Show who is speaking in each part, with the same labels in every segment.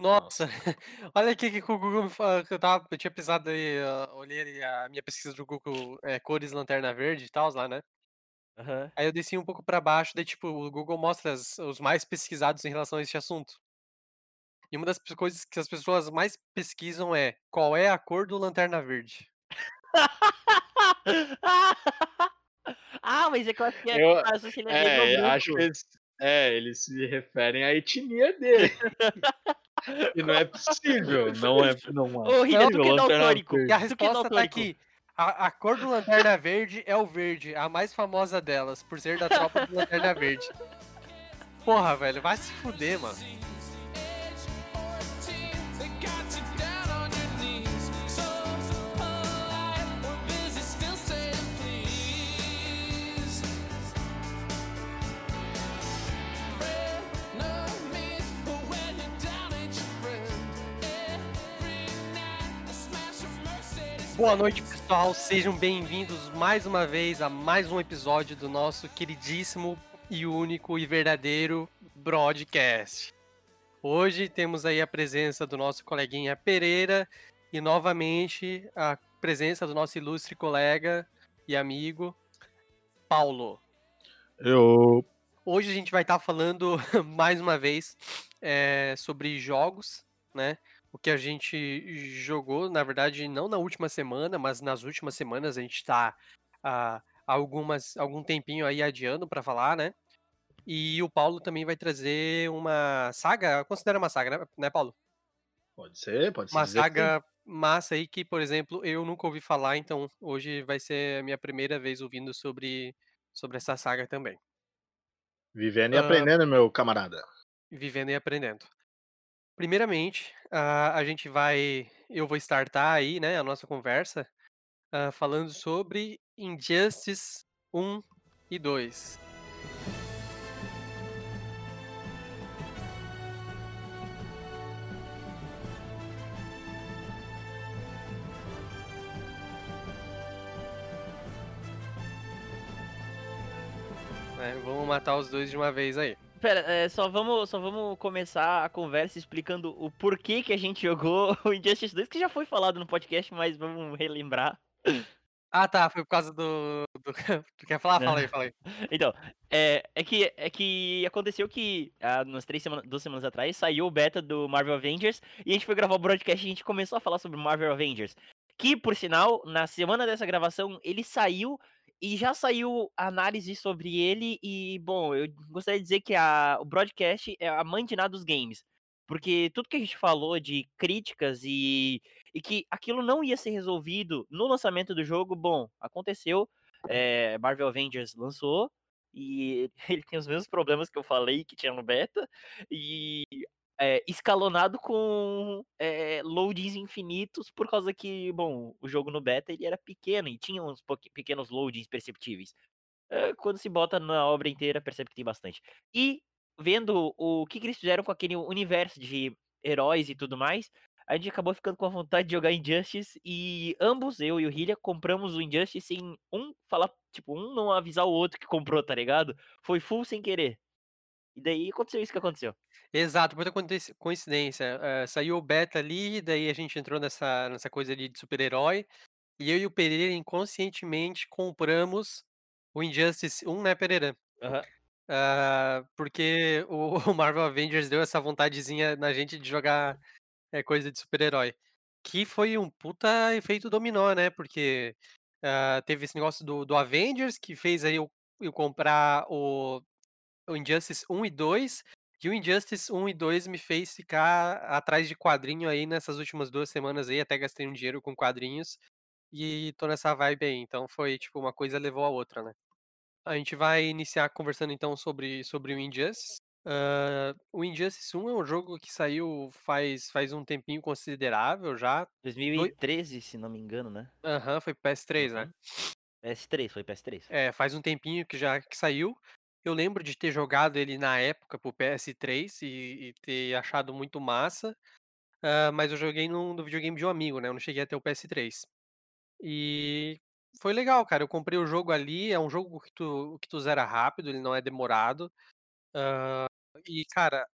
Speaker 1: Nossa, olha aqui que o Google eu estava eu tinha pesquisado aí, hã, olhei a minha pesquisa do Google, eh, cores lanterna verde e tals lá, né.
Speaker 2: Aham.
Speaker 1: Aí eu desci um pouco pra baixo, daí tipo, o Google mostra as os mais pesquisados em relação a este assunto. E uma das coisas que as pessoas mais pesquisam é: "Qual é a cor do lanterna verde?".
Speaker 2: Ah, mas é que eu acho que é
Speaker 3: Eu
Speaker 2: é
Speaker 3: é, acho que eles é, eles se referem à etnia dele. E não é possível, não é não é
Speaker 2: Ô Hillian, tu
Speaker 3: possível
Speaker 2: que é
Speaker 3: lanterna
Speaker 2: daltônico,
Speaker 1: E a
Speaker 2: é
Speaker 1: resposta tá aqui, a a cor do lanterna verde é o verde, a mais famosa delas, por ser da tropa do lanterna verde. Porra, velho, vai se fuder, mano. Boa noite, pessoal, sejam bem-vindos mais uma vez a mais um episódio do nosso queridíssimo e único e verdadeiro Broadcast. Hoje temos aí a presença do nosso coleguinha Pereira e novamente a presença do nosso ilustre colega e amigo Paulo.
Speaker 3: Eu
Speaker 1: Hoje a gente vai estar falando mais uma vez eh, sobre jogos, né? O que a gente jogou, na verdade, não na última semana, mas nas últimas semanas a gente está há algumas algum tempinho aí adiando para falar, né? E o Paulo também vai trazer uma saga, considera uma saga, né, né Paulo?
Speaker 3: Pode ser, pode se
Speaker 1: Uma saga massa aí que, por exemplo, eu nunca ouvi falar, então hoje vai ser a minha primeira vez ouvindo sobre sobre essa saga também.
Speaker 3: Vivendo e
Speaker 1: Hã
Speaker 3: aprendendo, meu camarada.
Speaker 1: Vivendo e aprendendo. Primeiramente, ah, a gente vai eu vou startar aí, né, a nossa conversa, hã, falando sobre Injustice 1 e 2. É, vamos matar os 2 de uma vez aí.
Speaker 2: Espera, eh, só vamos só vamos começar a conversa explicando o porquê que a gente jogou o Injustice 2, que já foi falado no podcast, mas vamos relembrar.
Speaker 1: Ah tá, foi por causa do do quer falar? Fala aí, fala aí.
Speaker 2: Então, é é que é que aconteceu que há umas 3 semana 2 semanas atrás saiu o beta do Marvel Avengers, e a gente foi gravar o broadcast e a gente começou a falar sobre Marvel Avengers, que por sinal, na semana dessa gravação, ele saiu e já saiu análise sobre ele e, bom, eu gostaria de dizer que a o broadcast é a mãe de nada dos games, porque tudo que a gente falou de críticas e e que aquilo não ia ser resolvido no lançamento do jogo, bom, aconteceu, eh, Marvel Avengers lançou, e ele tem os mesmos problemas que eu falei que tinha no beta, e, eh, escalonado com, eh, loadings infinitos por causa que, bom, o jogo no beta ele era pequeno e tinha uns pequenos loadings perceptíveis. Hã, quando se bota na obra inteira percebe que tem bastante. E vendo o que que eles fizeram com aquele universo de heróis e tudo mais, a gente acabou ficando com a vontade de jogar Injustice e ambos, eu e o Hillian, compramos o Injustice sem um falar tipo, um não avisar o outro que comprou, tá ligado? Foi full sem querer. E daí aconteceu isso que aconteceu.
Speaker 1: Exato, muita coincidência, eh, saiu o beta ali, daí a gente entrou nessa nessa coisa ali de super-herói, e eu e o Pereira inconscientemente compramos o Injustice 1, né Pereira?
Speaker 2: Aham.
Speaker 1: Ah, porque o o Marvel Avengers deu essa vontadezinha na gente de jogar, eh, coisa de super-herói. Que foi um puta efeito dominó, né, porque, ah, teve esse negócio do do Avengers que fez aí eu eu comprar o o Injustice 1 e 2, e o Injustice 1 e 2 me fez ficar atrás de quadrinho aí nessas últimas 2 semanas aí, até gastei um dinheiro com quadrinhos, e tô nessa vibe aí, então foi tipo uma coisa levou a outra, né. A gente vai iniciar conversando então sobre sobre o Injustice. Hã, o Injustice 1 é um jogo que saiu faz faz um tempinho considerável já,
Speaker 2: dois mil e
Speaker 1: doi
Speaker 2: treze, se não me engano, né.
Speaker 1: Aham, foi PS3, né.
Speaker 2: Uhum. PS3, foi PS3.
Speaker 1: É, faz um tempinho que já que saiu. Eu lembro de ter jogado ele na época para o PS3 e e ter achado muito massa, hã, mas eu joguei no no videogame de um amigo, né, eu não cheguei a ter o PS3. E foi legal, cara, eu comprei o jogo ali, é um jogo que tu que tu zera rápido, ele não é demorado, hã, e cara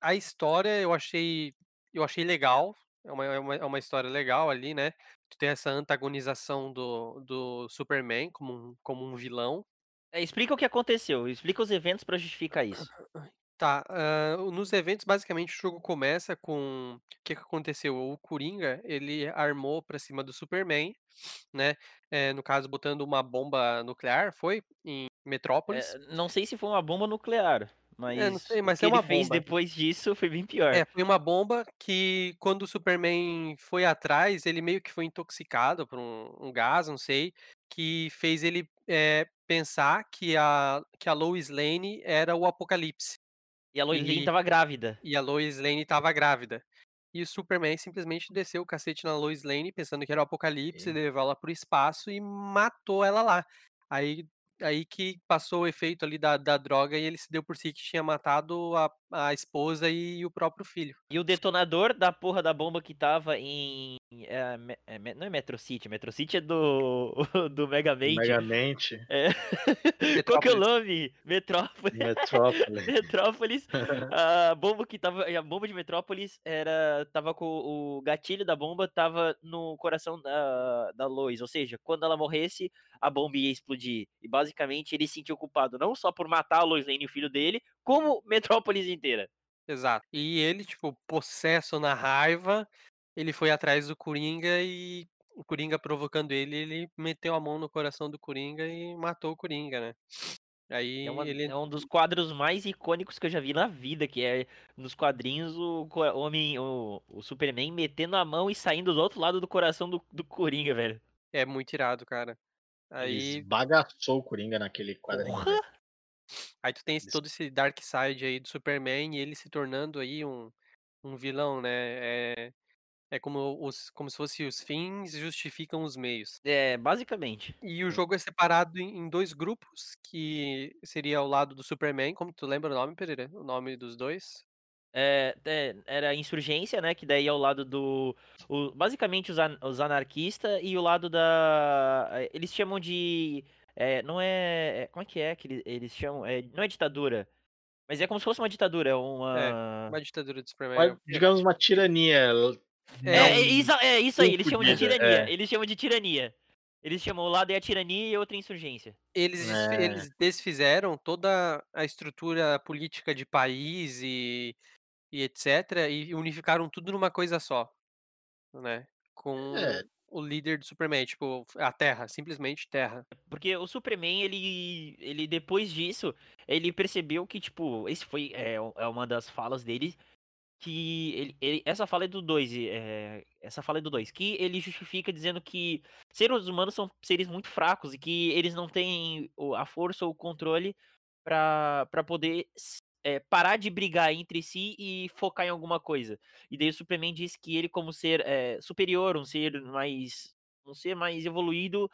Speaker 1: A história eu achei eu achei legal, é uma é uma é uma história legal ali, né, tu ter essa antagonização do do Superman como um como um vilão.
Speaker 2: É, explica o que aconteceu, explica os eventos pra justificar isso.
Speaker 1: Tá, hã, nos eventos basicamente o jogo começa com o que que aconteceu, o Coringa ele armou pra cima do Superman, né, eh, no caso botando uma bomba nuclear, foi? Em Metrópolis.
Speaker 2: Eh, não sei se foi uma bomba nuclear,
Speaker 1: É, não
Speaker 2: mas
Speaker 1: sei,
Speaker 2: o
Speaker 1: mas
Speaker 2: que
Speaker 1: é
Speaker 2: ele
Speaker 1: uma
Speaker 2: fez
Speaker 1: bomba.
Speaker 2: depois disso foi bem pior.
Speaker 1: É, foi uma bomba que quando o Superman foi atrás, ele meio que foi intoxicado por um um gás, não sei, que fez ele, eh, pensar que a que a Lois Lane era o Apocalipse.
Speaker 2: E a Lois Lane
Speaker 1: E
Speaker 2: estava grávida.
Speaker 1: e a Lois Lane estava grávida. E o Superman simplesmente desceu o cacete na Lois Lane pensando que era o Apocalipse,
Speaker 2: Ok.
Speaker 1: levou ela para o espaço e matou ela lá. Aí aí que passou o efeito ali da da droga e ele se deu por si que tinha matado a a esposa e o próprio filho.
Speaker 2: E o detonador da porra da bomba que estava em, é me não é Metro City, Metro City é do do Megamente.
Speaker 3: Megamente,
Speaker 2: É. Qual que é o
Speaker 1: Metrópolis.
Speaker 2: nome? Metrópole
Speaker 3: Metrópole.
Speaker 2: Metrópolis, a bomba que estava a bomba de Metrópolis era estava com o gatilho da bomba estava no coração da da Lois, ou seja, quando ela morresse, a bomba ia explodir. E basicamente ele se sentiu culpado não só por matar a Lois Lane e o filho dele, como Metrópolis inteira.
Speaker 1: Exato. E ele, tipo, possesso na raiva, ele foi atrás do Coringa e o Coringa provocando ele, ele meteu a mão no coração do Coringa e matou o Coringa, né.
Speaker 2: É
Speaker 1: Aí
Speaker 2: uma
Speaker 1: ele
Speaker 2: é um dos quadros mais icônicos que eu já vi na vida, que é nos quadrinhos o homem o o Superman metendo a mão e saindo do outro lado do coração do do Coringa, velho.
Speaker 1: É muito irado, cara.
Speaker 3: Ele
Speaker 1: Aí
Speaker 3: esbagaçou o Coringa naquele quadrinho,
Speaker 2: Porra!
Speaker 1: aí tu tem esse todo esse dark side aí do Superman e ele se tornando aí um um vilão, né, é é como os como se fosse os fins justificam os meios.
Speaker 2: É, basicamente.
Speaker 1: E o jogo é separado em em 2 grupos, que seria ao lado do Superman, como tu lembra o nome, Pereira? O nome dos 2?
Speaker 2: É, é, era a insurgência, né, que daí é o lado do o basicamente os an os anarquista e o lado da eh, eles chamam de, eh, não é é como é que é que ele eles chamam? Eh, não é ditadura, mas é como se fosse uma ditadura, é
Speaker 1: É,
Speaker 2: uma
Speaker 1: uma ditadura do Superman. É
Speaker 3: digamos, uma tirania.
Speaker 1: É,
Speaker 2: É, é isso é isso aí, eles chamam de tirania,
Speaker 3: é.
Speaker 2: eles chamam de tirania. Eles chamam um lado é a tirania e outro é a insurgência.
Speaker 1: Eles
Speaker 3: É.
Speaker 1: eles desfizeram toda a estrutura política de país e e etcétera, e unificaram tudo numa coisa só, né, com
Speaker 3: É.
Speaker 1: o líder do Superman, tipo, a Terra, simplesmente Terra.
Speaker 2: Porque o Superman, ele ele depois disso, ele percebeu que, tipo, esse foi é é uma das falas dele, que ele ele essa fala é do 2, e, eh, essa fala é do 2, que ele justifica dizendo que seres humanos são seres muito fracos e que eles não têm a força ou o controle pra poder eh, parar de brigar entre si e focar em alguma coisa. E daí o Superman diz que ele como ser, eh, superior, um ser mais um ser mais evoluído,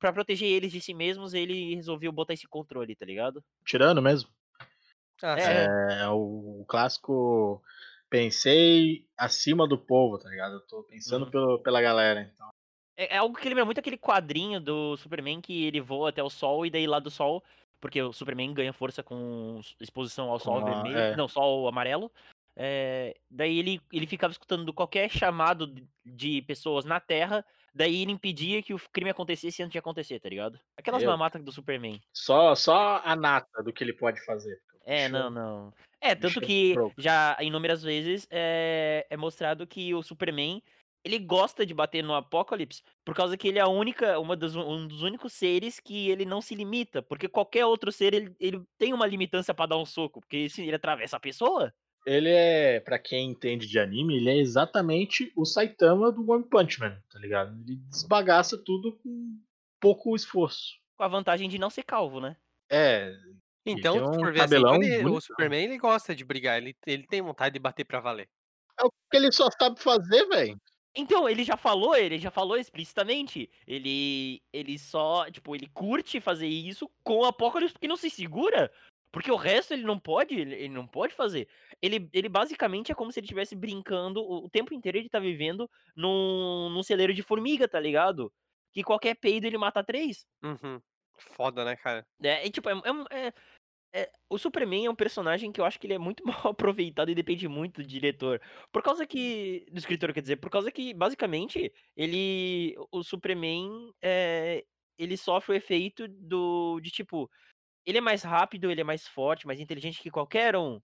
Speaker 2: pra proteger eles de si mesmos, ele resolveu botar esse controle, tá ligado?
Speaker 3: Tirano mesmo.
Speaker 1: Ah,
Speaker 2: É, é.
Speaker 3: É o clássico pensei acima do povo, tá ligado? Eu tô pensando
Speaker 2: Uhum.
Speaker 3: pelo pela galera, então.
Speaker 2: É é algo que lembra muito aquele quadrinho do Superman que ele voa até o sol e daí lá do sol porque o Superman ganha força com exposição ao sol vermelho
Speaker 3: é.
Speaker 2: não, sol amarelo, eh, daí ele ele ficava escutando qualquer chamado de pessoas na Terra, daí ele impedia que o crime acontecesse antes de acontecer, tá ligado? Aquelas
Speaker 3: Meu
Speaker 2: mamata do Superman.
Speaker 3: Só só a nata do que ele pode fazer.
Speaker 2: É, não, não. É, tanto
Speaker 3: é
Speaker 2: que já inúmeras vezes, eh, é mostrado que o Superman, ele gosta de bater no Apocalipse, por causa que ele é a única uma das um dos únicos seres que ele não se limita, porque qualquer outro ser ele ele tem uma limitância pra dar um soco, porque se ele atravessa a pessoa
Speaker 3: Ele é, pra quem entende de anime, ele é exatamente o Saitama do One Punch Man, tá ligado? Ele desbagaça tudo com pouco esforço.
Speaker 2: com a vantagem de não ser calvo, né?
Speaker 3: É,
Speaker 1: Então,
Speaker 3: um
Speaker 1: for ver assim,
Speaker 3: cabelão
Speaker 1: ele o. Superman ele gosta de brigar, ele ele tem vontade de bater pra valer.
Speaker 3: É o que ele só sabe fazer, velho.
Speaker 2: Então, ele já falou, ele já falou explicitamente, ele ele só, tipo, ele curte fazer isso com o Apocalipse porque não se segura, porque o resto ele não pode ele não pode fazer. Ele ele basicamente é como se ele estivesse brincando o tempo inteiro ele tá vivendo num num celeiro de formiga, tá ligado? Que qualquer peido ele mata 3.
Speaker 1: Uhum. Foda, né, cara?
Speaker 2: Né, e tipo, é é um é o Superman é um personagem que eu acho que ele é muito mal aproveitado e depende muito do diretor. Por causa que. Do escritor, quer dizer, por causa que, basicamente, ele. O Superman. É, ele sofre o efeito do. De tipo. Ele é mais rápido, ele é mais forte, mais inteligente que qualquer um.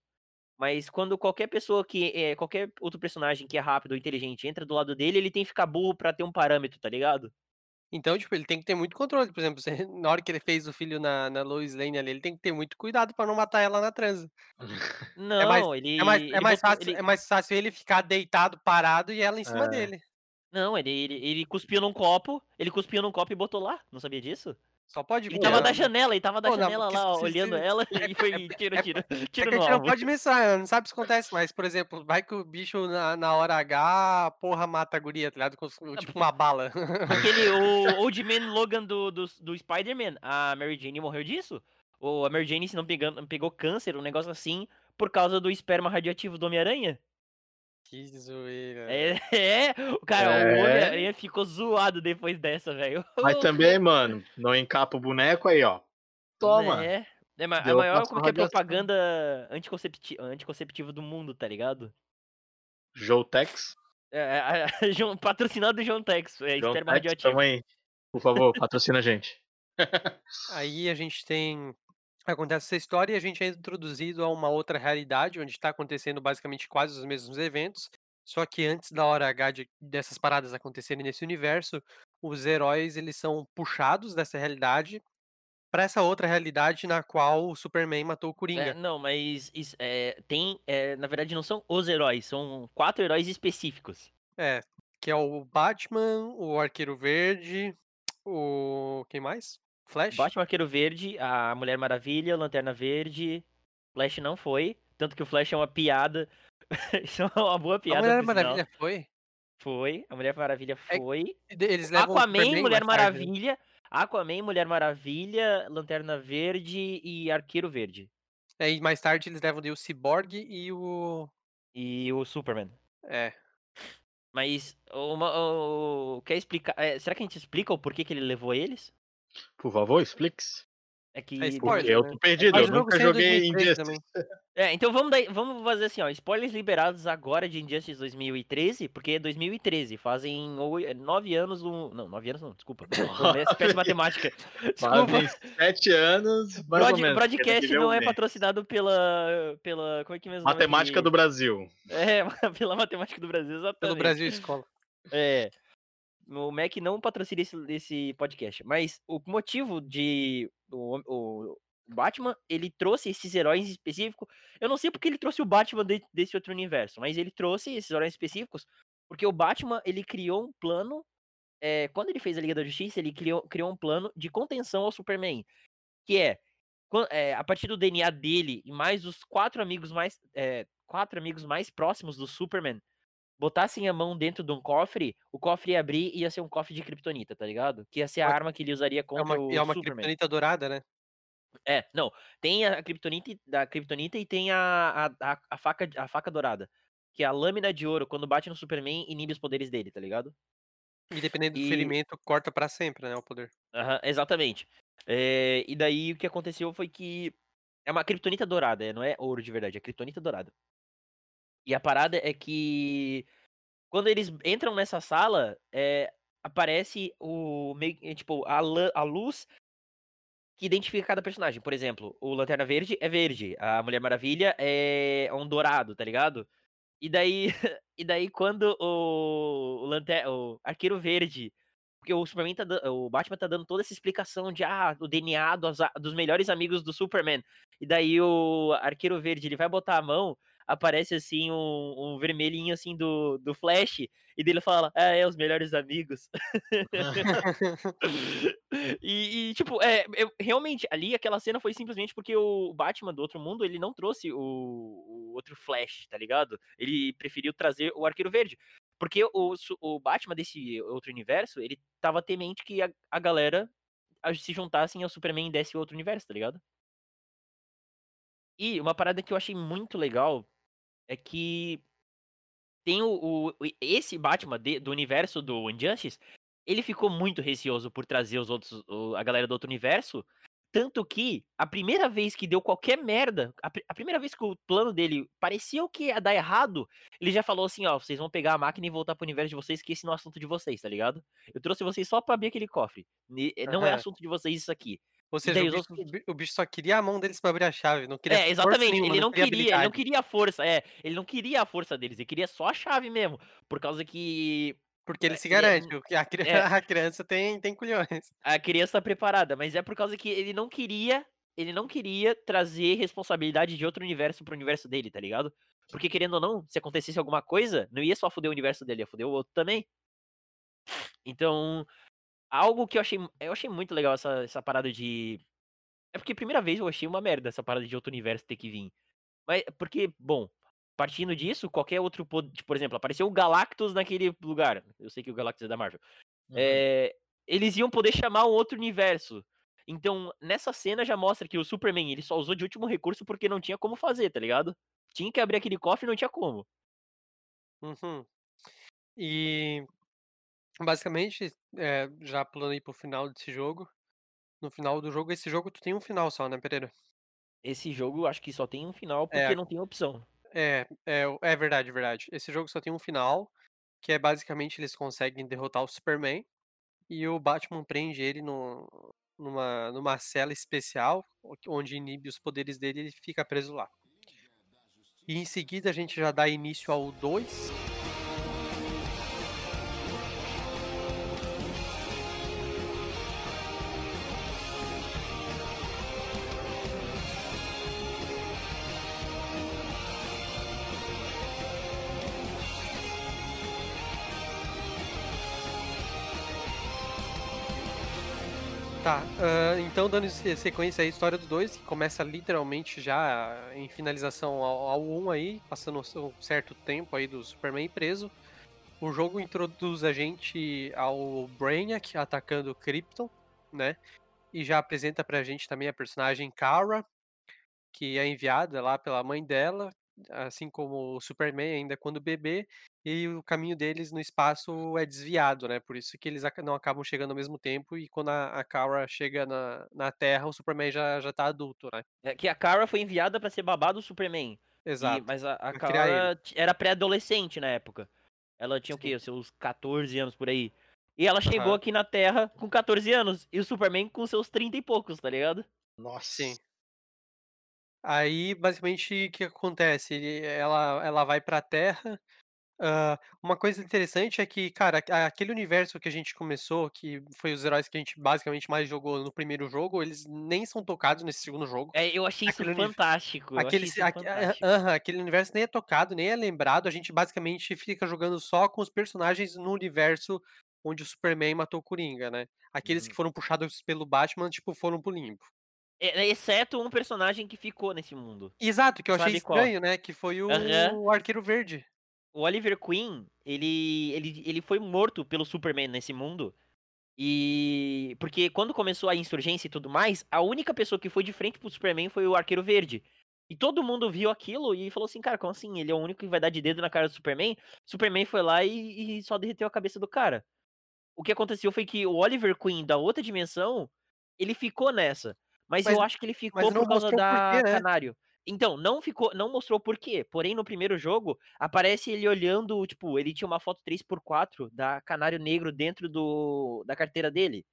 Speaker 2: Mas quando qualquer pessoa que. É, qualquer outro personagem que é rápido ou inteligente entra do lado dele, ele tem que ficar burro pra ter um parâmetro, tá ligado?
Speaker 1: Então, tipo, ele tem que ter muito controle. Por exemplo, você, na hora que ele fez o filho na, na Lois Lane ali, ele tem que ter muito cuidado pra não matar ela na transa. É mais,
Speaker 2: Não, ele.
Speaker 1: é mais, é
Speaker 2: ele
Speaker 1: mais,
Speaker 2: botou-
Speaker 1: fácil,
Speaker 2: ele-
Speaker 1: é mais fácil ele ficar deitado, parado e ela em cima
Speaker 3: É.
Speaker 1: dele.
Speaker 2: Não, ele, ele, ele cuspiu num copo, ele cuspiu num copo e botou lá. Não sabia disso?
Speaker 1: Só pode
Speaker 2: Ele tava
Speaker 3: é.
Speaker 2: da janela, ele tava
Speaker 1: não,
Speaker 2: janela lá, olhando ela
Speaker 1: é-
Speaker 2: e foi
Speaker 1: é-
Speaker 2: tiro,
Speaker 1: é-
Speaker 2: tiro,
Speaker 1: É
Speaker 2: tiro
Speaker 1: que a
Speaker 2: no
Speaker 1: gente não pode mensurar, não sabe se acontece, mas, por exemplo, vai que o bicho na, na hora H, porra, mata a guria, tá ligado? Tipo uma bala.
Speaker 2: Aquele, o Old Man Logan do, do, do Spider-Man, a Mary Jane morreu disso? Ou a Mary Jane, se não pegando, pegou câncer, um negócio assim, por causa do esperma radioativo do Homem-Aranha?
Speaker 1: Que zoeira.
Speaker 2: É, é, o cara, o
Speaker 3: É.
Speaker 2: Homem-Aranha ficou zoado depois dessa, velho.
Speaker 3: Mas também, mano, não encapa o boneco aí, ó. Toma.
Speaker 2: É, é ma- a maior, como que é,
Speaker 3: radiação.
Speaker 2: propaganda anticoncepti anticonceptiva do mundo, tá ligado?
Speaker 3: Joutex.
Speaker 2: É, é, é, João- patrocinado do João Tex, é esperma radioativo.
Speaker 3: tamo aí. Por favor, patrocina a gente.
Speaker 1: Aí a gente tem. Acontece essa história e a gente é introduzido a uma outra realidade, onde está acontecendo basicamente quase os mesmos eventos. Só que antes da hora H de- dessas paradas acontecerem nesse universo, os heróis eles são puxados dessa realidade para essa outra realidade na qual o Superman matou o
Speaker 2: É,
Speaker 1: Coringa.
Speaker 2: não, mas isso, é, tem, é, na verdade não são os heróis, são quatro heróis específicos.
Speaker 1: É, que é o Batman, o Arqueiro Verde, o. Quem mais? Flash?
Speaker 2: Batman Arqueiro Verde, a Mulher Maravilha, Lanterna Verde, Flash não foi, tanto que o Flash é uma piada. Isso é uma boa
Speaker 1: A
Speaker 2: piada,
Speaker 1: Mulher
Speaker 2: por sinal.
Speaker 1: Maravilha foi?
Speaker 2: Foi, a Mulher Maravilha
Speaker 1: É-
Speaker 2: foi.
Speaker 1: Eles levam o
Speaker 2: Aquaman, Mulher? Maravilha, Aquaman, Mulher Maravilha, Lanterna Verde e Arqueiro Verde.
Speaker 1: É, e mais tarde eles levam o Cyborg e o.
Speaker 2: E o Superman.
Speaker 1: É.
Speaker 2: Mas, uma, o- quer explicar? é, será que a gente explica o porquê que ele levou eles?
Speaker 3: Por favor, explique-se.
Speaker 2: É que.
Speaker 1: spoiler,
Speaker 3: Porque eu
Speaker 1: né?
Speaker 3: tô perdido,
Speaker 1: Mas
Speaker 3: eu nunca joguei
Speaker 1: 2013
Speaker 3: Injustice.
Speaker 1: também.
Speaker 2: É, então vamos, daí, vamos fazer assim, ó. Spoilers liberados agora de Injustice 2013, porque é 2013. Fazem nove anos. Não, nove anos não, desculpa. Tô péssima matemática. Desculpa.
Speaker 3: Fazem sete anos, mais
Speaker 2: Broad-
Speaker 3: ou menos.
Speaker 2: broadcast não é patrocinado pela. pela. Como é que mesmo?
Speaker 3: Matemática do Brasil.
Speaker 2: É, pela matemática do Brasil, exatamente.
Speaker 1: Pelo Brasil Escola.
Speaker 2: É. O Mac não patrocina esse, esse podcast. Mas o motivo de. O, o Batman, ele trouxe esses heróis específicos. Eu não sei porque ele trouxe o Batman de- desse outro universo, mas ele trouxe esses heróis específicos porque o Batman, ele criou um plano. é, quando ele fez a Liga da Justiça, ele criou, criou um plano de contenção ao Superman. Que é, é, a partir do DNA dele e mais os quatro amigos mais. é, quatro amigos mais próximos do Superman botassem a mão dentro de um cofre, o cofre ia abrir e ia ser um cofre de kryptonita, tá ligado? Que ia ser a arma que ele usaria
Speaker 1: É
Speaker 2: contra
Speaker 1: uma,
Speaker 2: o
Speaker 1: é uma
Speaker 2: Superman.
Speaker 1: criptonita dourada, né?
Speaker 2: É, não. Tem a kryptonita da kryptonita e tem a, a, a, a faca a faca dourada, que é a lâmina de ouro quando bate no Superman inibe os poderes dele, tá ligado?
Speaker 1: E dependendo do
Speaker 2: E-
Speaker 1: ferimento, corta pra sempre, né? O poder.
Speaker 2: Aham, exatamente. É, e daí o que aconteceu foi que é uma kryptonita dourada, é, não é ouro de verdade, é kryptonita dourada. E a parada é que quando eles entram nessa sala, é, aparece o é, tipo a, a luz que identifica cada personagem. Por exemplo, o Lanterna Verde é verde, a Mulher Maravilha é um dourado, tá ligado? E daí, e daí quando o, o, Lanter, o Arqueiro Verde, porque o Superman tá, o Batman tá dando toda essa explicação de ah, o DNA dos, dos melhores amigos do Superman. E daí o Arqueiro Verde, ele vai botar a mão, aparece assim um, um vermelhinho assim do, do Flash, e dele fala: "Ah, é os melhores amigos". e, e, tipo, é, eu- realmente, ali aquela cena foi simplesmente porque o Batman do outro mundo, ele não trouxe o, o outro Flash, tá ligado? Ele preferiu trazer o Arqueiro Verde. Porque o, o Batman desse outro universo, ele tava temente que a, a galera se juntassem ao Superman desse outro universo, tá ligado? E uma parada que eu achei muito legal é que tem o, o- esse Batman de- do universo do Injustice, ele ficou muito receoso por trazer os outros a galera do outro universo, Tanto que a primeira vez que deu qualquer merda, a, a primeira vez que o plano dele parecia o que ia dar errado, ele já falou assim, ó, vocês vão pegar a máquina e voltar pro universo de vocês, que esse não é assunto de vocês, tá ligado? Eu trouxe vocês só pra abrir aquele cofre. Não é assunto de vocês isso aqui.
Speaker 1: Ou seja, o bicho,
Speaker 2: outros-
Speaker 1: o bi- o bicho só queria a mão deles pra abrir a chave, não queria
Speaker 2: É,
Speaker 1: força
Speaker 2: exatamente.
Speaker 1: nenhuma,
Speaker 2: ele não queria, ele não queria a força, é. Ele não queria a força deles, ele queria só a chave mesmo. Por causa que
Speaker 1: Porque ele
Speaker 2: É,
Speaker 1: se
Speaker 2: é
Speaker 1: garante, que a, cri-
Speaker 2: é.
Speaker 1: a criança tem, tem culhões.
Speaker 2: a criança tá preparada, mas é por causa que ele não queria, ele não queria trazer responsabilidade de outro universo pro universo dele, tá ligado? Porque querendo ou não, se acontecesse alguma coisa, não ia só foder o universo dele, ia foder o outro também. Então, algo que eu achei, eu achei muito legal essa, essa parada de é porque primeira vez eu achei uma merda essa parada de outro universo ter que vir. Mas porque, bom, partindo disso, qualquer outro, tipo, por exemplo, apareceu o Galactus naquele lugar. Eu sei que o Galactus é da Marvel.
Speaker 3: Uhum.
Speaker 2: É, eles iam poder chamar um outro universo. Então, nessa cena já mostra que o Superman, ele só usou de último recurso porque não tinha como fazer, tá ligado? Tinha que abrir aquele cofre e não tinha como.
Speaker 1: Uhum. E basicamente, é, já pulando aí pro final desse jogo. No final do jogo, esse jogo tu tem um final só, né, Pereira?
Speaker 2: Esse jogo eu acho que só tem um final
Speaker 1: É,
Speaker 2: porque não tem opção.
Speaker 1: É, é, é verdade, verdade. Esse jogo só tem um final, que é basicamente eles conseguem derrotar o Superman e o Batman prende ele no, numa, numa cela especial, onde inibe os poderes dele e ele fica preso lá. E em seguida a gente já dá início ao 2. Ah, então dando se- sequência à história do 2, que começa literalmente já em finalização ao, ao 1 aí, passando um certo tempo aí do Superman preso. O jogo introduz a gente ao Brainiac atacando Krypton, né? E já apresenta pra gente também a personagem Kara, que é enviada lá pela mãe dela, assim como o Superman ainda quando bebê, e o caminho deles no espaço é desviado, né? Por isso que eles não acabam chegando ao mesmo tempo, e quando a, a Kara chega na, na Terra, o Superman já, já tá adulto, né?
Speaker 2: É que a Kara foi enviada pra ser babá do Superman. E-
Speaker 1: Exato.
Speaker 2: mas a, a Kara era pré-adolescente na época. Ela tinha o quê?
Speaker 1: Sim.
Speaker 2: Os seus 14 anos por aí. E ela chegou
Speaker 1: Aham.
Speaker 2: aqui na Terra com 14 anos. E o Superman com seus 30 e poucos, tá ligado?
Speaker 3: Nossa.
Speaker 1: Sim. Aí, basicamente, o que acontece? Ele- ela, ela vai pra Terra. Ah, uma coisa interessante é que, cara, aquele universo que a gente começou, que foi os heróis que a gente basicamente mais jogou no primeiro jogo, eles nem são tocados nesse segundo jogo.
Speaker 2: É, eu achei isso
Speaker 1: Aquele uni-
Speaker 2: fantástico.
Speaker 1: Aquele,
Speaker 2: achei isso
Speaker 1: ah,
Speaker 2: fantástico.
Speaker 1: aham, aquele universo nem é tocado, nem é lembrado. A gente basicamente fica jogando só com os personagens no universo onde o Superman matou o Coringa, né? Aqueles que
Speaker 2: Uhum.
Speaker 1: foram puxados pelo Batman, tipo, foram pro limbo.
Speaker 2: É, exceto um personagem que ficou nesse mundo.
Speaker 1: Exato, que eu achei
Speaker 2: Sabe qual?
Speaker 1: estranho, né? Que foi o
Speaker 2: Aham.
Speaker 1: Arqueiro Verde.
Speaker 2: O Oliver Queen, ele, ele, ele foi morto pelo Superman nesse mundo. E. Porque quando começou a insurgência e tudo mais, a única pessoa que foi de frente pro Superman foi o Arqueiro Verde. E todo mundo viu aquilo e falou assim, cara, como assim? Ele é o único que vai dar de dedo na cara do Superman. Superman foi lá e, e só derreteu a cabeça do cara. O que aconteceu foi que o Oliver Queen da outra dimensão, ele ficou nessa. Mas,
Speaker 1: Mas-
Speaker 2: eu acho que ele ficou por causa da
Speaker 1: né?
Speaker 2: Canário. Então, não ficou, não mostrou por quê. Porém, no primeiro jogo, aparece ele olhando, tipo, ele tinha uma foto 3x4 da Canário Negro dentro do da carteira dele.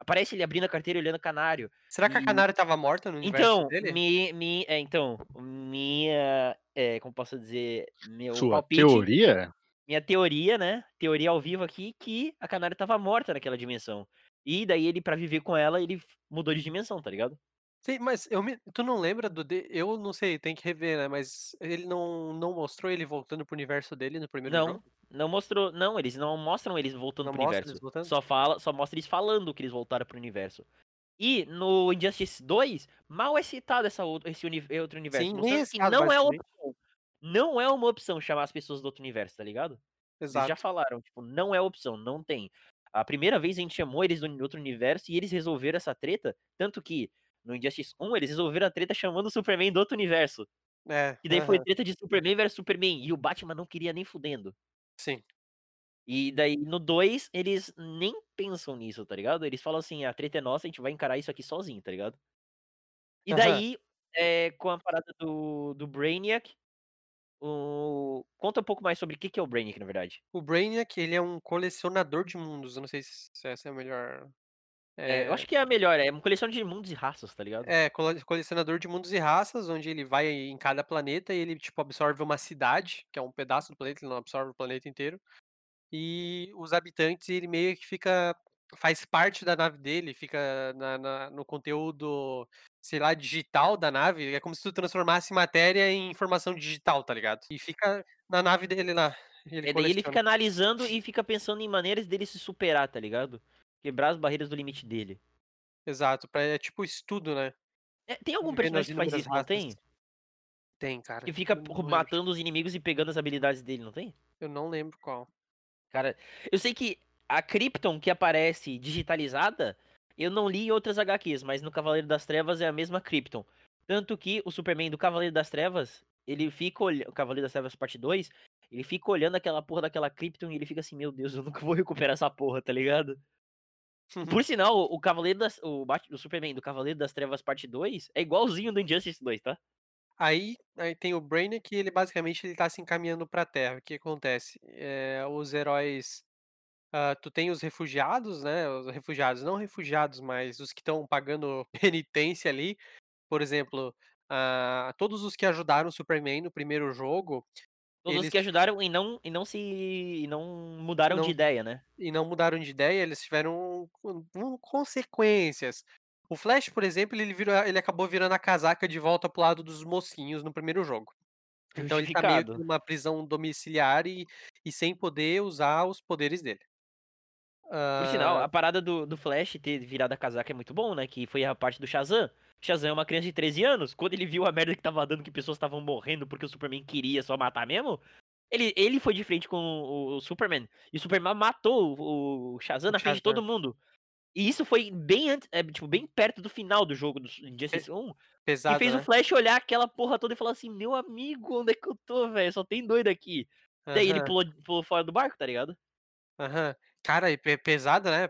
Speaker 2: Aparece ele abrindo a carteira e olhando o Canário.
Speaker 1: Será que a
Speaker 2: E-
Speaker 1: Canário tava morta no universo
Speaker 2: Então,
Speaker 1: dele?
Speaker 2: mi, mi, é, então, minha, é, como posso dizer, meu
Speaker 3: Sua
Speaker 2: palpite,
Speaker 3: teoria?
Speaker 2: minha teoria, né? Teoria ao vivo aqui, que a Canário tava morta naquela dimensão. E daí ele, pra viver com ela, ele mudou de dimensão, tá ligado?
Speaker 1: Sim, mas eu me... tu não lembra do. de- Eu não sei, tem que rever, né? Mas ele não, não mostrou ele voltando pro universo dele no primeiro
Speaker 2: Não,
Speaker 1: jogo?
Speaker 2: não mostrou. Não, eles não mostram eles voltando
Speaker 1: Não
Speaker 2: pro universo.
Speaker 1: voltando?
Speaker 2: Só fala, só mostra eles falando que eles voltaram pro universo. E no Injustice 2, mal é citado essa outra, esse uni- outro universo.
Speaker 1: Sim, é citado,
Speaker 2: não é opção. Não é uma opção chamar as pessoas do outro universo, tá ligado? Eles já
Speaker 1: Exato.
Speaker 2: falaram, tipo, não é opção, não tem. A primeira vez a gente chamou eles do outro universo e eles resolveram essa treta, tanto que no Injustice 1 eles resolveram a treta chamando o Superman do outro universo.
Speaker 1: É,
Speaker 2: E daí foi
Speaker 1: aham,
Speaker 2: treta de Superman versus Superman. E o Batman não queria nem fudendo.
Speaker 1: sim.
Speaker 2: E daí no 2 eles nem pensam nisso, tá ligado? Eles falam assim: "A treta é nossa, a gente vai encarar isso aqui sozinho", tá ligado? E daí, eh, com a parada do do Brainiac, o conta um pouco mais sobre o que que é o Brainiac, na verdade.
Speaker 1: O Brainiac, ele é um colecionador de mundos, eu não sei se se essa é a melhor,
Speaker 2: É, eu acho que é a melhor, é uma coleção de mundos e raças, tá ligado?
Speaker 1: É, cole colecionador de mundos e raças, onde ele vai em cada planeta e ele, tipo, absorve uma cidade, que é um pedaço do planeta, ele não absorve o planeta inteiro, e os habitantes, ele meio que fica faz parte da nave dele, fica na na no conteúdo, sei lá, digital da nave, é como se tu transformasse matéria em informação digital, tá ligado? E fica na nave dele lá, ele
Speaker 2: É, daí ele fica analisando e fica pensando em maneiras dele se superar, tá ligado? Quebrar as barreiras do limite dele.
Speaker 1: Exato, pra é tipo estudo, né,
Speaker 2: É, tem algum personagem que faz isso, não tem?
Speaker 1: Tem, cara,
Speaker 2: Que fica matando os inimigos e pegando as habilidades dele, não tem?
Speaker 1: Eu não lembro qual.
Speaker 2: Cara, eu sei que a Krypton que aparece digitalizada, eu não li em outras HQs, mas no Cavaleiro das Trevas é a mesma Krypton. Tanto que o Superman do Cavaleiro das Trevas, ele fica olhando. O Cavaleiro das Trevas parte 2, ele fica olhando aquela porra daquela Krypton e ele fica assim, meu Deus, eu nunca vou recuperar essa porra, tá ligado? Por sinal, o Cavaleiro das. O, Bat- o Superman do Cavaleiro das Trevas parte 2 é igualzinho do Injustice 2, tá?
Speaker 1: Aí aí tem o Brainiac que ele basicamente ele tá se encaminhando pra Terra. O que acontece? Eh, os heróis, hã, tu tem os refugiados, né, os refugiados, não refugiados, mas os que estão pagando penitência ali, por exemplo, ah, todos os que ajudaram o Superman no primeiro jogo,
Speaker 2: Todos
Speaker 1: eles
Speaker 2: que ajudaram e não, e não se. e não mudaram de
Speaker 1: não
Speaker 2: ideia, né?
Speaker 1: e não mudaram de ideia, eles tiveram con con consequências. O Flash, por exemplo, ele virou ele acabou virando a casaca de volta para o lado dos mocinhos no primeiro jogo. Então ele tá meio que numa prisão domiciliar e e sem poder usar os poderes dele.
Speaker 2: Por sinal,
Speaker 1: Hã,
Speaker 2: a parada do, do Flash ter virado a casaca é muito bom, né? Que foi a parte do Shazam. Shazam é uma criança de 13 anos. Quando ele viu a merda que tava dando, que pessoas estavam morrendo porque o Superman queria só matar mesmo, ele, ele foi de frente com o, o Superman. E o Superman matou o, o Shazam
Speaker 1: o
Speaker 2: na frente de todo mundo. E isso foi bem antes, é, tipo, bem perto do final do jogo do Injustice 1. Que
Speaker 1: pesado,
Speaker 2: fez o
Speaker 1: né.
Speaker 2: Flash olhar aquela porra toda e falar assim: Meu amigo, onde é que eu tô, velho? Só tem doido aqui. Daí ele pulou, pulou fora do barco, tá ligado?
Speaker 1: aham. Cara, e pe pesado, né,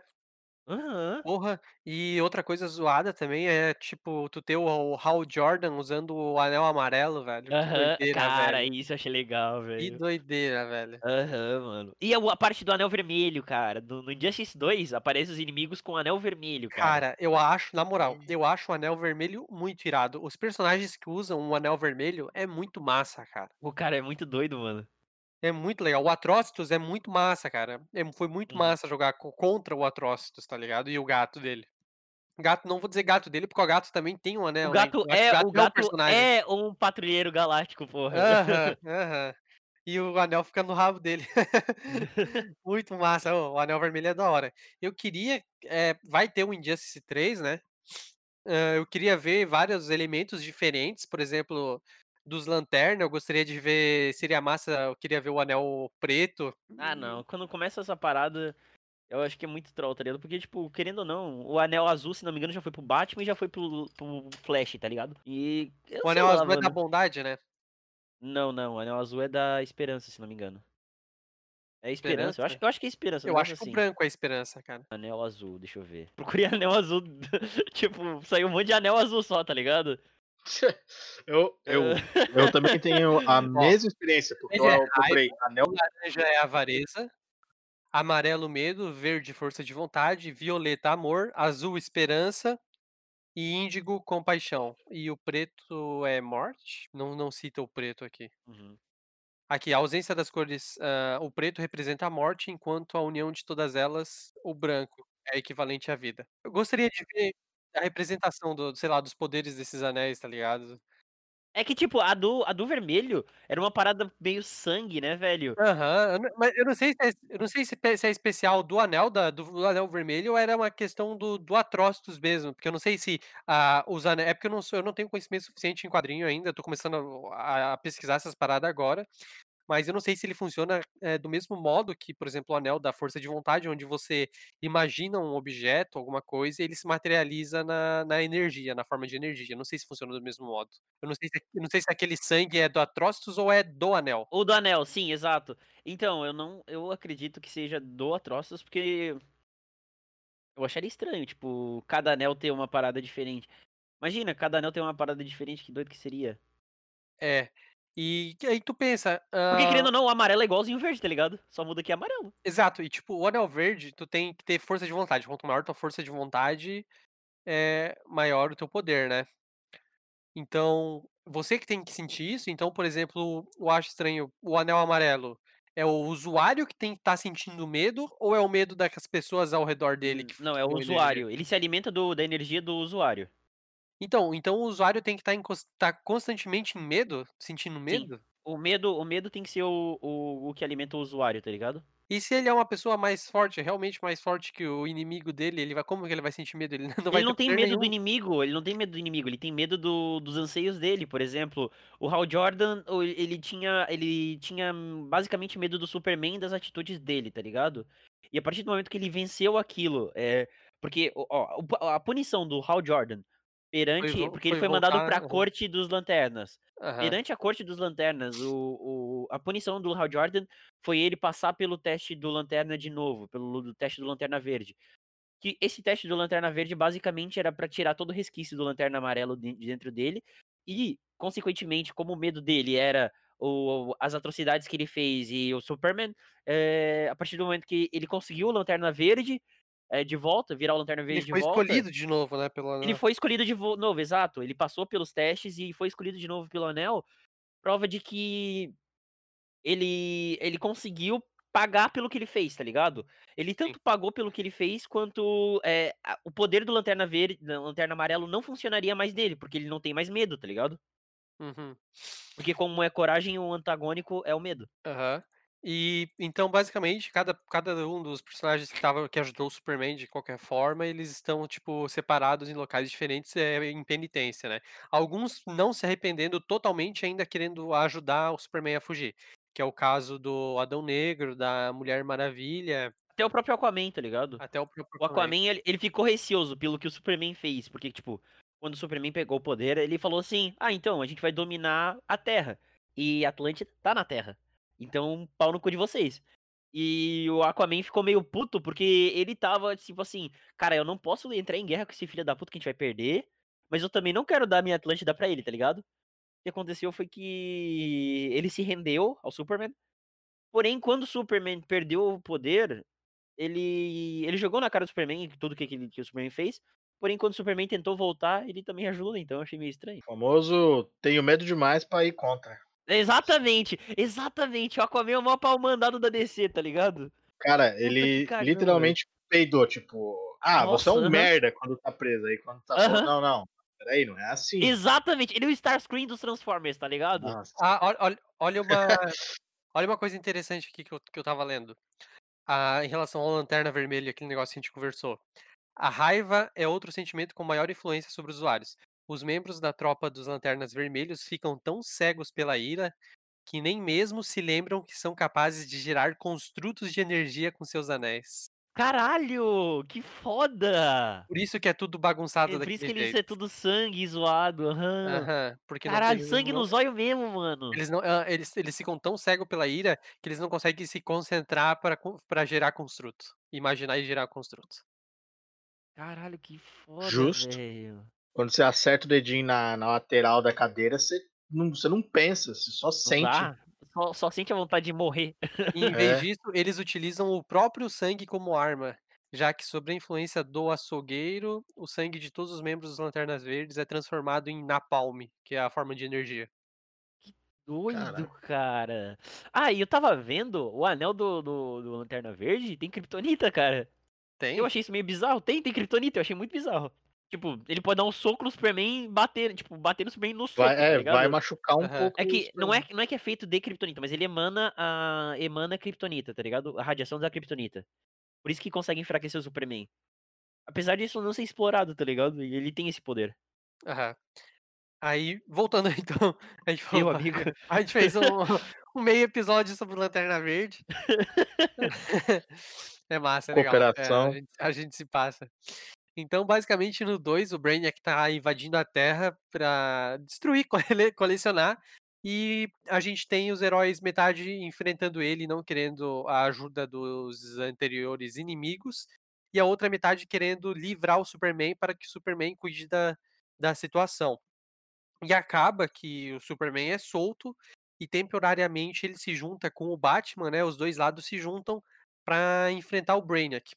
Speaker 2: Aham.
Speaker 1: porra. E outra coisa zoada também é, tipo, tu ter o o Hal Jordan usando o anel amarelo, velho. Que
Speaker 2: Aham.
Speaker 1: doideira,
Speaker 2: Cara,
Speaker 1: velho.
Speaker 2: isso eu achei legal,
Speaker 1: Que
Speaker 2: velho.
Speaker 1: doideira, velho.
Speaker 2: Aham, mano. E a a parte do anel vermelho, cara. Do no Injustice 2, aparece os inimigos com anel vermelho, cara.
Speaker 1: Cara, eu acho, na moral, eu acho o anel vermelho muito irado. Os personagens que usam o anel vermelho é muito massa, cara.
Speaker 2: O cara é muito doido, mano.
Speaker 1: É muito legal. O Atrocitus é muito massa, cara. É foi muito
Speaker 2: Uhum.
Speaker 1: massa jogar co contra o Atrocitus, tá ligado? E o gato dele. Gato não vou dizer gato dele, porque o gato também tem um anel, né,
Speaker 2: gato
Speaker 1: o
Speaker 2: é
Speaker 1: gato
Speaker 2: o
Speaker 1: é o
Speaker 2: gato
Speaker 1: personagem.
Speaker 2: é um patrulheiro galáctico, porra.
Speaker 1: Aham, aham. E o anel fica no rabo dele. Muito massa. Ô, o anel vermelho é da hora. Eu queria, eh, vai ter o Injustice 3, né, hã, eu queria ver vários elementos diferentes, por exemplo, dos Lanterna, eu gostaria de ver seria massa, eu queria ver o anel preto.
Speaker 2: Ah, não. Quando começa essa parada, eu acho que é muito troll, tá ligado? Porque, tipo, querendo ou não, o anel azul, se não me engano, já foi pro Batman e já foi pro, pro Flash, tá ligado? E
Speaker 1: O anel
Speaker 2: lá,
Speaker 1: azul é da
Speaker 2: mano.
Speaker 1: bondade, né.
Speaker 2: Não, não, o anel azul é da esperança, se não me engano. É esperança. Eu acho,
Speaker 1: Esperança?
Speaker 2: eu acho que é esperança,
Speaker 1: Eu acho que o
Speaker 2: assim.
Speaker 1: branco é esperança, cara.
Speaker 2: Anel azul, deixa eu ver. Procurei anel azul. tipo, saiu um monte de anel azul só, tá ligado?
Speaker 3: Eu, eu,
Speaker 2: Ah,
Speaker 3: eu também tenho a mesma experiência, porque eu,
Speaker 1: é
Speaker 3: eu procurei
Speaker 1: raiva,
Speaker 3: anel.
Speaker 1: laranja é avareza, amarelo medo, verde força de vontade, violeta amor, azul esperança e índigo compaixão. E o preto é morte? Não não cita o preto aqui.
Speaker 2: uhum.
Speaker 1: Aqui, a ausência das cores, hã, o preto representa a morte, enquanto a união de todas elas, o branco, é equivalente à vida. Eu gostaria de ver a representação do sei lá, dos poderes desses anéis, tá ligado?
Speaker 2: É que, tipo, a do, a do vermelho era uma parada meio sangue, né, velho?
Speaker 1: Aham, não mas eu não sei se é eu não sei se é especial do anel da do anel vermelho ou era uma questão do do Atrocitus mesmo, porque eu não sei se, ah, os ane é porque eu não sou eu não tenho conhecimento suficiente em quadrinho ainda, eu tô começando a a pesquisar essas paradas agora, mas eu não sei se ele funciona, eh, do mesmo modo que, por exemplo, o anel da força de vontade, onde você imagina um objeto, alguma coisa, e ele se materializa na na energia, na forma de energia. Não sei se funciona do mesmo modo. Eu não sei se eu não sei se aquele sangue é do Atrocitus ou é do anel.
Speaker 2: O do anel, sim, exato. Então, eu não eu acredito que seja do Atrocitus, porque eu acharia estranho, tipo, cada anel ter uma parada diferente. Imagina, cada anel ter uma parada diferente, que doido que seria.
Speaker 1: É. E aí tu pensa,
Speaker 2: Porque querendo
Speaker 1: hã
Speaker 2: ou não, o amarelo é igualzinho o verde, tá ligado? Só muda que é amarelo.
Speaker 1: Exato, e tipo, o anel verde, tu tem que ter força de vontade. Quanto maior tua força de vontade, eh, maior o teu poder, né. Então, você que tem que sentir isso, então, por exemplo, eu acho estranho, o anel amarelo, é o usuário que tem que estar sentindo medo ou é o medo das pessoas ao redor dele
Speaker 2: Hum, não, é o
Speaker 1: dão energia?
Speaker 2: usuário. Ele se alimenta do da energia do usuário.
Speaker 1: Então então o usuário tem que estar cons estar constantemente em medo? Sentindo
Speaker 2: Sim.
Speaker 1: medo?
Speaker 2: O medo o medo tem que ser o o o que alimenta o usuário, tá ligado?
Speaker 1: E se ele é uma pessoa mais forte, realmente mais forte que o inimigo dele, ele vai como que ele vai sentir medo? Ele não vai
Speaker 2: Ele
Speaker 1: ter
Speaker 2: não tem medo do
Speaker 1: nenhum.
Speaker 2: inimigo, ele não tem medo do inimigo, ele tem medo do dos anseios dele, por exemplo, o Hal Jordan, ele tinha ele tinha basicamente medo do Superman e das atitudes dele, tá ligado? E a partir do momento que ele venceu aquilo, eh, porque ó, a punição do Hal Jordan perante
Speaker 1: vo
Speaker 2: porque ele
Speaker 1: foi
Speaker 2: foi mandado
Speaker 1: voltar
Speaker 2: pra corte dos lanternas.
Speaker 1: Aham.
Speaker 2: Perante a corte dos lanternas, o o a punição do Hal Jordan foi ele passar pelo teste do lanterna de novo, pelo do teste do lanterna verde. Que esse teste do lanterna verde basicamente era pra tirar todo o resquício do lanterna amarelo de de dentro dele, e consequentemente, como o medo dele era o as atrocidades que ele fez e o Superman, eh, a partir do momento que ele conseguiu o lanterna verde, eh, de volta, virar o lanterna
Speaker 1: Ele
Speaker 2: verde de
Speaker 1: foi
Speaker 2: volta
Speaker 1: escolhido de novo, né, pelo
Speaker 2: ele
Speaker 1: anel.
Speaker 2: foi escolhido de vo novo, exato, ele passou pelos testes e foi escolhido de novo pelo anel, prova de que ele ele conseguiu pagar pelo que ele fez, tá ligado? Ele
Speaker 1: Sim.
Speaker 2: tanto pagou pelo que ele fez quanto, a o poder do lanterna verde da lanterna amarelo não funcionaria mais nele, porque ele não tem mais medo, tá ligado?
Speaker 1: Uhum.
Speaker 2: Porque como é coragem, o antagônico é o medo.
Speaker 1: Aham. E, então basicamente cada cada um dos personagens que estava que ajudou o Superman de qualquer forma, eles estão, tipo, separados em locais diferentes, eh, em penitência, né. Alguns não se arrependendo totalmente, ainda querendo ajudar o Superman a fugir, que é o caso do Adão Negro, da Mulher Maravilha
Speaker 2: Até o próprio Aquaman, tá ligado?
Speaker 1: até o próprio
Speaker 2: O
Speaker 1: Aquaman.
Speaker 2: Aquaman ele ele ficou receoso pelo que o Superman fez, porque, tipo, quando o Superman pegou o poder, ele falou assim: "Ah, então, a gente vai dominar a Terra, e Atlântida tá na Terra, então pau no cu de vocês". E o Aquaman ficou meio puto, porque ele estava tipo assim: "Cara, eu não posso entrar em guerra com esse filho da puta que a gente vai perder, mas eu também não quero dar minha Atlântida pra ele", tá ligado? O que aconteceu foi que ele se rendeu ao Superman, porém quando o Superman perdeu o poder, ele ele jogou na cara do Superman tudo que que que o Superman fez, porém quando o Superman tentou voltar, ele também ajudou, então eu achei meio estranho.
Speaker 3: Famoso tenho medo demais pra ir contra.
Speaker 2: Exatamente, exatamente, o Aquaman é o maior pau mandado da DC, tá ligado?
Speaker 3: Cara, ele
Speaker 2: velho.
Speaker 3: literalmente peidou, tipo: "Ah, você é
Speaker 2: Nossa,
Speaker 3: um
Speaker 2: aham.
Speaker 3: merda quando tá preso", aí quando tá solto:
Speaker 2: Aham.
Speaker 3: "Não, não, espera aí, não é assim".
Speaker 2: Exatamente, ele é o Starscream dos Transformers, tá ligado?
Speaker 3: Nossa.
Speaker 1: Ah, olha olha olha uma olha uma coisa interessante aqui que eu que eu estava lendo, ah, em relação ao Lanterna Vermelha, aquele negócio que a gente conversou. A raiva é outro sentimento com maior influência sobre os usuários. Os membros da tropa dos Lanternas Vermelhos ficam tão cegos pela ira, que nem mesmo se lembram que são capazes de gerar construtos de energia com seus anéis.
Speaker 2: Caralho, que foda!
Speaker 1: Por isso que é tudo bagunçado
Speaker 2: É por isso que eles
Speaker 1: jeito.
Speaker 2: é tudo sangue zoado, aham.
Speaker 1: Aham, porque
Speaker 2: Caralho,
Speaker 1: eles
Speaker 2: sangue
Speaker 1: não
Speaker 2: no zóio mesmo, mano.
Speaker 1: eles não hã, eles eles ficam tão cego pela ira, que eles não conseguem se concentrar pra gerar construto, imaginar e gerar construto.
Speaker 2: Caralho, que foda,
Speaker 3: Justo. Quando você acerta o dedinho na na lateral da cadeira, você não você não pensa, você só
Speaker 2: Não
Speaker 3: sente.
Speaker 2: dá, só só sente a vontade de morrer.
Speaker 1: E em vez
Speaker 3: É.
Speaker 1: disso, eles utilizam o próprio sangue como arma, já que sob a influência do açougueiro, o sangue de todos os membros dos Lanternas Verdes é transformado em napalm, que é a forma de energia.
Speaker 2: Doido,
Speaker 3: Caraca.
Speaker 2: cara. Ah, e eu estava vendo, o anel do do do Lanterna Verde tem kryptonita, cara. Eu
Speaker 1: Tem?
Speaker 2: achei isso meio bizarro. Tem, tem kryptonita, eu achei muito bizarro. Tipo, ele pode dar um soco no Superman e bater, tipo, bater no Superman no soco,
Speaker 3: Vai
Speaker 2: tá
Speaker 3: é, vai machucar um
Speaker 1: Aham.
Speaker 3: pouco
Speaker 2: É que não é não é que é feito de kryptonita, mas ele emana a emana kryptonita, tá ligado? A radiação da kryptonita. Por isso que consegue enfraquecer o Superman. Apesar disso não ser explorado, tá ligado? E ele tem esse poder.
Speaker 1: Aham. Aí, voltando então, a gente falou
Speaker 2: Meu amigo.
Speaker 1: a gente fez um um meio episódio sobre Lanterna Verde. é massa, é legal. É,
Speaker 3: Cooperação.
Speaker 1: a, gente, a gente se passa. Então, basicamente, no 2, o Brainiac tá invadindo a Terra pra destruir, cole- colecionar. E a gente tem os heróis metade enfrentando ele, não querendo a ajuda dos anteriores inimigos. E a outra metade querendo livrar o Superman para que o Superman cuide da, da situação. E acaba que o Superman é solto e temporariamente ele se junta com o Batman, né? Os dois lados se juntam para enfrentar o Brainiac.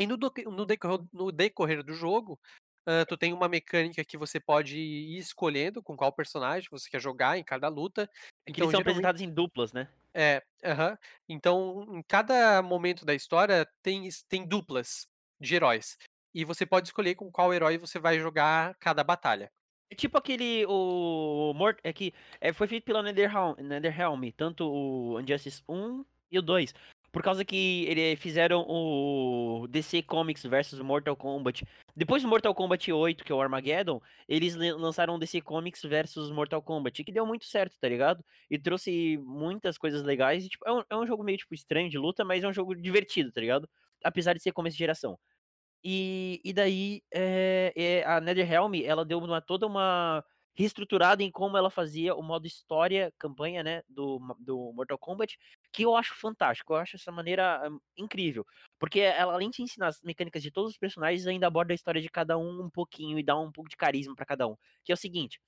Speaker 1: E no, no decorrer, no decorrer do jogo, hã, tu tem uma mecânica que você pode ir escolhendo com qual personagem você quer jogar em cada luta.
Speaker 2: É que eles
Speaker 1: Então,
Speaker 2: são
Speaker 1: geralmente
Speaker 2: apresentados em duplas, né?
Speaker 1: é, aham. Então, em cada momento da história tem, tem duplas de heróis. E você pode escolher com qual herói você vai jogar cada batalha.
Speaker 2: É tipo aquele. O. Mort é que é, foi feito pela Netherrealm, Netherrealm, tanto o Injustice 1 e o 2. Por causa que eles fizeram o DC Comics versus Mortal Kombat. Depois do Mortal Kombat 8, que é o Armageddon, eles le- lançaram o DC Comics versus Mortal Kombat, que deu muito certo, tá ligado? E trouxe muitas coisas legais. E, tipo, é, um, é um jogo meio tipo, estranho de luta, mas é um jogo divertido, tá ligado? Apesar de ser começo de geração. E, e daí eh, eh, a NetherRealm, ela deu uma, toda uma reestruturada em como ela fazia o modo história, campanha, né, do, do Mortal Kombat, que eu acho fantástico, eu acho essa maneira hum, incrível, porque ela, além de ensinar as mecânicas de todos os personagens, ainda aborda a história de cada um um pouquinho e dá um pouco de carisma pra cada um, que é o seguinte,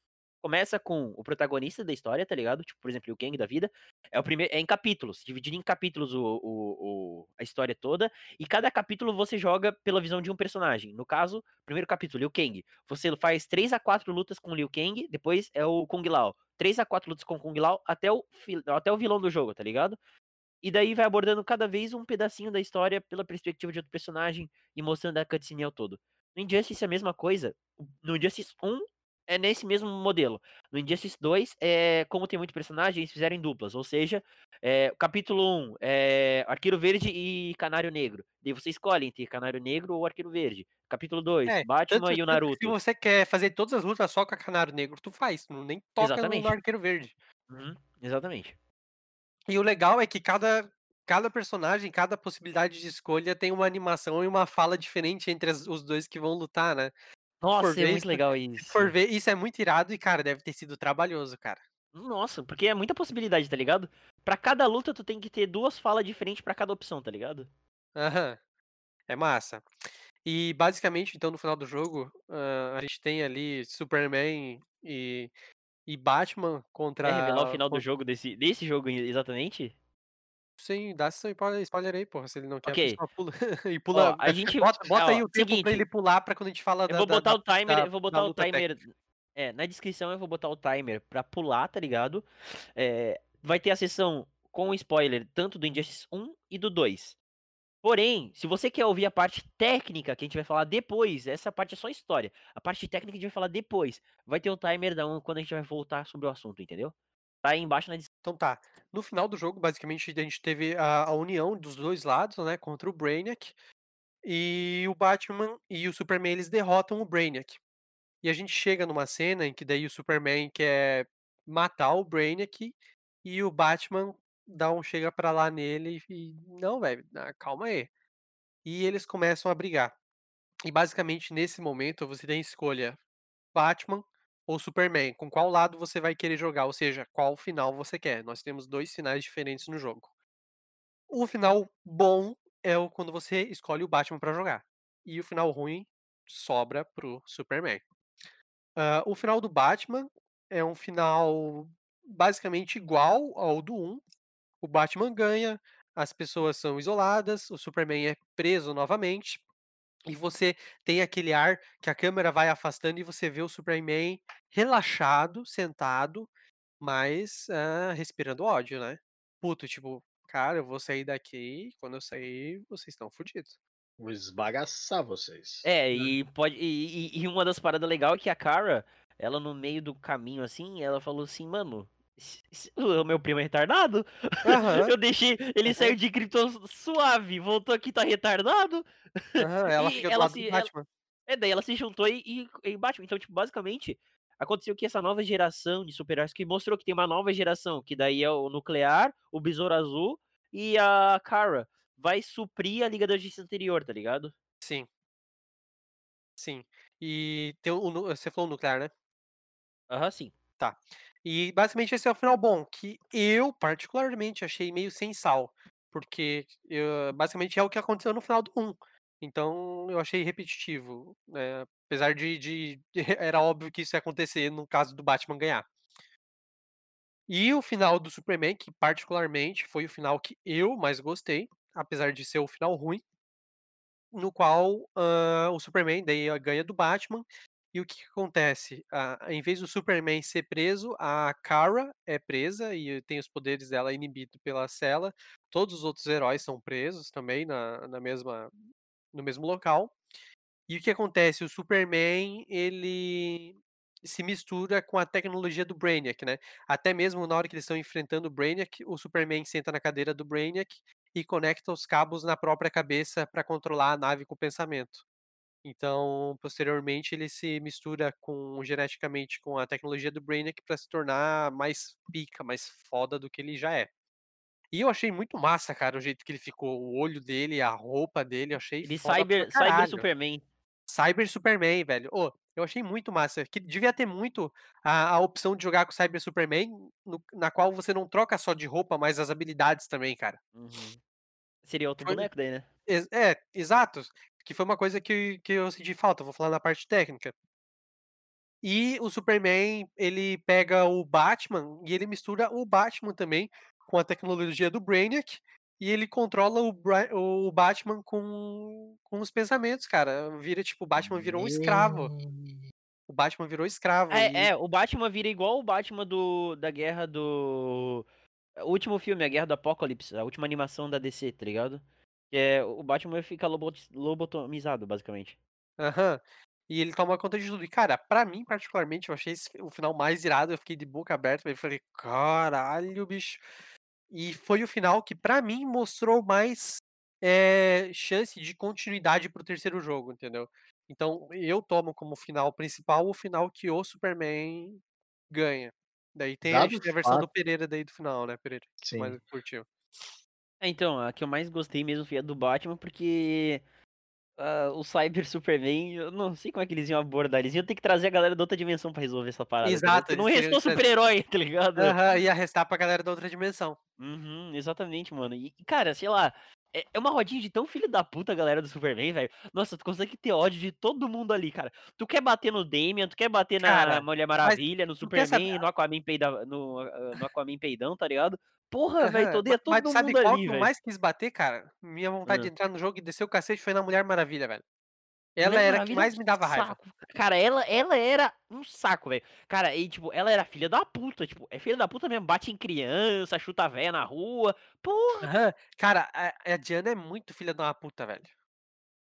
Speaker 2: começa com o protagonista da história, tá ligado? Tipo, por exemplo, o Kang da vida, é o primeiro, é em capítulos, dividido em capítulos o, o, o- a história toda, e cada capítulo você joga pela visão de um personagem. No caso, primeiro capítulo, Liu Kang. Você faz 3 a 4 lutas com Liu Kang, depois é o Kung Lao. 3 a 4 lutas com Kung Lao até o, até o vilão do jogo, tá ligado? E daí vai abordando cada vez um pedacinho da história pela perspectiva de outro personagem e mostrando a cutscene ao todo. No Injustice é a mesma coisa. No Injustice 1 é nesse mesmo modelo. No Injustice 2, é, como tem muito personagem, eles fizeram em duplas. Ou seja, é, capítulo 1 é Arqueiro Verde e Canário Negro. Daí você escolhe entre Canário Negro ou Arqueiro Verde. Capítulo 2,
Speaker 1: É,
Speaker 2: Batman
Speaker 1: tanto,
Speaker 2: e o
Speaker 1: que se
Speaker 2: Naruto.
Speaker 1: você quer fazer todas as lutas só com a Canário Negro, tu faz, tu nem toca no
Speaker 2: Exatamente.
Speaker 1: Arqueiro Verde.
Speaker 2: Uhum, exatamente.
Speaker 1: E o legal é que cada, cada personagem, cada possibilidade de escolha tem uma animação e uma fala diferente entre as- os dois que vão lutar, né?
Speaker 2: Nossa, é
Speaker 1: ver
Speaker 2: muito
Speaker 1: isso-
Speaker 2: legal
Speaker 1: Se
Speaker 2: isso.
Speaker 1: for ver, isso é muito irado e, cara, deve ter sido trabalhoso, cara.
Speaker 2: Nossa, porque é muita possibilidade, tá ligado? Pra cada luta tu tem que ter duas falas diferentes pra cada opção, tá ligado?
Speaker 1: Aham. É massa. E basicamente, então, no final do jogo, ah, a gente tem ali Superman e, e Batman contra.
Speaker 2: Quer revelar o final do jogo desse, desse jogo exatamente?
Speaker 1: Sim, dá seu spoiler, aí, porra. Se ele não quer, a
Speaker 2: Ok.
Speaker 1: pessoa pula. e
Speaker 2: Ó,
Speaker 1: pula.
Speaker 2: a gente.
Speaker 1: Bota, bota
Speaker 2: ó,
Speaker 1: aí o tempo
Speaker 2: seguinte,
Speaker 1: pra ele pular pra quando a gente fala
Speaker 2: Eu
Speaker 1: da.
Speaker 2: vou botar
Speaker 1: da-
Speaker 2: o timer,
Speaker 1: da-
Speaker 2: eu vou botar o timer.
Speaker 1: técnica.
Speaker 2: É, na descrição eu vou botar o timer pra pular, tá ligado? É, vai ter a sessão com spoiler tanto do Injustice 1 e do 2. Porém, se você quer ouvir a parte técnica que a gente vai falar depois, essa parte é só história. A parte técnica a gente vai falar depois. Vai ter o timer da um quando a gente vai voltar sobre o assunto, entendeu? Tá aí embaixo na descrição.
Speaker 1: Então tá. No final do jogo, basicamente, a gente teve a, a união dos dois lados, né? Contra o Brainiac. E o Batman e o Superman, eles derrotam o Brainiac. E a gente chega numa cena em que daí o Superman quer matar o Brainiac e o Batman dá um chega pra lá nele e não, velho, ah, calma aí. E eles começam a brigar. E basicamente nesse momento você tem escolha Batman ou Superman, com qual lado você vai querer jogar, ou seja, qual final você quer. Nós temos dois finais diferentes no jogo. O final bom é quando você escolhe o Batman pra jogar. E o final ruim sobra pro Superman. Ah, o final do Batman é um final basicamente igual ao do 1. O Batman ganha, as pessoas são isoladas, o Superman é preso novamente. E você tem aquele ar que a câmera vai afastando e você vê o Superman relaxado, sentado, mas ah, respirando ódio, né? Puto, tipo, cara, eu vou sair daqui, quando eu sair, vocês estão fodidos.
Speaker 3: Vou esbagaçar vocês.
Speaker 2: É, e pode. E, e- e uma das paradas legais é que a Kara, ela no meio do caminho assim, ela falou assim, mano. O meu primo é retardado?
Speaker 1: Aham,
Speaker 2: Eu deixei. Ele
Speaker 1: Aham.
Speaker 2: saiu de Krypton suave, voltou aqui, tá retardado?
Speaker 1: aham, ela fica do
Speaker 2: ela
Speaker 1: lado
Speaker 2: se-
Speaker 1: do
Speaker 2: ela-
Speaker 1: Batman.
Speaker 2: É, daí ela se juntou e, e, e Batman. Então, tipo, basicamente, aconteceu que essa nova geração de super-heróis que mostrou que tem uma nova geração, que daí é o Nuclear, o Besouro Azul e a Kara, vai suprir a Liga da Justiça anterior, tá ligado?
Speaker 1: Sim. Sim. E tem o você falou o nuclear, né?
Speaker 2: Aham, sim.
Speaker 1: Tá. E basicamente esse é o final bom, que eu particularmente achei meio sem sal, porque, hã, basicamente é o que aconteceu no final do 1. Então eu achei repetitivo, né, apesar de de era óbvio que isso ia acontecer no caso do Batman ganhar. E o final do Superman, que particularmente foi o final que eu mais gostei, apesar de ser o final ruim. No qual, hã, o Superman daí ganha do Batman, e o que que acontece? Ah, em vez do Superman ser preso, a Kara é presa e tem os poderes dela inibido pela cela, todos os outros heróis são presos também na na mesma no mesmo local. E o que acontece? O Superman ele se mistura com a tecnologia do Brainiac, né, até mesmo na hora que eles estão enfrentando o Brainiac, o Superman senta na cadeira do Brainiac e conecta os cabos na própria cabeça pra controlar a nave com o pensamento. Então, posteriormente ele se mistura com geneticamente com a tecnologia do Brainiac pra se tornar mais pica, mais foda do que ele já é. E eu achei muito massa, cara, o jeito que ele ficou, o olho dele, a roupa dele, eu achei
Speaker 2: Ele
Speaker 1: foda
Speaker 2: cyber cyber. Superman.
Speaker 1: Cyber Superman, velho. Ô, eu achei muito massa, que devia ter muito a a opção de jogar com Cyber Superman, no na qual você não troca só de roupa, mas as habilidades também, cara.
Speaker 2: Uhum. Seria outro boneco daí, né?
Speaker 1: ex é, exato, que foi uma coisa que que eu senti falta, vou falar na parte técnica. E o Superman, ele pega o Batman e ele mistura o Batman também com a tecnologia do Brainiac, e ele controla o Bra o Batman com com os pensamentos, cara, vira tipo, o Batman virou um escravo. O Batman virou escravo
Speaker 2: É
Speaker 1: e
Speaker 2: é, o Batman vira igual o Batman do da guerra do o último filme, a Guerra do Apocalipse, a última animação da DC, tá ligado? Que é o Batman fica loboti lobotomizado, basicamente.
Speaker 1: Aham. E ele toma conta de tudo. E cara, pra mim particularmente, eu achei o final mais irado, eu fiquei de boca aberta, eu falei: "Caralho, bicho". E foi o final que pra mim mostrou mais, eh, chance de continuidade para o 3º jogo, entendeu? Então eu tomo como final principal o final que o Superman ganha. Daí tem a gente a versão do Pereira daí do final, né, Pereira,
Speaker 3: Sim.
Speaker 1: curtiu.
Speaker 2: É, então, a que eu mais gostei mesmo foi a do Batman, porque, hã, o Cyber Superman, eu não sei como é que eles iam abordar, eles iam ter que trazer a galera da outra dimensão pra resolver essa parada, tá?
Speaker 1: Exato,
Speaker 2: Porque não restou super-herói, tá ligado?
Speaker 1: Aham, ia restar pra galera da outra dimensão.
Speaker 2: Uhum, exatamente, mano. E, cara, sei lá, é é uma rodinha de tão filho da puta a galera do Superman, velho. Nossa, tu consegue ter ódio de todo mundo ali, cara. Tu quer bater no Damian, tu quer bater na
Speaker 1: Cara,
Speaker 2: Mulher
Speaker 1: mas
Speaker 2: Maravilha, no Superman, no Aquaman peida no hã, no Aquaman peidão, tá ligado? Porra, velho,
Speaker 1: mas tu
Speaker 2: todo
Speaker 1: sabe
Speaker 2: mundo
Speaker 1: qual
Speaker 2: ali,
Speaker 1: que eu mais quis bater, cara? Minha vontade de
Speaker 2: Hã.
Speaker 1: entrar no jogo e descer o cacete foi na Mulher Maravilha, velho. Ela
Speaker 2: Mulher
Speaker 1: era a que
Speaker 2: é
Speaker 1: mais me dava raiva.
Speaker 2: saco. Cara, ela ela era um saco, velho. Cara, e tipo, ela era filha da puta, tipo, é filha da puta mesmo, bate em criança, chuta véia na rua. Porra!
Speaker 1: Aham. Cara, a a Diana é muito filha de uma puta, velho.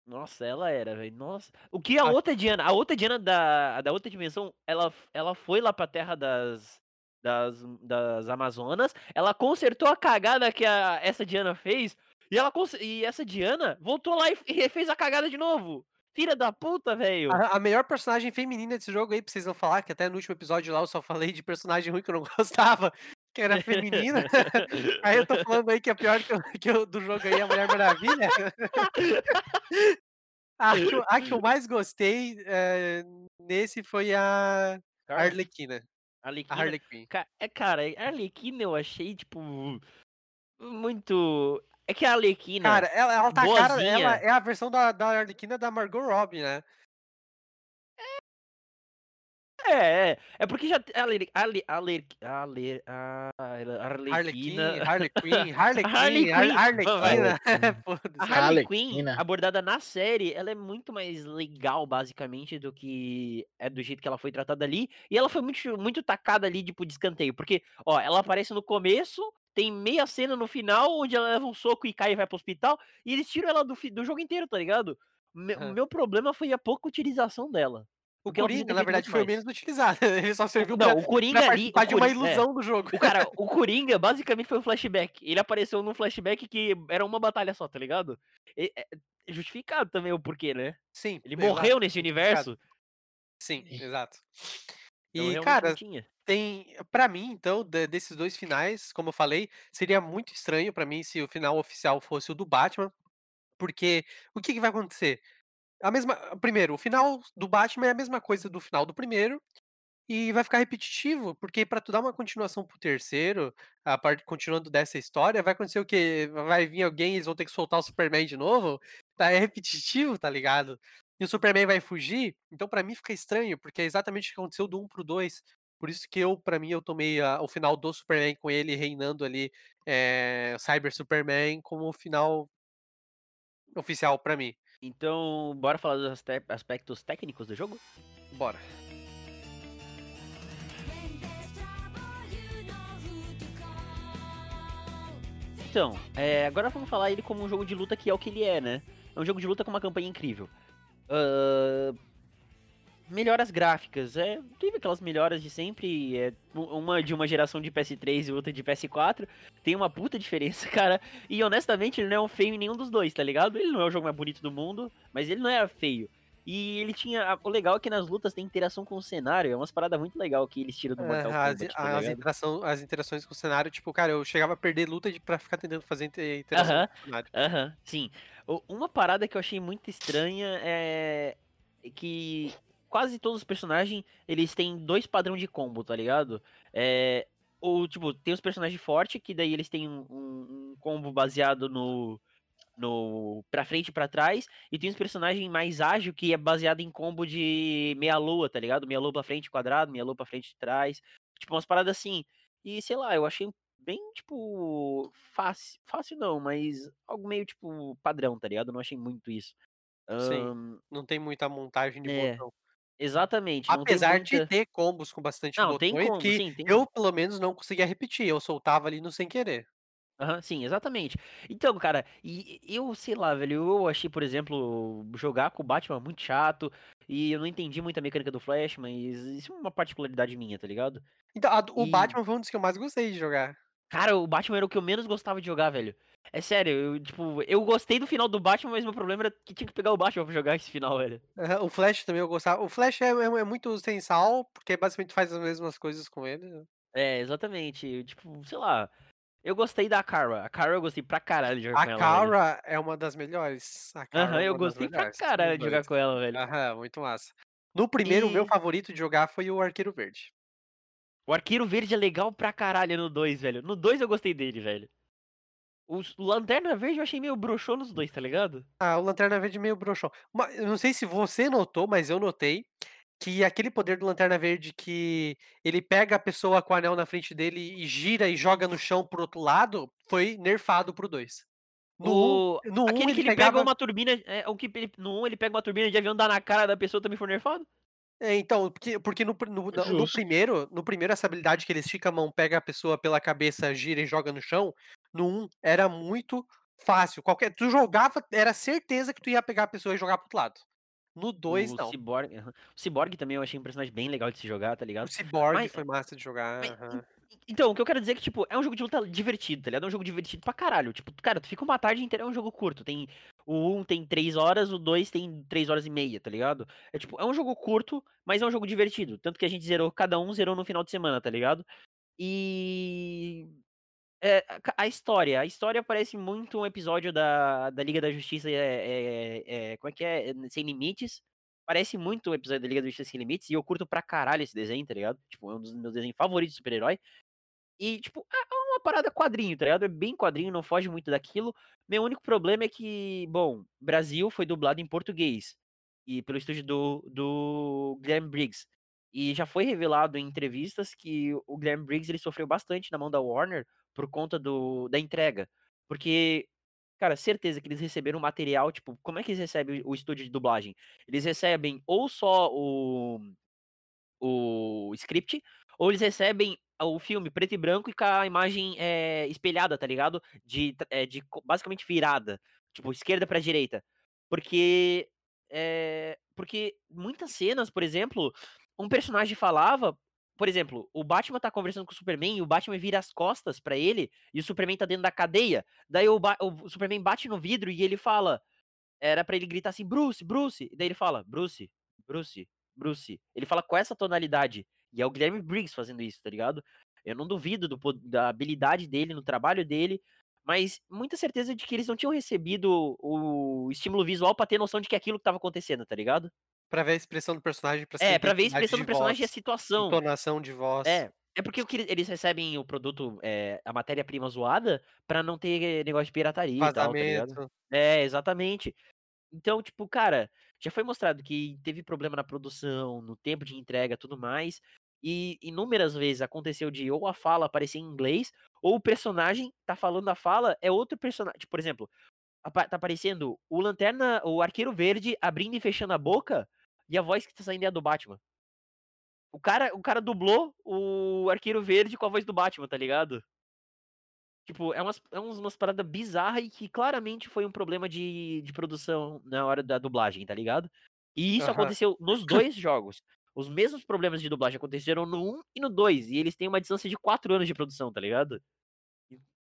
Speaker 2: Nossa, ela era, velho, nossa. O que a
Speaker 1: A
Speaker 2: outra Diana a outra Diana da da outra dimensão, ela ela foi lá pra terra das das das Amazonas, ela consertou a cagada que a essa Diana fez, e ela e essa Diana voltou lá e e refez a cagada de novo. Filha da puta, velho.
Speaker 1: A a melhor personagem feminina desse jogo aí, pra vocês não falar, que até no último episódio lá eu só falei de personagem ruim que eu não gostava, que era feminina. Aí eu tô falando aí que a pior que eu que eu do jogo aí é a Mulher Maravilha. A que eu a que eu mais gostei, eh, nesse foi a? Arlequina. A
Speaker 2: Arlequina?
Speaker 1: Harley Quinn.
Speaker 2: Ca é, cara, a Arlequina eu achei, tipo, muito é que a Arlequina,
Speaker 1: Cara, ela ela tá a cara ela
Speaker 2: boazinha
Speaker 1: é a versão da da Arlequina da Margot Robbie, né.
Speaker 2: É, é. É porque já te ale ale alerq ale a Arlequina
Speaker 1: Arlequim, Harley Quinn, Harley
Speaker 2: Harley
Speaker 1: Quinn, Ar
Speaker 2: Quinn.
Speaker 1: Arlequina.
Speaker 2: A Harley Quinn, abordada na série, ela é muito mais legal, basicamente, do que é do jeito que ela foi tratada ali, e ela foi muito muito tacada ali, tipo, de escanteio, porque, ó, ela aparece no começo, tem meia cena no final, onde ela leva um soco e cai e vai para o hospital, e eles tiram ela do do jogo inteiro, tá ligado? Me o
Speaker 1: Aham.
Speaker 2: meu problema foi a pouca utilização dela,
Speaker 1: O Coringa, na verdade, foi o menos utilizado, ele só serviu pra
Speaker 2: Não, o Coringa
Speaker 1: pra
Speaker 2: ali
Speaker 1: de uma
Speaker 2: é.
Speaker 1: ilusão do jogo.
Speaker 2: O cara, o Coringa basicamente foi um flashback, ele apareceu num flashback que era uma batalha só, tá ligado? É é justificado também o porquê, né.
Speaker 1: Sim,
Speaker 2: Ele
Speaker 1: exato,
Speaker 2: morreu nesse universo.
Speaker 1: Sim, exato. E,
Speaker 2: não
Speaker 1: cara, tem pra mim, então, de desses 2 finais, como eu falei, seria muito estranho pra mim se o final oficial fosse o do Batman, porque o que que vai acontecer? A mesma primeiro, o final do Batman é a mesma coisa do final do primeiro, e vai ficar repetitivo, porque pra tu dar uma continuação para o terceiro, a parte continuando dessa história, vai acontecer o quê? Vai vir alguém eles vão ter que soltar o Superman de novo? Tá, é repetitivo, tá ligado? E o Superman vai fugir, então pra mim fica estranho, porque é exatamente o que aconteceu do 1 para o 2. Por isso que eu pra mim, eu tomei a o final do Superman com ele reinando ali, eh, Cyber Superman como o final oficial pra mim.
Speaker 2: Então, bora falar dos aspe aspectos técnicos do jogo?
Speaker 1: Bora.
Speaker 2: Então, eh, agora vamos falar ele como um jogo de luta que é o que ele é, né. É um jogo de luta com uma campanha incrível. Hã, melhoras gráficas, eh, teve aquelas melhoras de sempre, u uma de uma geração de PS3 e outra de PS4, tem uma puta diferença, cara, e honestamente ele não é feio em nenhum dos 2, tá ligado. Ele não é o jogo mais bonito do mundo, mas ele não era feio. E ele tinha o legal é que nas lutas tem interação com o cenário, é umas parada muito legal que eles tiram do Mortal
Speaker 1: Aham, as
Speaker 2: Kombat, tá
Speaker 1: as interação as interações com o cenário, tipo, cara, eu chegava a perder luta de pra ficar tentando fazer inte interação
Speaker 2: Aham,
Speaker 1: com o cenário.
Speaker 2: aham, sim. U uma parada que eu achei muito estranha, eh, que quase todos os personagem, eles têm 2 padrão de combo, tá ligado. Eh, ou tipo, tem os personagem forte, que daí eles têm um um um combo baseado no no pra frente e pra trás, e tem os personagem mais ágil, que é baseado em combo de meia lua, tá ligado. Meia lua pra frente quadrado, meia lua pra frente e trás, tipo umas parada assim. E sei lá, eu achei bem, tipo, fácil fácil não, mas algo meio, tipo, padrão, tá ligado. Eu não achei muito isso.
Speaker 1: Sim,
Speaker 2: Hã
Speaker 1: não tem muita montagem de
Speaker 2: É,
Speaker 1: botão.
Speaker 2: Exatamente, tem
Speaker 1: Apesar de
Speaker 2: muita
Speaker 1: ter combos com bastante
Speaker 2: Não, tem
Speaker 1: botões
Speaker 2: combo,
Speaker 1: que
Speaker 2: sim, tem
Speaker 1: eu pelo menos não conseguia repetir, eu soltava ali no sem querer.
Speaker 2: Aham, sim, exatamente. Então, cara, e eu sei lá, velho, eu achei, por exemplo, jogar com o Batman muito chato, e eu não entendi muito a mecânica do Flash, mas isso é uma particularidade minha, tá ligado.
Speaker 1: Então, a o
Speaker 2: E
Speaker 1: Batman foi um dos que eu mais gostei de jogar.
Speaker 2: Cara, o Batman era o que eu menos gostava de jogar, velho. É sério, eu tipo, eu gostei do final do Batman, mas meu problema era que tinha que pegar o Batman pra jogar esse final, velho.
Speaker 1: O Flash também eu gostava o Flash é é é muito sem sal, porque basicamente faz as mesmas coisas com ele, né.
Speaker 2: É, exatamente, tipo, sei lá, eu gostei da Kara, a Kara eu gostei pra caralho de jogar
Speaker 1: A
Speaker 2: com ela, velho.
Speaker 1: Kara é uma das melhores, a
Speaker 2: Aham,
Speaker 1: é
Speaker 2: eu gostei pra caralho de
Speaker 1: 2.
Speaker 2: jogar com ela, velho.
Speaker 1: Aham, muito massa. No primeiro, o meu
Speaker 2: E
Speaker 1: favorito de jogar foi o Arqueiro Verde.
Speaker 2: O Arqueiro Verde é legal pra caralho no 2, velho. No 2 eu gostei dele, velho. O Lanterna Verde eu achei meio broxou nos 2, tá ligado?
Speaker 1: Ah, o Lanterna Verde meio broxão. Ma eu não sei se você notou, mas eu notei, que aquele poder do Lanterna Verde que ele pega a pessoa com o anel na frente dele e gira e joga no chão para o outro lado, foi nerfado para o 2. No 1
Speaker 2: O
Speaker 1: no 1
Speaker 2: aquele que
Speaker 1: ele
Speaker 2: ele pega
Speaker 1: pegava
Speaker 2: uma turbina é o que ele no 1 ele pega uma turbina de avião, dá na cara da pessoa, também foi nerfado?
Speaker 1: É, então, porque porque no pri no no primeiro no primeiro essa habilidade que ele estica a mão, pega a pessoa pela cabeça, gira e joga no chão, no 1 era muito fácil, qualquer tu jogava, era certeza que tu ia pegar a pessoa e jogar para o outro lado. No 2
Speaker 2: O
Speaker 1: não.
Speaker 2: Cyborg. O Cyborg também eu achei um personagem bem legal de se jogar, tá
Speaker 1: O
Speaker 2: ligado.
Speaker 1: Cyborg
Speaker 2: Mas
Speaker 1: foi massa de jogar,
Speaker 2: mas
Speaker 1: aham.
Speaker 2: então, o que eu quero dizer é que, tipo, é um jogo de luta divertido, tá ligado. É um jogo divertido pra caralho, tipo, cara, tu fica uma tarde inteira é um jogo curto, tem o 1 tem 3 horas, o 2 tem 3 horas e meia, tá ligado. É tipo, é um jogo curto, mas é um jogo divertido, tanto que a gente zerou cada um zerou no final de semana, tá ligado. E, eh, a história a história parece muito um episódio da da Liga da Justiça, eh eh eh, como é que é? Sem Limites. Parece muito o episódio da Liga da Justiça Sem Limites, e eu curto pra caralho esse desenho, tá ligado. Tipo, é um dos meus desenhos favoritos de super-herói. E, tipo, é é uma parada quadrinho, tá ligado, é bem quadrinho, não foge muito daquilo. Meu único problema é que, bom, Brasil foi dublado em português, e pelo estúdio do do Briggs. E já foi revelado em entrevistas que o Guilherme Briggs ele sofreu bastante na mão da Warner, por conta do da entrega. Porque, cara, certeza que eles receberam material, tipo, como é que eles recebem o estúdio de dublagem? Eles recebem ou só o o script, ou eles recebem o filme preto e branco e com a imagem, eh, espelhada, tá ligado, de eh, de basicamente virada, tipo, esquerda pra direita. Porque, eh, porque muitas cenas, por exemplo, um personagem falava por exemplo, o Batman tá conversando com o Superman e o Batman vira as costas pra ele, e o Superman tá dentro da cadeia, daí o Ba o Superman bate no vidro e ele fala era pra ele gritar assim: "Bruce, Bruce", daí ele fala: "Bruce, Bruce, Bruce". Ele fala com essa tonalidade. E é o Guilherme Briggs fazendo isso, tá ligado? Eu não duvido do, da habilidade dele, no trabalho dele, mas muita certeza de que eles não tinham recebido o estímulo visual pra ter noção de que aquilo que tava acontecendo, tá ligado?
Speaker 1: Pra ver a expressão do personagem, pra
Speaker 2: É, pra ver a expressão do personagem
Speaker 1: voz,
Speaker 2: e a situação.
Speaker 1: Entonação de voz.
Speaker 2: É, é porque eles recebem o produto, é, a matéria-prima zoada, pra não ter negócio de pirataria
Speaker 1: Vazamento.
Speaker 2: e tal, tá ligado? É, exatamente. Então, tipo, cara, já foi mostrado que teve problema na produção, no tempo de entrega tudo mais. E inúmeras vezes aconteceu de ou a fala aparecer em inglês, ou o personagem tá falando a fala, é outro personagem. Tipo, por exemplo, tá aparecendo o Lanterna, o Arqueiro Verde abrindo e fechando a boca, e a voz que tá saindo é a do Batman. O cara, o cara dublou o Arqueiro Verde com a voz do Batman, tá ligado? Tipo, é umas, é umas paradas bizarras e que claramente foi um problema de, de produção na hora da dublagem, tá ligado? E isso
Speaker 1: Aham.
Speaker 2: aconteceu nos dois jogos. Os mesmos problemas de dublagem aconteceram no 1 e no 2. E eles têm uma distância de 4 anos de produção, tá ligado?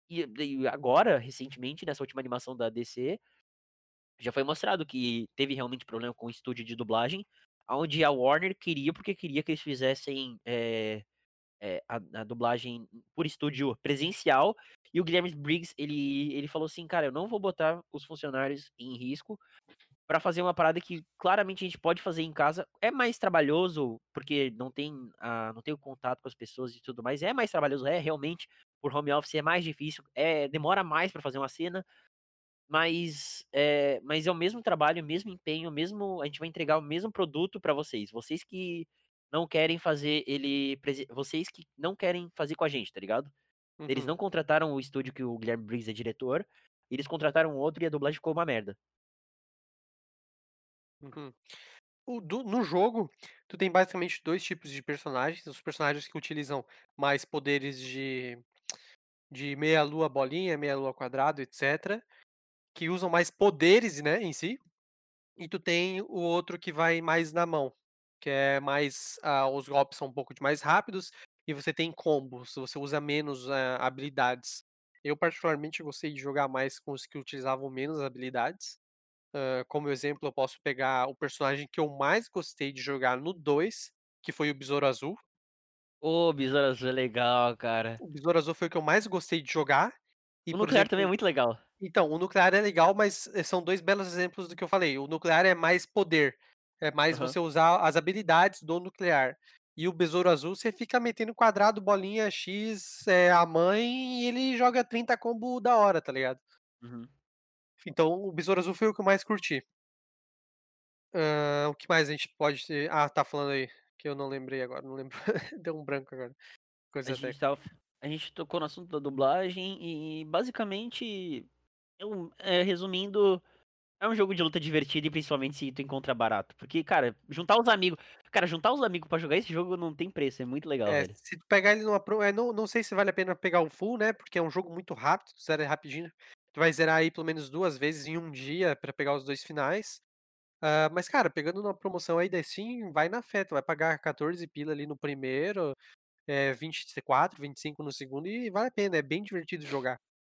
Speaker 2: E, e agora, recentemente, nessa última animação da DC, já foi mostrado que teve realmente problema com o estúdio de dublagem, onde a Warner queria, porque queria que eles fizessem é, é, a, a, dublagem por estúdio presencial. E o Guilherme Briggs, ele, ele falou assim, cara, eu não vou botar os funcionários em risco para fazer uma parada que claramente a gente pode fazer em casa. É mais trabalhoso, porque não tem, a, não tem o contato com as pessoas e tudo mais. É mais trabalhoso, é realmente. Por home office é mais difícil, é, demora mais para fazer uma cena. Mas é, mas é o mesmo trabalho, o mesmo empenho, o mesmo, a gente vai entregar o mesmo produto para vocês. Vocês que não querem fazer ele. Vocês que não querem fazer com a gente, tá ligado?
Speaker 1: Uhum.
Speaker 2: Eles não contrataram o estúdio que o Guilherme Briggs é diretor, eles contrataram outro e a dublagem ficou uma merda.
Speaker 1: Uhum. O, do, no jogo, tu tem basicamente dois tipos de personagens. Os personagens que utilizam mais poderes de, de meia-lua bolinha, meia-lua quadrado, etc. Que usam mais poderes, né, em si. E tu tem o outro que vai mais na mão, que é mais. Uh, os golpes são um pouco mais rápidos e você tem combos, você usa menos uh, habilidades. Eu, particularmente, gostei de jogar mais com os que utilizavam menos habilidades. Uh, como exemplo, eu posso pegar o personagem que eu mais gostei de jogar no 2, que foi o Besouro Azul.
Speaker 2: Ô, oh, Besouro Azul é legal, cara.
Speaker 1: O Besouro Azul foi o que eu mais gostei de jogar.
Speaker 2: E, o Nuclear exemplo, também é muito legal.
Speaker 1: Então, o Nuclear é legal, mas eh, são dois belos exemplos do que eu falei. O Nuclear é mais poder. É mais uhum. você usar as habilidades do Nuclear. E o Besouro Azul, você fica metendo quadrado, bolinha, X, é, a mãe, e ele joga 30 combo da hora, tá ligado?
Speaker 2: Uhum.
Speaker 1: Então, o Besouro Azul foi o que eu mais curti. Uh, o que mais a gente pode. Ah, tá falando aí, que eu não lembrei agora, não lembro. Deu um branco agora. Coisa
Speaker 2: a, gente tava... a gente tocou no assunto da dublagem e, basicamente, eu, é, resumindo, é um jogo de luta divertido e principalmente se tu encontra barato. Porque, cara, juntar os amigos. Cara, juntar os amigos para jogar esse jogo não tem preço, é muito legal,
Speaker 1: é,
Speaker 2: velho.
Speaker 1: Se tu pegar ele numa pro. É, não, não sei se vale a pena pegar o full, né? Porque é um jogo muito rápido, tu zera rapidinho. Tu vai zerar aí pelo menos duas vezes em um dia para pegar os dois finais. Uh, mas, cara, pegando uma promoção aí da Steam, vai na fé. Tu vai pagar 14 pila ali no primeiro, é, 24, 25 no segundo, e vale a pena, é bem divertido jogar.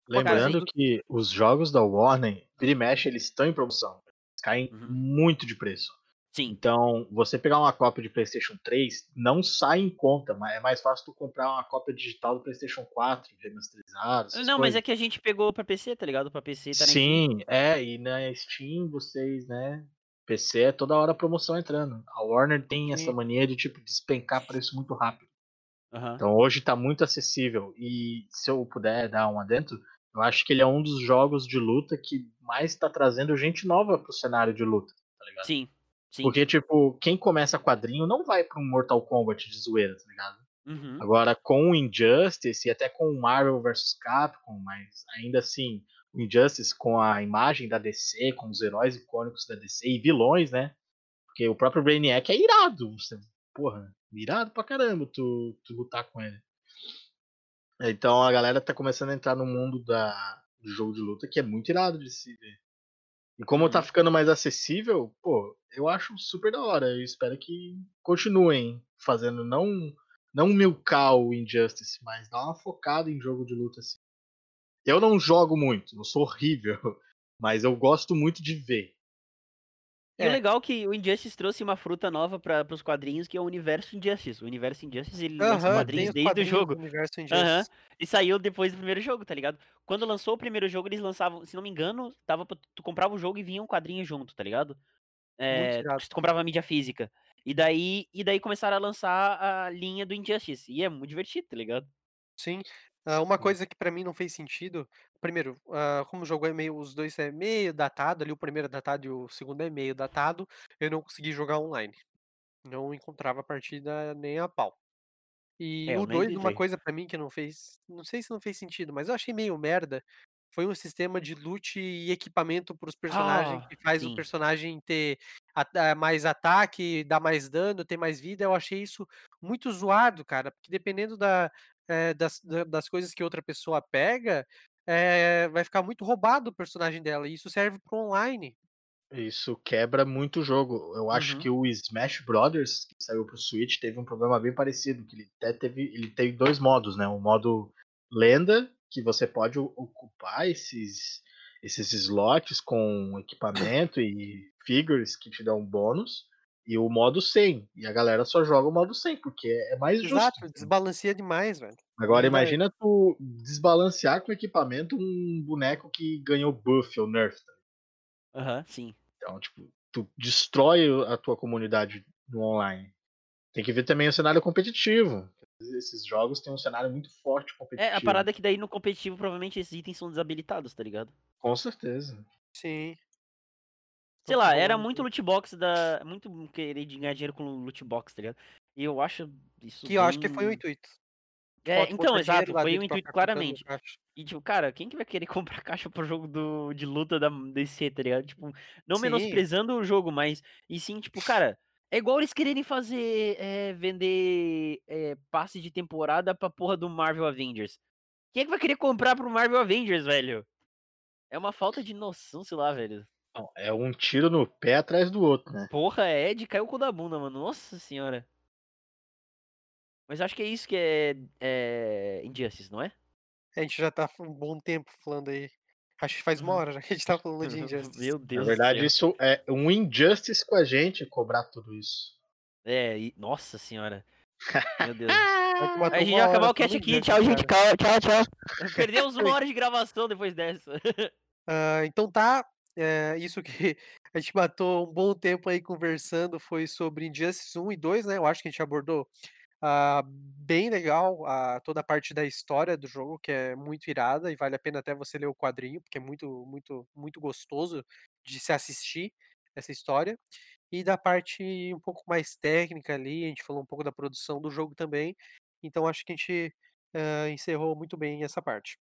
Speaker 3: Lembrando que os jogos da Warner, vira e mexe, eles estão em promoção. Eles caem uhum. muito de preço.
Speaker 2: Sim.
Speaker 3: Então, você pegar uma cópia de PlayStation 3 não sai em conta, mas é mais fácil tu comprar uma cópia digital do PlayStation 4, remasterizado.
Speaker 2: Não, coisas. mas é que a gente pegou pra PC, tá ligado? Pra PC tá
Speaker 3: Sim, é, e na Steam vocês, né? PC é toda hora promoção entrando. A Warner tem Sim. essa mania de tipo despencar preço muito rápido.
Speaker 2: Uhum.
Speaker 3: Então hoje tá muito acessível. E se eu puder dar um adentro, eu acho que ele é um dos jogos de luta que mais está trazendo gente nova pro cenário de luta, tá ligado?
Speaker 2: Sim, sim.
Speaker 3: Porque, tipo, quem começa quadrinho não vai pra um Mortal Kombat de zoeira, tá ligado?
Speaker 2: Uhum.
Speaker 3: Agora, com o Injustice e até com o Marvel vs Capcom, mas ainda assim, o Injustice com a imagem da DC, com os heróis icônicos da DC e vilões, né? Porque o próprio Brainiac é irado. Você, porra, irado pra caramba tu, tu lutar com ele. Então a galera tá começando a entrar no mundo da, do jogo de luta que é muito irado de se ver. E como tá uhum. ficando mais acessível, pô, eu acho super da hora. Eu espero que continuem fazendo, não não milcar o Injustice, mas dar uma focada em jogo de luta assim. Eu não jogo muito, eu sou horrível, mas eu gosto muito de ver.
Speaker 2: E
Speaker 1: É.
Speaker 2: o legal é que o Injustice trouxe uma fruta nova para os quadrinhos, que é o universo Injustice. O universo Injustice, ele lança
Speaker 1: Aham, tem
Speaker 2: quadrinhos
Speaker 1: os
Speaker 2: desde o
Speaker 1: quadrinhos do
Speaker 2: jogo.
Speaker 1: Universo. Injustice.
Speaker 2: E saiu depois do primeiro jogo, tá ligado? Quando lançou o primeiro jogo, eles lançavam, se não me engano, tava pra, tu comprava o jogo e vinha um quadrinho junto, tá ligado? É, tu comprava a mídia física. E daí, e daí começaram a lançar a linha do Injustice. E é muito divertido, tá ligado?
Speaker 1: Sim. Ah, uma
Speaker 2: Hum.
Speaker 1: coisa que pra mim não fez sentido, primeiro, ah, como o jogo é meio, os dois é meio datado, ali o primeiro é datado e o segundo é meio datado, eu não consegui jogar online. Não encontrava partida nem a pau. E
Speaker 2: É,
Speaker 1: o 2, uma coisa pra mim que não fez, não sei se não fez sentido, mas eu achei meio merda, foi um sistema de loot e equipamento para os personagens
Speaker 2: Ah,
Speaker 1: que faz o
Speaker 2: sim.
Speaker 1: personagem ter ata- mais ataque, dar mais dano, ter mais vida. Eu achei isso muito zoado, cara, porque dependendo da, eh, das, da- das coisas que outra pessoa pega, eh, vai ficar muito roubado o personagem dela. E isso serve pro online.
Speaker 3: Isso quebra muito o jogo. Eu acho
Speaker 2: Uhum.
Speaker 3: que o Smash Brothers, que saiu pro Switch, teve um problema bem parecido, que ele até teve, ele teve dois modos, né? O modo lenda, que você pode ocupar esses esses slots com equipamento e figures que te dão bônus, e o modo 100. E a galera só joga o modo 100, porque é mais justo.
Speaker 1: Exato, desbalanceia demais, velho.
Speaker 3: Agora imagina tu desbalancear com equipamento um boneco que ganhou buff ou nerf.
Speaker 2: Aham, sim.
Speaker 3: Então, tipo, tu destrói a tua comunidade no online. Tem que ver também o cenário competitivo. Esses jogos têm um cenário muito forte competitivo.
Speaker 2: É, a parada é que daí no competitivo provavelmente esses itens são desabilitados, tá ligado?
Speaker 3: Com certeza.
Speaker 1: Sim.
Speaker 2: Sei lá, era
Speaker 1: muito-
Speaker 2: muito loot box da. Muito querer ganhar dinheiro com loot box, tá ligado? E eu acho isso.
Speaker 1: Que eu acho que foi o
Speaker 2: bem-
Speaker 1: intuito.
Speaker 2: É,
Speaker 1: Falta
Speaker 2: então, exato, foi o intuito claramente. E, tipo, cara, quem que vai querer comprar caixa pro jogo do, de luta da DC, tá ligado? Tipo, não
Speaker 1: Sim.
Speaker 2: menosprezando o jogo, mas. E sim, tipo, cara, é igual eles quererem fazer. é, vender é, passe de temporada pra porra do Marvel Avengers. Quem é que vai querer comprar pro Marvel Avengers, velho? É uma falta de noção, sei lá, velho.
Speaker 3: Não, é um tiro no pé atrás do outro, né?
Speaker 2: Porra, é de caiu o cu da bunda, mano. Nossa senhora. Mas acho que é isso que é, é Injustice, não é?
Speaker 1: A gente já tá um bom tempo falando aí. Acho que faz uma
Speaker 2: Uhum.
Speaker 1: hora já que a gente tá falando de Injustice.
Speaker 2: Meu
Speaker 3: Na
Speaker 2: Deus
Speaker 3: verdade,
Speaker 2: do céu.
Speaker 3: isso é um injustice com a gente cobrar tudo isso.
Speaker 2: É, e- nossa senhora. Meu Deus. A gente vai acabar o cast aqui.
Speaker 1: dia,
Speaker 2: Tchau, gente.
Speaker 1: cara.
Speaker 2: Tchau, tchau, tchau. Perdemos uma hora de gravação depois dessa.
Speaker 1: Ah, então tá. É, isso que a gente matou um bom tempo aí conversando foi sobre Injustice 1 e 2, né? Eu acho que a gente abordou ah, bem legal a, toda a parte da história do jogo, que é muito irada e vale a pena até você ler o quadrinho, porque é muito, muito, muito gostoso de se assistir essa história. E da parte um pouco mais técnica ali, a gente falou um pouco da produção do jogo também. Então acho que a gente ah, encerrou muito bem essa parte.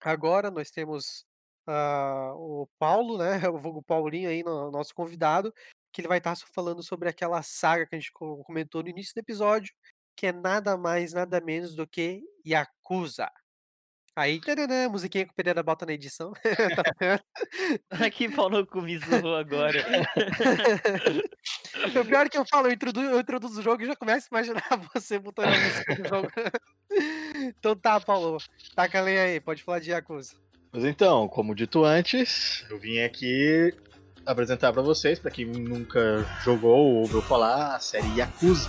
Speaker 1: Agora nós temos ah, o Paulo, né? O vulgo Paulinho aí, no- nosso convidado, que ele vai estar falando sobre aquela saga que a gente co- comentou no início do episódio, que é nada mais, nada menos do que Yakuza. Aí, taranã, musiquinha que o Pereira bota na edição. Tá?
Speaker 2: Aqui pau no cu me zoou agora.
Speaker 1: o pior é que eu falo, eu introduzo, eu introduzo o jogo e já começo a imaginar você botando a música do jogo. então tá, Paulo. Taca a lenha aí, pode falar de Yakuza.
Speaker 3: Mas então, como dito antes, eu vim aqui apresentar pra vocês, pra quem nunca jogou ou ouviu falar, a série Yakuza.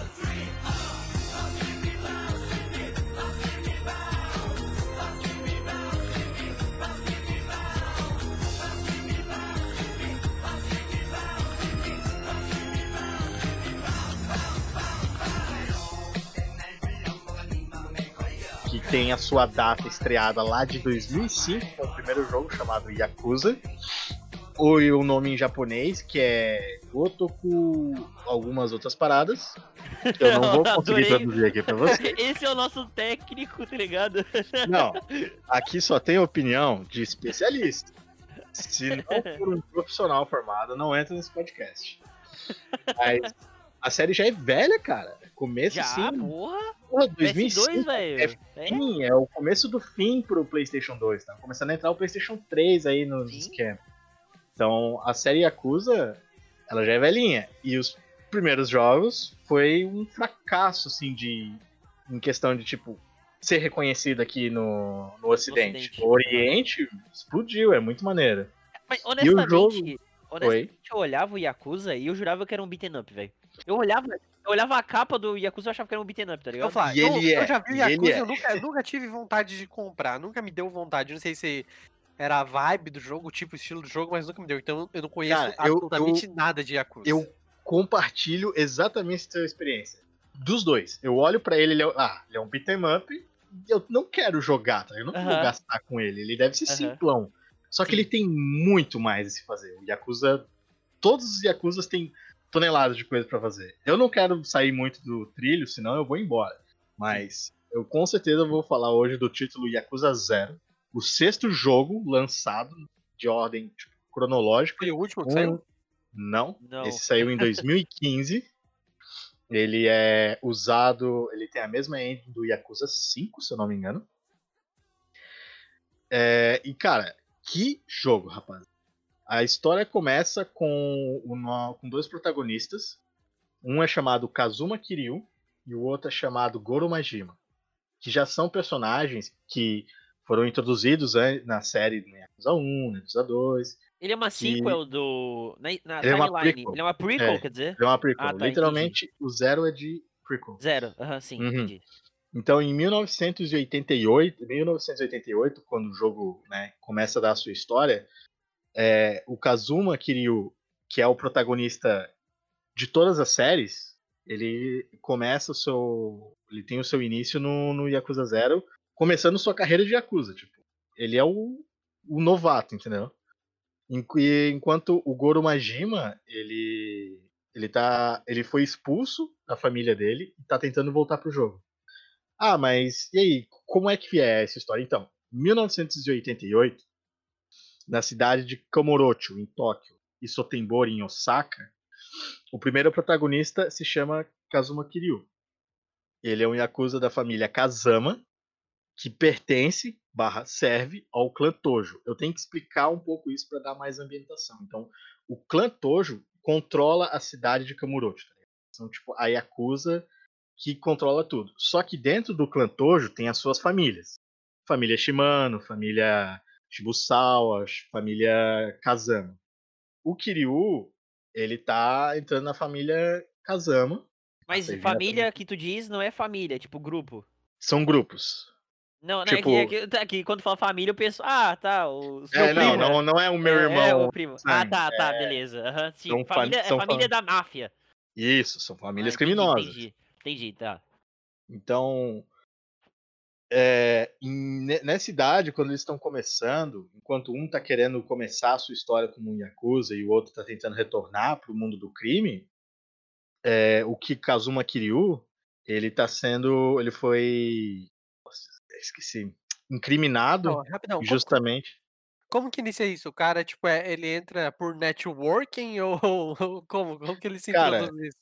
Speaker 3: Tem a sua data estreada lá de 2005, com o primeiro jogo chamado Yakuza. Ou o nome em japonês, que é Gotoku, algumas outras paradas. que Eu não vou conseguir traduzir aqui pra você.
Speaker 2: Esse é o nosso técnico, tá ligado?
Speaker 3: Não, aqui só tem opinião de especialista. Se não for um profissional formado, não entra nesse podcast. Mas a série já é velha, cara. Começo
Speaker 2: Já,
Speaker 3: sim,
Speaker 2: porra.
Speaker 3: porra,
Speaker 2: PS2,
Speaker 3: 2005.
Speaker 2: velho. É?
Speaker 3: Sim, é o começo do fim pro PlayStation 2, tá? Começando a entrar o PlayStation 3 aí no
Speaker 2: Sim.
Speaker 3: esquema. Então, a série Yakuza, ela já é velhinha. E os primeiros jogos foi um fracasso, assim, de. em questão de, tipo, ser reconhecido aqui no, no Ocidente.
Speaker 2: Ocidente.
Speaker 3: No Oriente, explodiu, é muito maneiro.
Speaker 2: Mas
Speaker 3: E o jogo?
Speaker 2: honestamente, honestamente, eu olhava o Yakuza e eu jurava que era um beaten up, velho. Eu olhava, eu olhava a capa do Yakuza e achava que era um beaten up, tá
Speaker 1: Eu,
Speaker 2: ligado?
Speaker 1: falar,
Speaker 3: E
Speaker 1: eu,
Speaker 3: ele
Speaker 1: eu
Speaker 3: é,
Speaker 1: já vi o
Speaker 3: e ele
Speaker 1: Yakuza,
Speaker 3: é.
Speaker 1: eu nunca, eu nunca tive vontade de comprar, nunca me deu vontade. Não sei se era a vibe do jogo, o tipo, o estilo do jogo, mas nunca me deu. Então eu não conheço
Speaker 3: Cara, eu-
Speaker 1: absolutamente nada de Yakuza.
Speaker 3: Eu compartilho exatamente a sua experiência. Dos dois. Eu olho pra ele, ele é, ah, ele é um beat'em up, e eu não quero jogar, tá? Eu não vou
Speaker 2: Aham.
Speaker 3: gastar com ele. Ele deve ser
Speaker 2: Aham.
Speaker 3: simplão. Só que
Speaker 2: Sim.
Speaker 3: ele tem muito mais a se fazer. O Yakuza. Todos os Yakuzas têm toneladas de coisa pra fazer. Eu não quero sair muito do trilho, senão eu vou embora. Mas eu com certeza vou falar hoje do título Yakuza Zero. O sexto jogo lançado de ordem tipo, cronológica.
Speaker 1: Foi o último que
Speaker 3: Um-
Speaker 1: saiu?
Speaker 3: Não,
Speaker 2: Não.
Speaker 3: esse saiu em 2015. ele é usado. Ele tem a mesma engine do Yakuza 5, se eu não me engano. É, e, cara, que jogo, rapaz. A história começa com, uma- com dois protagonistas. Um é chamado Kazuma Kiryu e o outro é chamado Goro Majima. Que já são personagens que foram introduzidos né, na série no Yakuza 1, no Yakuza 2.
Speaker 2: Ele é uma sequel do. Na, na
Speaker 3: Ele é uma
Speaker 2: timeline.
Speaker 3: prequel.
Speaker 2: Ele é uma prequel,
Speaker 3: É.
Speaker 2: quer dizer?
Speaker 3: É uma prequel.
Speaker 2: Ah, tá,
Speaker 3: Literalmente, o zero é de prequel.
Speaker 2: Zero. Aham, sim,
Speaker 3: Uhum.
Speaker 2: entendi.
Speaker 3: Então, em 1988, 1988 quando o jogo né, começa a dar a sua história, é, o Kazuma Kiryu, que é o protagonista de todas as séries, ele começa o seu. Ele tem o seu início no, no Yakuza Zero, começando sua carreira de Yakuza. Tipo, ele é o, o novato, entendeu? Enqu- Enquanto o Goro Majima, ele. Ele, tá, ele foi expulso da família dele e tá tentando voltar pro jogo. Ah, mas e aí, como é que é essa história? Então, em 1988, na cidade de Kamurocho, em Tóquio, e Sotembori, em Osaka, o primeiro protagonista se chama Kazuma Kiryu. Ele é um yakuza da família Kazama, que pertence, barra, serve ao clã Tojo. Eu tenho que explicar um pouco isso para dar mais ambientação. Então, o clã Tojo controla a cidade de Kamurocho. Tá? São tipo a yakuza que controla tudo. Só que dentro do clã Tojo tem as suas famílias. Família Shimano, família Shibusawa, família Kazama. O Kiryu, ele tá entrando na família Kazama.
Speaker 2: Mas
Speaker 3: Você
Speaker 2: família que tu diz não é família, é tipo grupo.
Speaker 3: São grupos.
Speaker 2: Não, não
Speaker 3: Tipo-
Speaker 2: é, que, é, que, tá, que quando fala família eu penso, ah, tá, os
Speaker 3: É,
Speaker 2: meu
Speaker 3: não,
Speaker 2: primo.
Speaker 3: não, não é o meu
Speaker 2: É,
Speaker 3: irmão.
Speaker 2: É, o primo. Ah, tá, tá,
Speaker 3: é.
Speaker 2: beleza. aham, sim,
Speaker 3: São fam-
Speaker 2: família,
Speaker 3: são
Speaker 2: é família
Speaker 3: fam-
Speaker 2: da máfia.
Speaker 3: Isso, são famílias
Speaker 2: Ah, entendi,
Speaker 3: criminosas.
Speaker 2: Entendi, entendi, tá.
Speaker 3: Então, é, em- ne- nessa idade, quando eles estão começando, enquanto um tá querendo começar a sua história como um Yakuza e o outro tá tentando retornar pro mundo do crime, é, o que Kazuma Kiryu, ele tá sendo. Ele foi. Nossa, esqueci. Incriminado
Speaker 1: Não, rapidão, como,
Speaker 3: justamente.
Speaker 1: como que inicia isso? O cara, tipo, é, ele entra por networking ou, ou como? Como que ele se
Speaker 3: Cara,
Speaker 1: introduz nisso?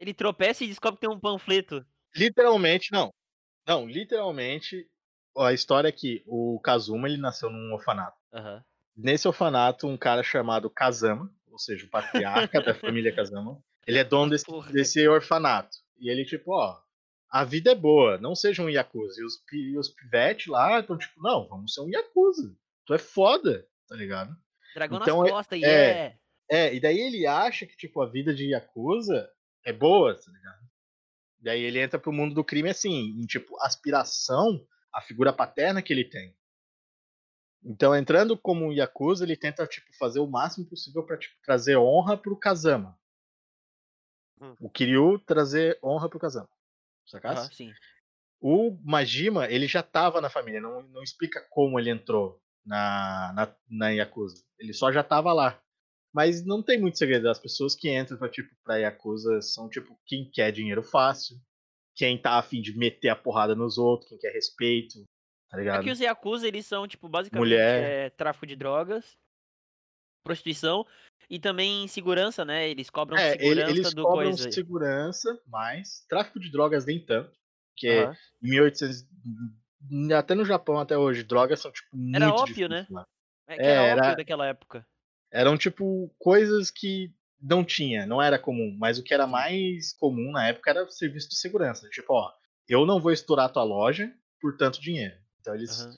Speaker 2: Ele tropeça e descobre que tem um panfleto.
Speaker 3: Literalmente, não. Não, literalmente, a história é que o Kazuma ele nasceu num orfanato.
Speaker 2: Aham.
Speaker 3: Nesse orfanato, um cara chamado Kazama, ou seja, o patriarca da família Kazama, ele é dono desse, desse orfanato. E ele, tipo, ó, a vida é boa, não seja um Yakuza. E os, e os pivetes lá estão, tipo, não, vamos ser um Yakuza. Tu é foda, tá ligado?
Speaker 2: Dragão
Speaker 3: Então,
Speaker 2: nas
Speaker 3: é-
Speaker 2: costas, e
Speaker 3: é.
Speaker 2: é.
Speaker 3: É, e daí ele acha que, tipo, a vida de Yakuza é boa, tá ligado? Daí ele entra pro mundo do crime, assim, em, tipo, aspiração à figura paterna que ele tem. Então, entrando como um Yakuza, ele tenta, tipo, fazer o máximo possível pra, tipo, trazer honra pro Kazama.
Speaker 1: Hum.
Speaker 3: O Kiryu trazer honra pro Kazama. Sacasse?
Speaker 2: Aham, sim.
Speaker 3: O Majima, ele já tava na família, não, não explica como ele entrou na, na, na Yakuza. Ele só já tava lá. Mas não tem muito segredo. As pessoas que entram pra, tipo, pra Yakuza são, tipo, quem quer dinheiro fácil, quem tá afim de meter a porrada nos outros, quem quer respeito, tá ligado?
Speaker 2: Aqui os Yakuza, eles são, tipo, basicamente
Speaker 3: Mulher.
Speaker 2: é, tráfico de drogas, prostituição e também segurança, né? Eles cobram
Speaker 3: É,
Speaker 2: segurança
Speaker 3: eles
Speaker 2: do
Speaker 3: cobram
Speaker 2: coisa.
Speaker 3: segurança, mas tráfico de drogas nem tanto. Porque em 1800. Até no Japão, até hoje, drogas são, tipo, muito
Speaker 2: Era
Speaker 3: difíceis
Speaker 2: né?
Speaker 3: lá.
Speaker 2: É que
Speaker 3: É,
Speaker 2: era
Speaker 3: era-
Speaker 2: óbvio daquela época.
Speaker 3: Eram, tipo, coisas que não tinha, não era comum. Mas o que era mais comum na época era serviço de segurança. Tipo, ó, eu não vou estourar tua loja por tanto dinheiro. Então eles
Speaker 2: Aham.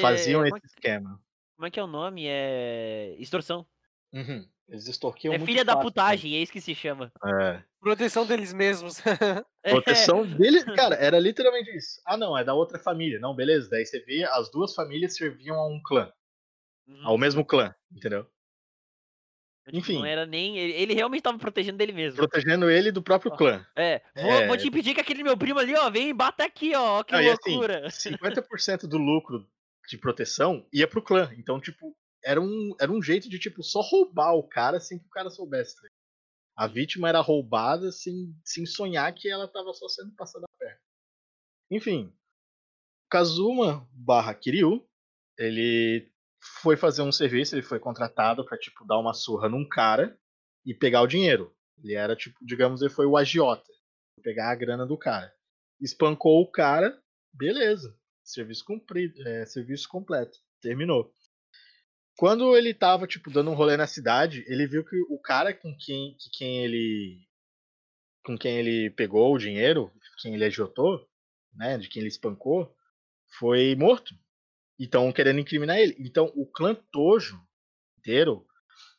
Speaker 3: faziam
Speaker 2: É,
Speaker 3: esse
Speaker 2: como, é,
Speaker 3: esquema.
Speaker 2: como é que é o nome? É. Extorsão.
Speaker 3: Uhum. Eles extorquiam
Speaker 2: É
Speaker 3: muito
Speaker 2: filha da
Speaker 3: fácil, né?
Speaker 2: putagem, é isso que se chama.
Speaker 3: É.
Speaker 1: Proteção deles mesmos.
Speaker 3: Proteção dele, cara, era literalmente isso. Ah, não, é da outra família. Não, beleza. Daí você vê, as duas famílias serviam a um clã,
Speaker 2: Uhum.
Speaker 3: ao mesmo clã, entendeu?
Speaker 2: Tipo,
Speaker 3: enfim.
Speaker 2: Não era nem. Ele, ele realmente tava protegendo dele mesmo.
Speaker 3: Protegendo ele do próprio
Speaker 2: Ó.
Speaker 3: clã.
Speaker 2: É, vou,
Speaker 3: É.
Speaker 2: vou te impedir que aquele meu primo ali, ó, vem e bata aqui, ó. Que
Speaker 3: Não, assim,
Speaker 2: loucura.
Speaker 3: 50% do lucro de proteção ia pro clã. Então, tipo, era um, era um jeito de, tipo, só roubar o cara sem que o cara soubesse. tá? A vítima era roubada sem, sem sonhar que ela tava só sendo passada a perna. Enfim, Kazuma barra Kiryu, ele foi fazer um serviço, ele foi contratado pra, tipo, dar uma surra num cara e pegar o dinheiro. Ele era, tipo, digamos, ele foi o agiota. Pegar a grana do cara. Espancou o cara, beleza. Serviço cumprido, é, serviço completo. Terminou. Quando ele tava, tipo, dando um rolê na cidade, ele viu que o cara com quem, que quem ele. Com quem ele pegou o dinheiro, quem ele agiotou, né? De quem ele espancou, foi morto. E estão querendo incriminar ele. Então o clã Tojo inteiro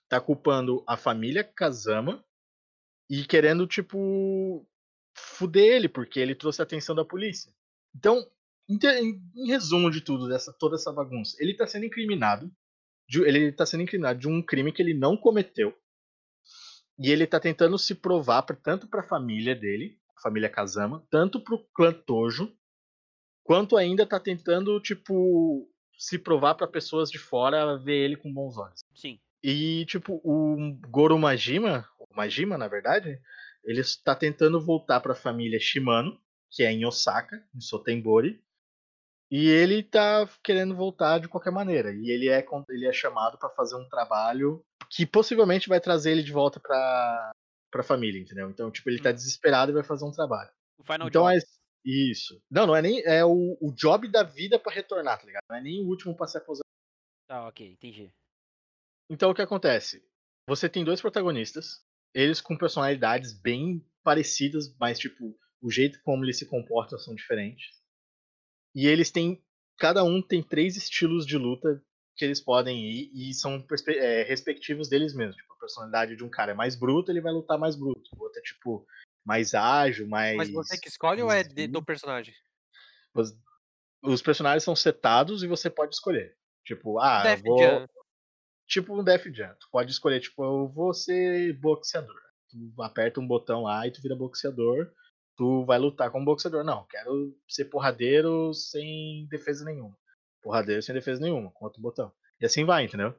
Speaker 3: tá culpando a família Kazama e querendo, tipo, fuder ele, porque ele trouxe a atenção da polícia. Então, em, em resumo de tudo, dessa, toda essa bagunça, ele tá sendo incriminado. de- ele tá sendo incriminado de um crime que ele não cometeu. E ele tá tentando se provar pra, tanto pra família dele, a família Kazama, tanto pro clã Tojo, quanto ainda tá tentando, tipo, se provar pra pessoas de fora ver ele com bons olhos.
Speaker 2: Sim.
Speaker 3: E, tipo, o Goro Majima, o Majima, na verdade, ele está tentando voltar para a família Shimano, que é em Osaka, em Sotembori. E ele tá querendo voltar de qualquer maneira. E ele é, ele é chamado para fazer um trabalho que possivelmente vai trazer ele de volta para a família, entendeu? Então, tipo, ele tá desesperado e vai fazer um trabalho.
Speaker 2: O Final
Speaker 3: então
Speaker 2: Job.
Speaker 3: Isso. Não, não é nem é o, o job da vida para retornar, tá ligado? Não é nem o último para se aposentar.
Speaker 2: Tá, ok, entendi.
Speaker 3: Então o que acontece? Você tem dois protagonistas, eles com personalidades bem parecidas, mas tipo, o jeito como eles se comportam são diferentes. E eles têm. Cada um tem três estilos de luta que eles podem ir e são é, respectivos deles mesmos. Tipo, a personalidade de um cara é mais bruto, ele vai lutar mais bruto. O outro é tipo mais ágil, mais.
Speaker 1: Mas você que escolhe ou é de- do personagem?
Speaker 3: Os, os personagens são setados e você pode escolher. Tipo, ah,
Speaker 1: Def
Speaker 3: vou.
Speaker 1: Jam.
Speaker 3: tipo um Def Jam. Tu pode escolher, tipo, eu vou ser boxeador. Tu aperta um botão lá e tu vira boxeador. Tu vai lutar como boxeador. Não, quero ser porradeiro sem defesa nenhuma. Porradeiro sem defesa nenhuma, com outro botão. E assim vai, entendeu?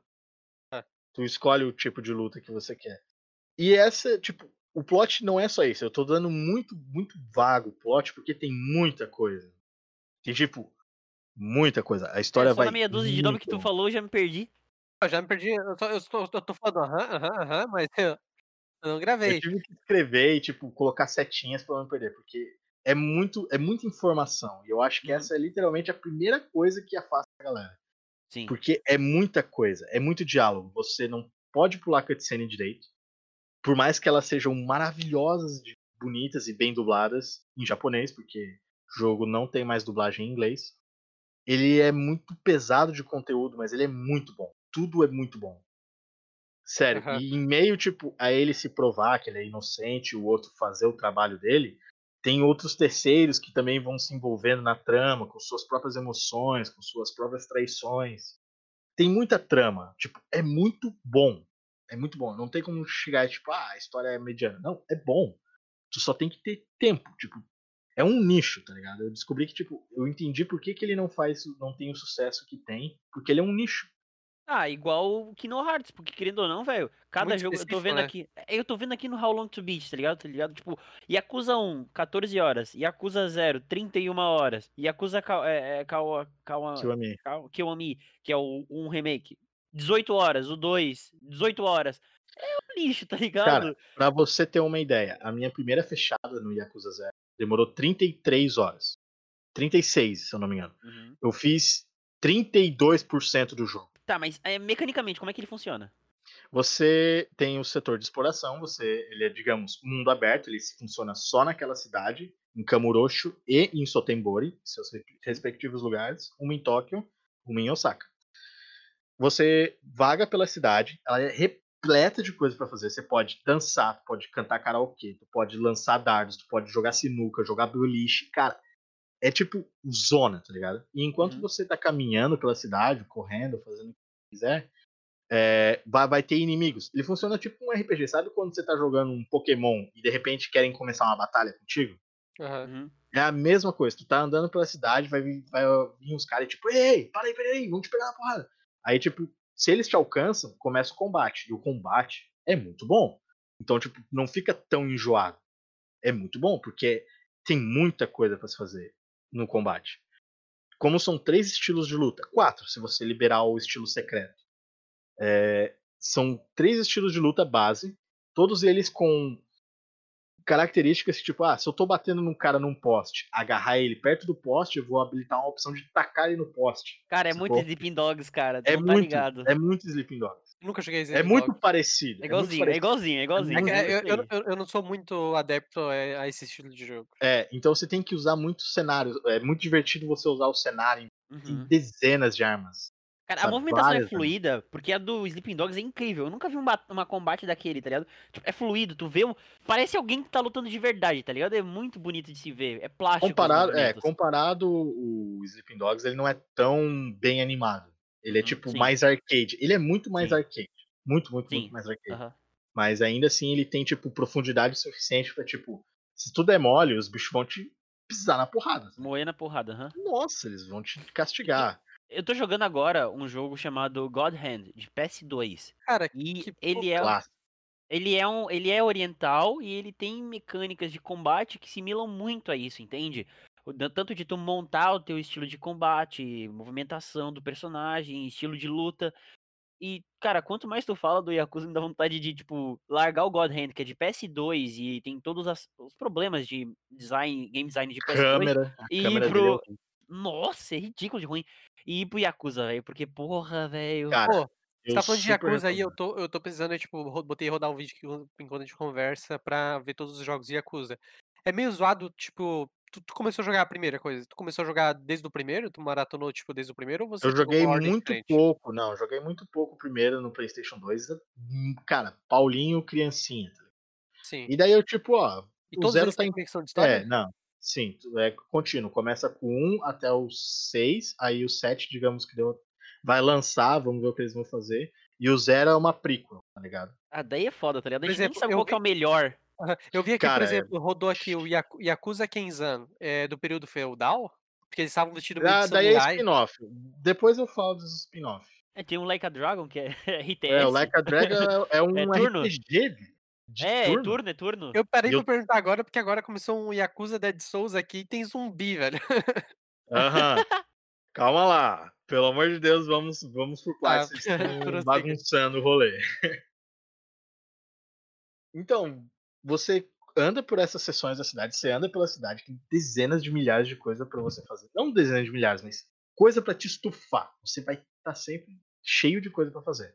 Speaker 1: É.
Speaker 3: Tu escolhe o tipo de luta que você quer. E essa, tipo, o plot não é só isso. Eu tô dando muito, muito vago o plot, porque tem muita coisa. Tem, tipo, muita coisa. A história
Speaker 2: É, só
Speaker 3: vai.
Speaker 2: na meia dúzia de nome que tu
Speaker 3: muito
Speaker 2: falou, eu já me perdi.
Speaker 1: Eu já me perdi, eu, só, eu, tô, eu tô falando aham, aham, aham, mas eu, eu não
Speaker 3: Eu
Speaker 1: gravei.
Speaker 3: tive que escrever e, tipo, colocar setinhas pra não perder, porque é muito, é muita informação. E eu acho que
Speaker 2: Uhum.
Speaker 3: essa é literalmente a primeira coisa que afasta a galera.
Speaker 2: Sim.
Speaker 3: Porque é muita coisa, é muito diálogo. Você não pode pular cutscene direito. Por mais que elas sejam maravilhosas, bonitas e bem dubladas em japonês, porque o jogo não tem mais dublagem em inglês. Ele é muito pesado de conteúdo, mas ele é muito bom. Tudo é muito bom. Sério,
Speaker 1: Aham.
Speaker 3: e em meio, tipo, a ele se provar que ele é inocente, o outro fazer o trabalho dele, tem outros terceiros que também vão se envolvendo na trama, com suas próprias emoções, com suas próprias traições. Tem muita trama, tipo, é muito bom. É muito bom. Não tem como chegar tipo, ah, a história é mediana. Não, é bom. Tu só tem que ter tempo, tipo, é um nicho, tá ligado? Eu descobri que, tipo, eu entendi por que, que ele não faz, não tem o sucesso que tem, porque ele é um nicho.
Speaker 2: Ah, igual o Kingdom Hearts, porque querendo ou não, velho, cada
Speaker 1: Muito
Speaker 2: jogo, eu tô vendo
Speaker 1: né?
Speaker 2: aqui, eu tô vendo aqui no How Long to Beat, tá ligado? Tá ligado? Tipo, Yakuza 1, 14 horas, Yakuza 0, 31 horas, Yakuza Ka, é, é, Kawa, Kawa. Kawa- Kiwami, que é o um remake, 18 horas, o 2, 18 horas. É um lixo, tá ligado?
Speaker 3: Pra você ter uma ideia, a minha primeira fechada no Yakuza 0 demorou 33 horas. 36, se eu não me engano.
Speaker 2: Uhum.
Speaker 3: Eu fiz 32% do jogo.
Speaker 2: Tá, mas é, mecanicamente, como é que ele funciona?
Speaker 3: Você tem o setor de exploração, você ele é, digamos, mundo aberto, ele funciona só naquela cidade, em Kamurocho e em Sotembori, seus re- respectivos lugares, uma em Tóquio, uma em Osaka. Você vaga pela cidade, ela é repleta de coisa pra fazer. Você pode dançar, tu pode cantar karaokê, tu pode lançar dardos, tu pode jogar sinuca, jogar boliche. Cara, é tipo zona, tá ligado? E enquanto
Speaker 2: Uhum.
Speaker 3: você tá caminhando pela cidade, correndo, fazendo o que quiser, é, vai, vai ter inimigos. Ele funciona tipo um RPG. Sabe quando você tá jogando um Pokémon e de repente querem começar uma batalha contigo?
Speaker 2: Uhum.
Speaker 3: É a mesma coisa. Tu tá andando pela cidade, vai vir, vai vir uns caras e tipo, ei, para aí, para aí, vamos te pegar na porrada. Aí, tipo, se eles te alcançam, começa o combate. E o combate é muito bom. Então, tipo, não fica tão enjoado. É muito bom, porque tem muita coisa pra se fazer no combate. Como são três estilos de luta, quatro, se você liberar o estilo secreto. É, são três estilos de luta base, todos eles com características tipo, ah, se eu tô batendo num cara num poste, agarrar ele perto do poste, eu vou habilitar uma opção de tacar ele no poste.
Speaker 2: Cara, é
Speaker 3: Sacou?
Speaker 2: muito Sleeping Dogs, cara.
Speaker 3: É
Speaker 2: não tá
Speaker 3: muito,
Speaker 2: ligado.
Speaker 3: é muito Sleeping Dogs.
Speaker 1: Nunca joguei
Speaker 3: É
Speaker 1: Sleeping
Speaker 3: muito
Speaker 1: Dogs.
Speaker 3: parecido.
Speaker 2: É
Speaker 3: é muito
Speaker 2: igualzinho, é
Speaker 3: parecido.
Speaker 2: igualzinho, é igualzinho.
Speaker 1: É que,
Speaker 3: muito
Speaker 1: é, eu, eu, eu- não sou muito adepto a, a esse estilo de jogo.
Speaker 3: É, então você tem que usar muitos cenários. É muito divertido você usar o cenário em
Speaker 2: Uhum.
Speaker 3: dezenas de armas.
Speaker 2: Cara, a movimentação é
Speaker 3: várias, né?
Speaker 2: fluida, porque a do Sleeping Dogs é incrível. Eu nunca vi um ba- uma combate daquele, tá ligado? Tipo, é fluido, tu vê um... Parece alguém que tá lutando de verdade, tá ligado? É muito bonito de se ver. É plástico.
Speaker 3: Comparado, é, comparado o Sleeping Dogs, ele não é tão bem animado. Ele é
Speaker 2: Uhum,
Speaker 3: tipo
Speaker 2: sim.
Speaker 3: mais arcade. Ele é muito mais
Speaker 2: Sim.
Speaker 3: arcade. Muito, muito,
Speaker 2: Sim.
Speaker 3: muito mais arcade. Mas ainda assim ele tem tipo profundidade suficiente pra tipo, se tudo é mole, os bichos vão te pisar na porrada.
Speaker 2: Moer na porrada, aham.
Speaker 3: Nossa, eles vão te castigar.
Speaker 2: Eu tô jogando agora um jogo chamado God Hand, de PS2.
Speaker 1: Cara,
Speaker 2: E
Speaker 1: que
Speaker 2: ele é, ele é um, ele é oriental e ele tem mecânicas de combate que similam muito a isso, entende? Tanto de tu montar o teu estilo de combate, movimentação do personagem, estilo de luta. E, cara, quanto mais tu fala do Yakuza, me dá vontade de, tipo, largar o God Hand, que é de PS2 e tem todos as- os problemas de design, game design de PS2.
Speaker 3: Câmera. A
Speaker 2: e
Speaker 3: câmera
Speaker 2: pro-
Speaker 3: dele é horrível.
Speaker 2: Nossa, é ridículo de ruim. E ir pro Yakuza, velho, porque, porra, velho.
Speaker 1: Pô,
Speaker 3: eu
Speaker 1: Você tá falando de Yakuza aí, eu tô, eu tô precisando, tipo, ro- botei rodar um vídeo que- enquanto a gente conversa pra ver todos os jogos de Yakuza. É meio zoado, tipo, tu, tu começou a jogar a primeira coisa, tu começou a jogar desde o primeiro? Tu maratonou, tipo, desde o primeiro ou você
Speaker 3: Eu joguei muito
Speaker 1: diferente?
Speaker 3: pouco, não, eu joguei muito pouco primeiro no PlayStation 2. hum, Cara, Paulinho criancinha. tá?
Speaker 1: Sim.
Speaker 3: E daí eu, tipo, ó,
Speaker 1: E
Speaker 3: o
Speaker 1: todos
Speaker 3: zero
Speaker 1: eles
Speaker 3: tá em.
Speaker 1: conexão de
Speaker 3: É,
Speaker 1: história?
Speaker 3: não. Sim, é contínuo. Começa com 1 até o 6, aí o 7, digamos que deu. Vai lançar, vamos ver o que eles vão fazer. E o 0 é uma prequel, tá ligado?
Speaker 2: Ah, daí é foda, tá ligado? A
Speaker 1: Por
Speaker 2: gente nem
Speaker 1: exemplo,
Speaker 2: sabe
Speaker 1: eu
Speaker 2: qual que é o melhor.
Speaker 1: Eu vi aqui, por
Speaker 3: Cara, é-
Speaker 1: exemplo, rodou aqui o Yaku- Yakuza Kenzan, é do período feudal, porque eles estavam vestidos meio
Speaker 3: Ah,
Speaker 1: de
Speaker 3: daí é spin-off. Depois eu falo dos spin-off.
Speaker 2: É, tem um Like a Dragon, que é RTS.
Speaker 3: É, o Like a Dragon é, é um
Speaker 2: turno?
Speaker 3: RPG de,
Speaker 2: É, é
Speaker 3: turno.
Speaker 2: turno, é turno.
Speaker 1: Eu parei
Speaker 3: eu-
Speaker 1: pra perguntar agora, porque agora começou um Yakuza Dead Souls aqui e tem zumbi, velho.
Speaker 3: Aham. Calma lá. Pelo amor de Deus, vamos, vamos por partes.
Speaker 1: Tá,
Speaker 3: Vocês estão
Speaker 1: prossiga.
Speaker 3: bagunçando o rolê. Então, você anda por essas seções da cidade, você anda pela cidade, tem dezenas de milhares de coisas pra você fazer. Não dezenas de milhares, mas coisa pra te estufar. Você vai estar sempre cheio de coisa pra fazer.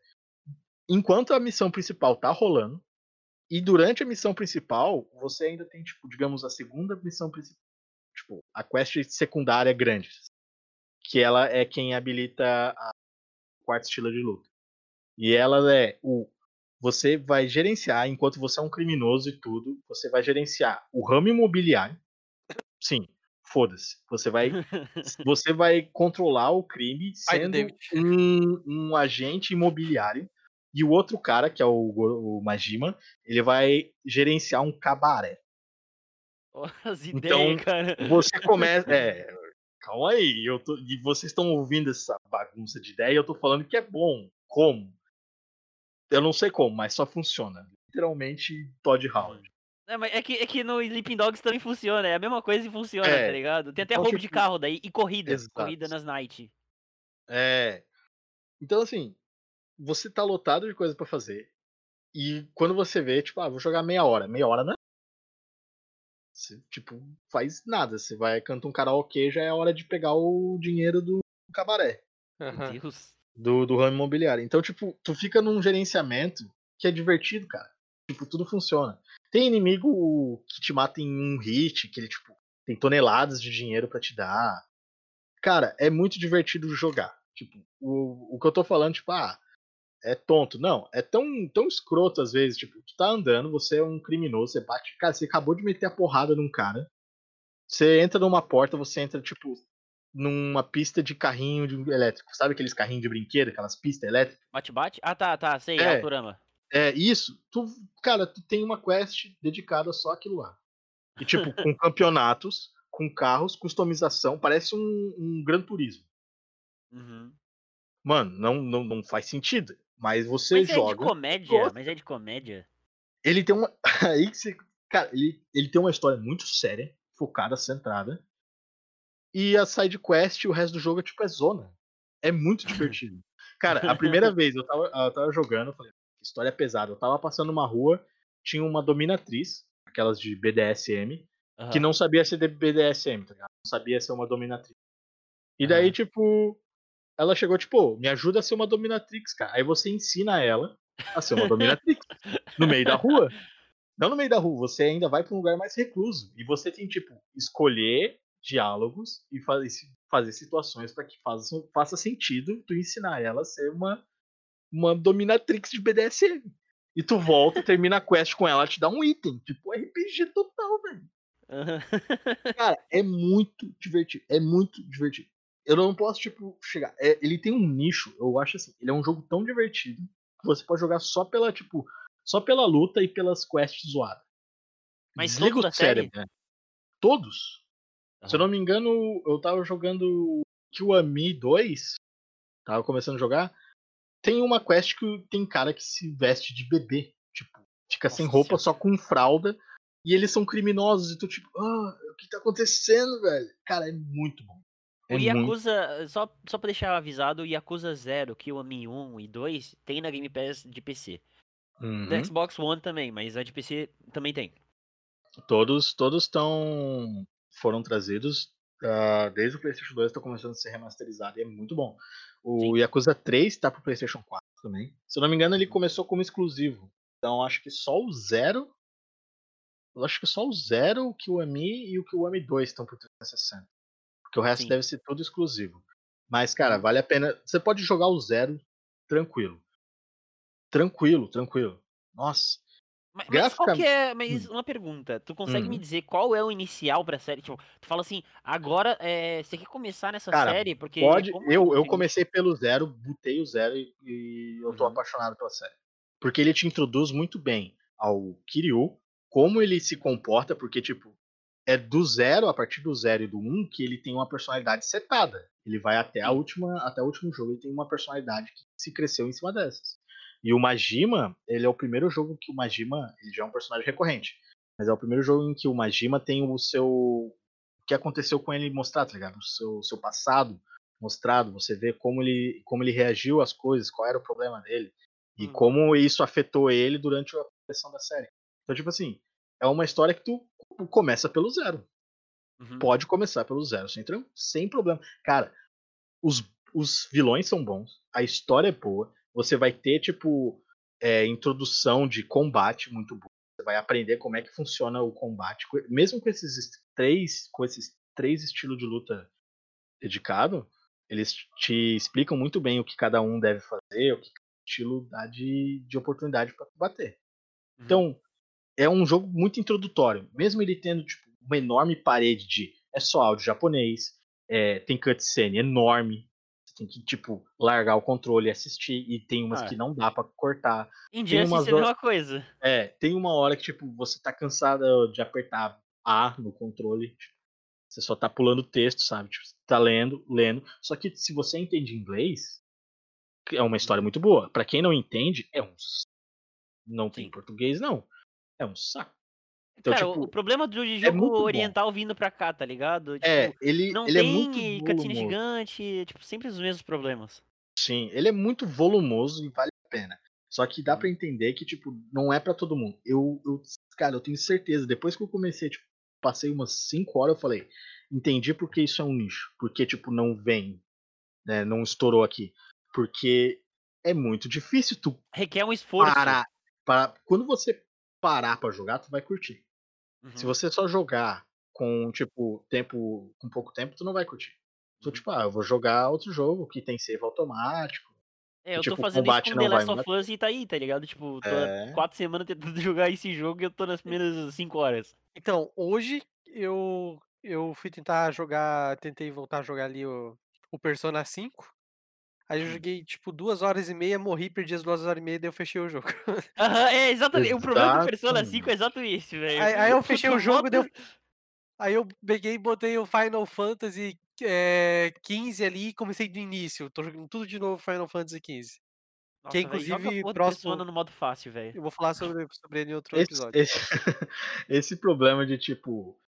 Speaker 3: Enquanto a missão principal tá rolando, e durante a missão principal, você ainda tem, tipo, digamos, a segunda missão principal. Tipo, a quest secundária grande. Que ela é quem habilita a quarta estilo de luta. E ela é o. Você vai gerenciar, enquanto você é um criminoso e tudo, você vai gerenciar o ramo imobiliário. Sim, foda-se. Você vai, você vai controlar o crime sendo um, um agente imobiliário. E o outro cara, que é o, o Majima, ele vai gerenciar um cabaré.
Speaker 2: As
Speaker 3: Então,
Speaker 2: ideias, cara.
Speaker 3: Você começa. É, calma aí. Eu tô, e vocês estão ouvindo essa bagunça de ideia e eu tô falando que é bom. Como? Eu não sei como, mas só funciona. Literalmente Todd Howard.
Speaker 2: É, mas é que, é que no Sleeping Dogs também funciona, é a mesma coisa e funciona,
Speaker 3: É.
Speaker 2: tá ligado? Tem até
Speaker 3: Então,
Speaker 2: roubo de
Speaker 3: tipo,
Speaker 2: carro daí e corrida.
Speaker 3: exato.
Speaker 2: Corrida nas night.
Speaker 3: É. Então, assim, você tá lotado de coisa pra fazer. E quando você vê, tipo, ah, vou jogar meia hora. Meia hora não é. Você, tipo, faz nada. Você vai, canta um karaokê, já é hora de pegar o dinheiro do cabaré.
Speaker 2: Deus.
Speaker 3: do, do ramo imobiliário. Então, tipo, tu fica num gerenciamento que é divertido, cara. Tipo, tudo funciona. Tem inimigo que te mata em um hit, que ele, tipo, tem toneladas de dinheiro pra te dar. Cara, é muito divertido jogar. Tipo, o, o que eu tô falando, tipo, ah, é tonto. Não, é tão, tão escroto às vezes. Tipo, tu tá andando, você é um criminoso, você bate. Cara, você acabou de meter a porrada num cara. Você entra numa porta, você entra, tipo, numa pista de carrinho de elétrico. Sabe aqueles carrinhos de brinquedo, aquelas pistas elétricas?
Speaker 2: Bate-bate? Ah, tá, tá, sei,
Speaker 3: É.
Speaker 2: Autorama.
Speaker 3: É, isso. Tu, cara, tu tem uma quest dedicada só àquilo lá. E, tipo, com campeonatos, com carros, customização, parece um, um Gran Turismo.
Speaker 2: Uhum.
Speaker 3: Mano, não, não, não faz sentido. Mas você
Speaker 2: Mas é de
Speaker 3: joga.
Speaker 2: comédia, mas é de comédia.
Speaker 3: Ele tem uma. Aí que você. Cara, ele, ele tem uma história muito séria, focada, centrada. E a side quest, o resto do jogo é tipo é zona. É muito divertido. Cara, a primeira vez eu tava, eu tava jogando, eu falei, "Que história pesada. Eu tava passando uma rua, tinha uma dominatriz, aquelas de BDSM, que
Speaker 2: Aham.
Speaker 3: não sabia ser de BDSM, tá ligado? Não sabia ser uma dominatrix. E daí,
Speaker 2: Aham.
Speaker 3: tipo, ela chegou, tipo, "Ô, me ajuda a ser uma dominatrix, cara. Aí você ensina ela a ser uma dominatrix no meio da rua. Não no meio da rua, você ainda vai pra um lugar mais recluso. E você tem, tipo, escolher diálogos e fazer, fazer situações pra que faça, faça sentido tu ensinar ela a ser uma, uma dominatrix de BDSM. E tu volta, termina a quest com ela, te dá um item. Tipo, RPG total, velho.
Speaker 2: Aham.
Speaker 3: Cara, é muito divertido. É muito divertido. Eu não posso, tipo, chegar. é, ele tem um nicho, eu acho assim. Ele é um jogo tão divertido que você pode jogar só pela, tipo, só pela luta e pelas quests zoadas.
Speaker 2: Mas
Speaker 3: Desliga
Speaker 2: todos
Speaker 3: o
Speaker 2: da série?
Speaker 3: cérebro, né? Todos. Se eu não me engano, eu tava jogando Kiwami 2. Tava começando a jogar. Tem uma quest que tem cara que se veste de bebê. Tipo, fica sem
Speaker 2: Nossa
Speaker 3: roupa,
Speaker 2: Senhora.
Speaker 3: só com fralda. E eles são criminosos. E tu, tipo, ah, o que tá acontecendo, velho? Cara, é muito bom. É
Speaker 2: O. Yakuza, só, só pra deixar avisado, o Yakuza 0, Kiwami 1 e 2 tem na Game Pass de PC.
Speaker 3: Uhum.
Speaker 2: Da Xbox One também, mas a de PC também tem.
Speaker 3: Todos todos estão foram trazidos ah, desde o PlayStation 2, tá começando a ser remasterizado e é muito bom. O
Speaker 2: Sim.
Speaker 3: Yakuza 3 tá pro PlayStation 4 também. Se eu não me engano, ele começou como exclusivo. Então acho que só o Zero. Eu acho que só o Zero, o Kiwami e o Kiwami 2 estão pro 360. Porque o resto
Speaker 2: Sim.
Speaker 3: deve ser tudo exclusivo. Mas, cara,
Speaker 2: Uhum.
Speaker 3: vale a pena. Você pode jogar o Zero tranquilo. Tranquilo, tranquilo. Nossa.
Speaker 2: Mas, mas qual que é. Mas
Speaker 3: Hum.
Speaker 2: uma pergunta. Tu consegue me
Speaker 3: Uhum.
Speaker 2: dizer qual é o inicial pra série? Tipo, tu fala assim, agora é, você quer começar nessa
Speaker 3: Cara,
Speaker 2: série? Porque.
Speaker 3: Pode.
Speaker 2: como
Speaker 3: Eu, eu comecei pelo zero, botei o zero e, e eu tô
Speaker 2: Uhum.
Speaker 3: apaixonado pela série. Porque ele te introduz muito bem ao Kiryu, como ele se comporta, porque, tipo, é do zero, a partir do zero e do um, que ele tem uma personalidade setada. Ele vai até a última, até o último jogo, ele tem uma personalidade que se cresceu em cima dessas. E o Majima, ele é o primeiro jogo que o Majima, ele já é um personagem recorrente, mas é o primeiro jogo em que o Majima tem o seu o que aconteceu com ele mostrado, tá ligado? O seu, seu passado mostrado, você vê como ele, como ele reagiu às coisas, qual era o problema dele e
Speaker 2: Uhum.
Speaker 3: como isso afetou ele durante a produção da série. Então, tipo assim, é uma história que tu começa pelo zero.
Speaker 2: Uhum.
Speaker 3: Pode começar pelo zero, sem, sem problema. Cara, os, os vilões são bons, a história é boa, você vai ter, tipo, é, introdução de combate muito boa. Você vai aprender como é que funciona o combate. co- Mesmo com esses três, com esses três estilos de luta dedicado, eles te explicam muito bem o que cada um deve fazer, o que cada estilo dá de, de oportunidade para bater.
Speaker 2: Uhum.
Speaker 3: Então, é um jogo muito introdutório. Mesmo ele tendo tipo, uma enorme parede de. É só áudio japonês, é, tem cutscene enorme. Você tem que, tipo, largar o controle e assistir. E tem umas
Speaker 2: Ah.
Speaker 3: que não dá pra cortar.
Speaker 2: Injustice
Speaker 3: umas
Speaker 2: é a
Speaker 3: horas-
Speaker 2: mesma coisa.
Speaker 3: É, tem uma hora que, tipo, você tá cansada de apertar A no controle. tipo, você só tá pulando texto, sabe? Tipo, você tá lendo, lendo. Só que se você entende inglês, é uma história muito boa. Pra quem não entende, é um. Não tem
Speaker 2: Sim.
Speaker 3: português, não. É um saco. Então,
Speaker 2: Cara, o-
Speaker 3: tipo,
Speaker 2: o problema do
Speaker 3: é
Speaker 2: jogo
Speaker 3: muito bom.
Speaker 2: oriental vindo pra cá, tá ligado? Tipo,
Speaker 3: É, ele,
Speaker 2: não
Speaker 3: ele é
Speaker 2: tem
Speaker 3: muito
Speaker 2: cutscene
Speaker 3: volumoso.
Speaker 2: gigante, tipo, sempre os mesmos problemas.
Speaker 3: Sim, ele é muito volumoso e vale a pena. Só que dá
Speaker 2: Uhum.
Speaker 3: pra entender que, tipo, não é pra todo mundo. Eu, eu, cara, eu tenho certeza, depois que eu comecei, tipo, passei umas 5 horas, eu falei, entendi porque isso é um nicho. Porque, tipo, não vem, né, não estourou aqui. Porque é muito difícil tu
Speaker 2: Requer um esforço.
Speaker 3: parar. Para, quando você parar pra jogar, tu vai curtir.
Speaker 2: Uhum.
Speaker 3: Se você só jogar com, tipo, tempo, com pouco tempo, tu não vai curtir. Tu,
Speaker 2: Uhum.
Speaker 3: tipo, ah, eu vou jogar outro jogo que tem save automático.
Speaker 2: É, eu
Speaker 3: tipo,
Speaker 2: tô
Speaker 3: o
Speaker 2: fazendo isso com The Last of. Us e tá aí, tá ligado? Tipo, tô
Speaker 3: É.
Speaker 2: quatro semanas tentando jogar esse jogo e eu tô nas primeiras cinco horas.
Speaker 1: Então, hoje eu eu fui tentar jogar tentei voltar a jogar ali o o Persona 5, aí eu
Speaker 2: Hum.
Speaker 1: joguei tipo 2 horas e meia, morri, perdi as 2 horas e meia, daí eu fechei o jogo.
Speaker 2: Aham, é exatamente. O problema do Persona 5 é exato esse, velho.
Speaker 1: Aí aí eu fechei o jogo, daí eu
Speaker 2: volta-
Speaker 1: aí eu peguei e botei o Final Fantasy, eh, 15 ali e comecei do início, tô jogando tudo de novo Final Fantasy 15.
Speaker 2: Nossa,
Speaker 1: Que inclusive
Speaker 2: do
Speaker 1: próximo
Speaker 2: Persona no modo fácil, velho.
Speaker 1: eu vou falar sobre sobre ele em outro
Speaker 3: Esse,
Speaker 1: episódio.
Speaker 3: esse, esse problema de, tipo,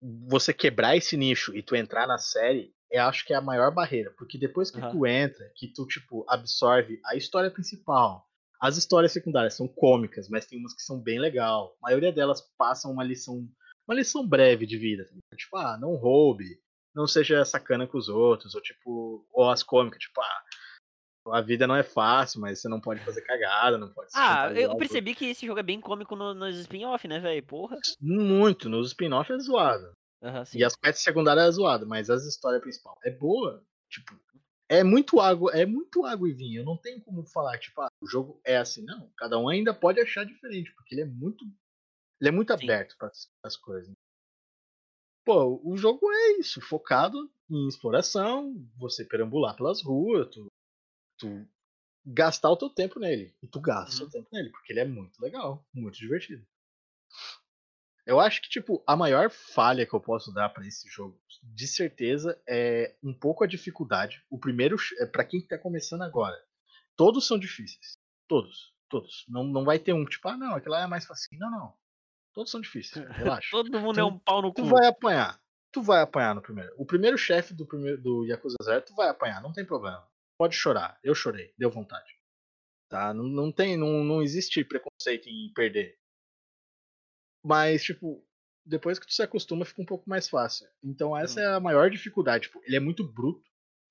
Speaker 3: você quebrar esse nicho e tu entrar na série, eu acho que é a maior barreira. Porque depois que
Speaker 2: Aham.
Speaker 3: tu entra, que tu, tipo, absorve a história principal, as histórias secundárias são cômicas, mas tem umas que são bem legal. A maioria delas passam uma lição, uma lição breve de vida. Tipo, ah, não roube, não seja sacana com os outros, ou tipo, ou as cômicas, tipo, ah, a vida não é fácil, mas você não pode fazer cagada, não pode
Speaker 2: Ah, eu percebi que esse jogo é bem cômico no- nos spin-off, né, velho? Porra.
Speaker 3: Muito, nos spin-off é zoado.
Speaker 2: Sim.
Speaker 3: E as quests secundárias é zoado, mas as histórias principal é boa. Tipo, é muito água, é muito água e vinho. Não tenho como falar, tipo, ah, o jogo é assim, não. Cada um ainda pode achar diferente, porque ele é muito. Ele é muito
Speaker 2: Sim.
Speaker 3: aberto para as coisas. Pô, o jogo é isso, focado em exploração, você perambular pelas ruas, tu, tu gastar o teu tempo nele. E tu gasta o seu
Speaker 2: Uhum.
Speaker 3: tempo nele, porque ele é muito legal, muito divertido. Eu acho que, tipo, a maior falha que eu posso dar pra esse jogo, de certeza, é um pouco a dificuldade. O primeiro, é para quem tá começando agora. Todos são difíceis. Todos. Todos. Não, não vai ter um, tipo, ah, não, aquela é mais fácil. Não, não. Todos são difíceis. Relaxa.
Speaker 2: Todo mundo
Speaker 3: Tu-
Speaker 2: é um pau no
Speaker 3: Tu
Speaker 2: cu.
Speaker 3: vai apanhar. Tu vai apanhar no primeiro. O primeiro chefe do primeiro do Yakuza Zero, tu vai apanhar, não tem problema. Pode chorar. Eu chorei, deu vontade. Tá? Não, não tem, não, não existe preconceito em perder. Mas, tipo, depois que tu se acostuma, fica um pouco mais fácil. Então essa
Speaker 2: Uhum.
Speaker 3: é a maior dificuldade. Tipo, ele é muito bruto.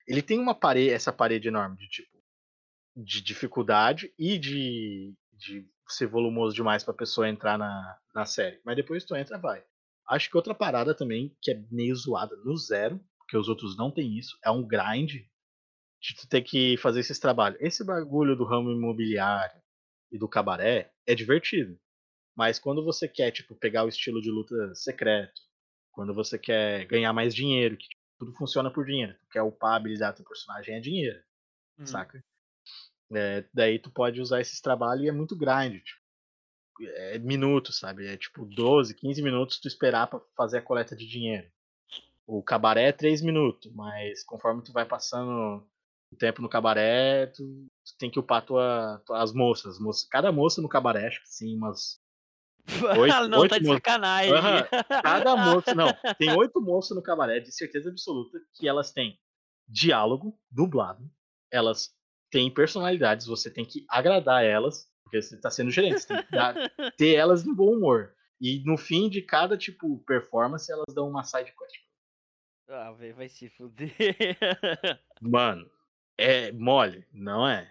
Speaker 3: Ele tem uma parede, essa parede enorme de tipo de dificuldade e de, de ser volumoso demais pra pessoa entrar na, na série. Mas depois tu entra, vai. Acho que outra parada também, que é meio zoada no zero, porque os outros não tem isso, é um grind de tu ter que fazer esses trabalhos. Esse bagulho do ramo imobiliário e do cabaré é divertido. Mas quando você quer, tipo, pegar o estilo de luta secreto, quando você quer ganhar mais dinheiro, que tipo, tudo funciona por dinheiro, tu quer upar a habilidade do teu personagem é dinheiro,
Speaker 1: Uhum.
Speaker 3: saca? É, daí tu pode usar esses trabalhos e é muito grind, tipo, é minutos, sabe? É tipo 12, 15 minutos tu esperar pra fazer a coleta de dinheiro. O cabaré é 3 minutos, mas conforme tu vai passando o tempo no cabaré, tu, tu tem que upar tua, tua- as moças, moças. Cada moça no cabaré, acho que sim, umas. Oito-
Speaker 2: Ah, não,
Speaker 3: oito
Speaker 2: tá de sacanagem.
Speaker 3: Aham, Cada moça, não, tem oito moças no cabaré, de certeza absoluta, que elas têm diálogo dublado, elas têm personalidades, você tem que agradar elas, porque você tá sendo gerente, você tem que dar- ter elas de bom humor. E no fim de cada, tipo, performance, elas dão uma side quest.
Speaker 2: Ah, velho, vai se fuder.
Speaker 3: Mano, é mole, não é?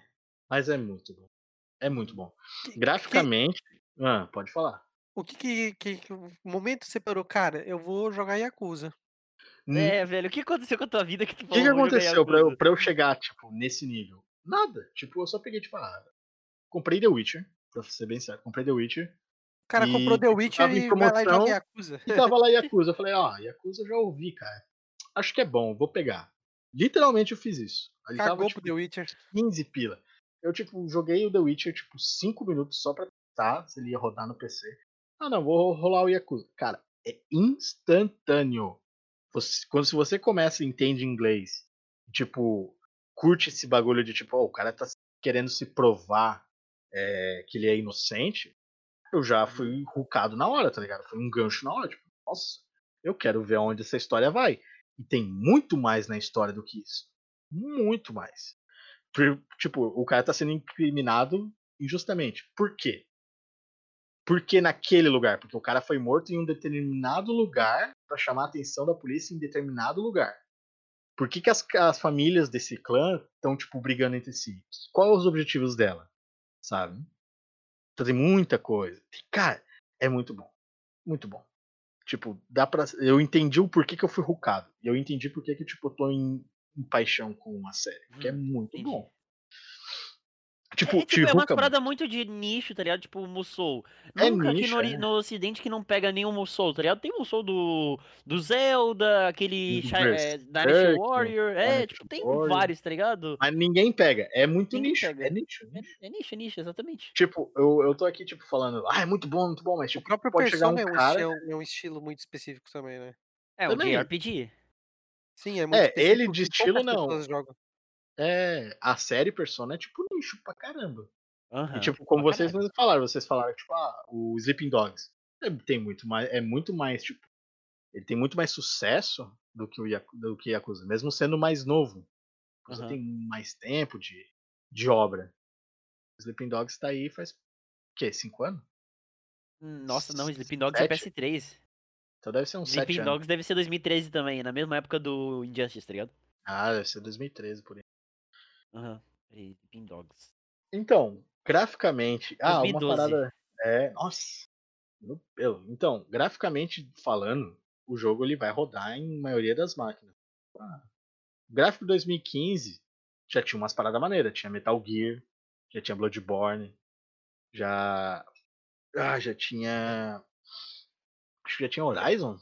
Speaker 3: Mas é muito bom. É muito bom. Graficamente. Ah, pode falar.
Speaker 1: O que que, que, que momento você parou, cara, eu vou jogar Yakuza.
Speaker 2: é, velho, o que aconteceu com a tua vida que tu
Speaker 3: O que, que
Speaker 2: falou, "Vou jogar
Speaker 3: aconteceu pra eu,
Speaker 2: Yakuza"?
Speaker 3: pra eu chegar, tipo, nesse nível? Nada. Tipo, eu só peguei, tipo, ah, comprei The Witcher, pra ser bem sério, comprei The Witcher.
Speaker 1: O cara
Speaker 3: E,
Speaker 1: comprou The Witcher e vai lá e
Speaker 3: promoção,
Speaker 1: joga Yakuza.
Speaker 3: E tava lá Yakuza. Eu falei, ó, Yakuza eu já ouvi, cara. Acho que é bom, vou pegar. Literalmente eu fiz isso. Ali
Speaker 1: Cagou
Speaker 3: tava, tipo,
Speaker 1: The Witcher.
Speaker 3: 15 pila. Eu, tipo, joguei o The Witcher, tipo, 5 minutos só pra testar se ele ia rodar no PC. Ah, não, vou rolar o Yakuza. Cara, é instantâneo. Você- quando se você começa e entende inglês, tipo, curte esse bagulho de tipo, ó, o cara tá querendo se provar é, que ele é inocente, eu já fui rucado na hora, tá ligado? Foi um gancho na hora, tipo, nossa, eu quero ver aonde essa história vai. E tem muito mais na história do que isso. Muito mais. Tipo, o cara tá sendo incriminado injustamente. Por quê? Por que naquele lugar? Porque o cara foi morto em um determinado lugar pra chamar a atenção da polícia em determinado lugar. Por que, que as, as famílias desse clã estão, tipo, brigando entre si? Quais os objetivos dela? Sabe? Então tem muita coisa. Cara, é muito bom. Muito bom. Tipo, dá pra. Eu entendi o porquê que eu fui rucado. E eu entendi porquê que, tipo, eu tô em, em paixão com a série. Porque é
Speaker 2: Hum,
Speaker 3: muito
Speaker 2: entendi.
Speaker 3: bom. Tipo,
Speaker 2: é, tipo, é uma parada muito de nicho, tá ligado? Tipo, o Musou.
Speaker 3: É
Speaker 2: Nunca aqui
Speaker 3: nicho,
Speaker 2: no, ori-
Speaker 3: é.
Speaker 2: no ocidente que não pega nenhum Musou, tá ligado? Tem Musou do, do Zelda, aquele é, Dynasty Warrior, é, tipo, tem
Speaker 3: Warrior.
Speaker 2: vários, tá ligado?
Speaker 3: mas ninguém pega. É muito
Speaker 2: Ninguém
Speaker 3: nicho.
Speaker 2: pega.
Speaker 3: É nicho.
Speaker 2: É, é nicho, é nicho, exatamente.
Speaker 3: Tipo, eu, eu tô aqui, tipo, falando, ah, é muito bom, muito bom, mas
Speaker 1: O
Speaker 3: tipo,
Speaker 1: próprio
Speaker 3: pode chegar um
Speaker 1: Persona é, um,
Speaker 3: cara.
Speaker 1: é um- é um estilo muito específico também, né?
Speaker 2: É,
Speaker 3: Também.
Speaker 2: JRPG.
Speaker 1: Sim, é muito
Speaker 3: É,
Speaker 1: específico
Speaker 3: ele de estilo, não.
Speaker 1: jogam.
Speaker 3: É, a série Persona é tipo nicho pra caramba.
Speaker 2: Aham.
Speaker 3: E tipo, como
Speaker 2: pra
Speaker 3: vocês mesmos falaram, vocês falaram, tipo, ah, o Sleeping Dogs. É, tem muito mais, é muito mais, tipo, ele tem muito mais sucesso do que o Yaku- do que Yakuza, mesmo sendo mais novo. Yakuza
Speaker 2: Aham.
Speaker 3: tem mais tempo de, de obra. Sleeping Dogs tá aí faz, o quê, cinco anos?
Speaker 2: Nossa, não, Sleeping Dogs é
Speaker 3: Sete?
Speaker 2: PS3.
Speaker 3: Então deve ser sete
Speaker 2: Sleeping
Speaker 3: anos.
Speaker 2: Dogs deve ser 2013 também, na mesma época do Injustice, tá ligado?
Speaker 3: Ah, deve ser 2013 por aí.
Speaker 2: Aham. Peraí, Sleeping Dogs.
Speaker 3: Então, graficamente. Ah,
Speaker 2: 2012.
Speaker 3: uma parada. É, nossa. Então, graficamente falando, o jogo ele vai rodar em maioria das máquinas. Ah, o gráfico de 2015 já tinha umas paradas maneiras. Tinha Metal Gear, já tinha Bloodborne, já. Ah, já tinha. Acho que já tinha Horizon.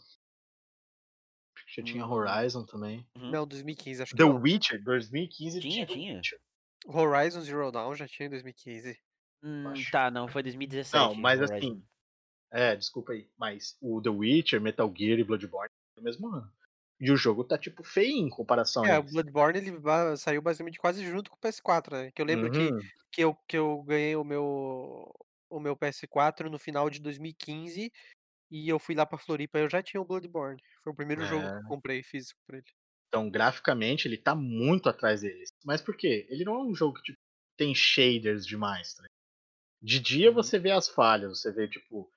Speaker 3: Que já tinha
Speaker 2: Hum.
Speaker 3: Horizon também.
Speaker 2: Uhum.
Speaker 1: Não, 2015, acho que
Speaker 3: The. Witcher, 2015
Speaker 2: Tinha,
Speaker 3: The
Speaker 2: tinha.
Speaker 3: Witcher.
Speaker 1: Horizon Zero Dawn já tinha em 2015.
Speaker 2: Hum, tá, não, foi 2017.
Speaker 3: Não, mas
Speaker 2: Horizon.
Speaker 3: assim, É, desculpa aí. Mas o The Witcher, Metal Gear e Bloodborne no mesmo ano. E o jogo tá tipo feio em comparação
Speaker 1: É, o. Bloodborne ele saiu basicamente quase junto com o PS4, né? Que eu lembro que,
Speaker 3: Uhum.
Speaker 1: que, eu, que eu ganhei o meu, o meu PS4 no final de 2015 e eu fui lá pra Floripa e eu já tinha o Bloodborne. Foi o primeiro jogo que
Speaker 3: É.
Speaker 1: eu comprei físico pra ele.
Speaker 3: Então, graficamente, ele tá muito atrás deles. Mas por quê? Ele não é um jogo que tipo, tem shaders demais. Tá? De dia
Speaker 2: Uhum.
Speaker 3: você vê as falhas, você vê, tipo,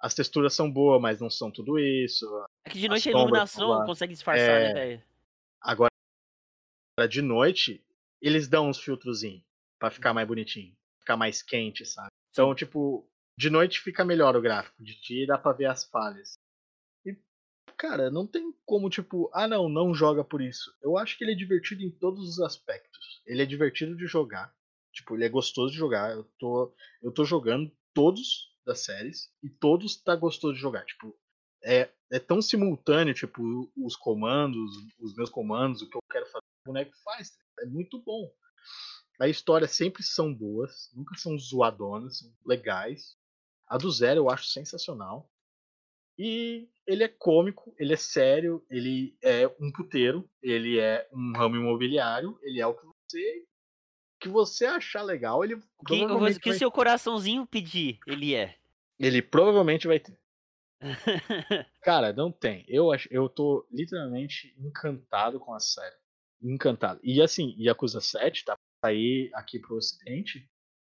Speaker 3: as texturas são boas, mas não são tudo isso.
Speaker 2: É que de noite a iluminação consegue disfarçar, né,
Speaker 3: É.
Speaker 2: velho?
Speaker 3: Agora, de noite, eles dão uns filtrozinhos pra ficar mais bonitinho, ficar mais quente, sabe? Então, tipo, de noite fica melhor o gráfico, de dia dá pra ver as falhas. E, cara, não tem como, tipo, ah não, não joga por isso. Eu acho que ele é divertido em todos os aspectos. Ele é divertido de jogar. Tipo, ele é gostoso de jogar. Eu tô, eu tô jogando todos das séries e todos tá gostoso de jogar. Tipo, é, é tão simultâneo, tipo, os comandos, os meus comandos, o que eu quero fazer, o boneco faz. É muito bom. A história sempre são boas, nunca são zoadonas, são legais. A do Zero eu acho sensacional. E ele é cômico, ele é sério, ele é um puteiro, ele é um ramo imobiliário, ele é o que você que você achar legal, ele
Speaker 2: que, o que o
Speaker 3: vai,
Speaker 2: seu coraçãozinho pedir, ele é.
Speaker 3: ele provavelmente vai ter. Cara, não tem. Eu acho, eu tô literalmente encantado com a série. Encantado. E assim, Yakuza 7 tá pra sair aqui pro ocidente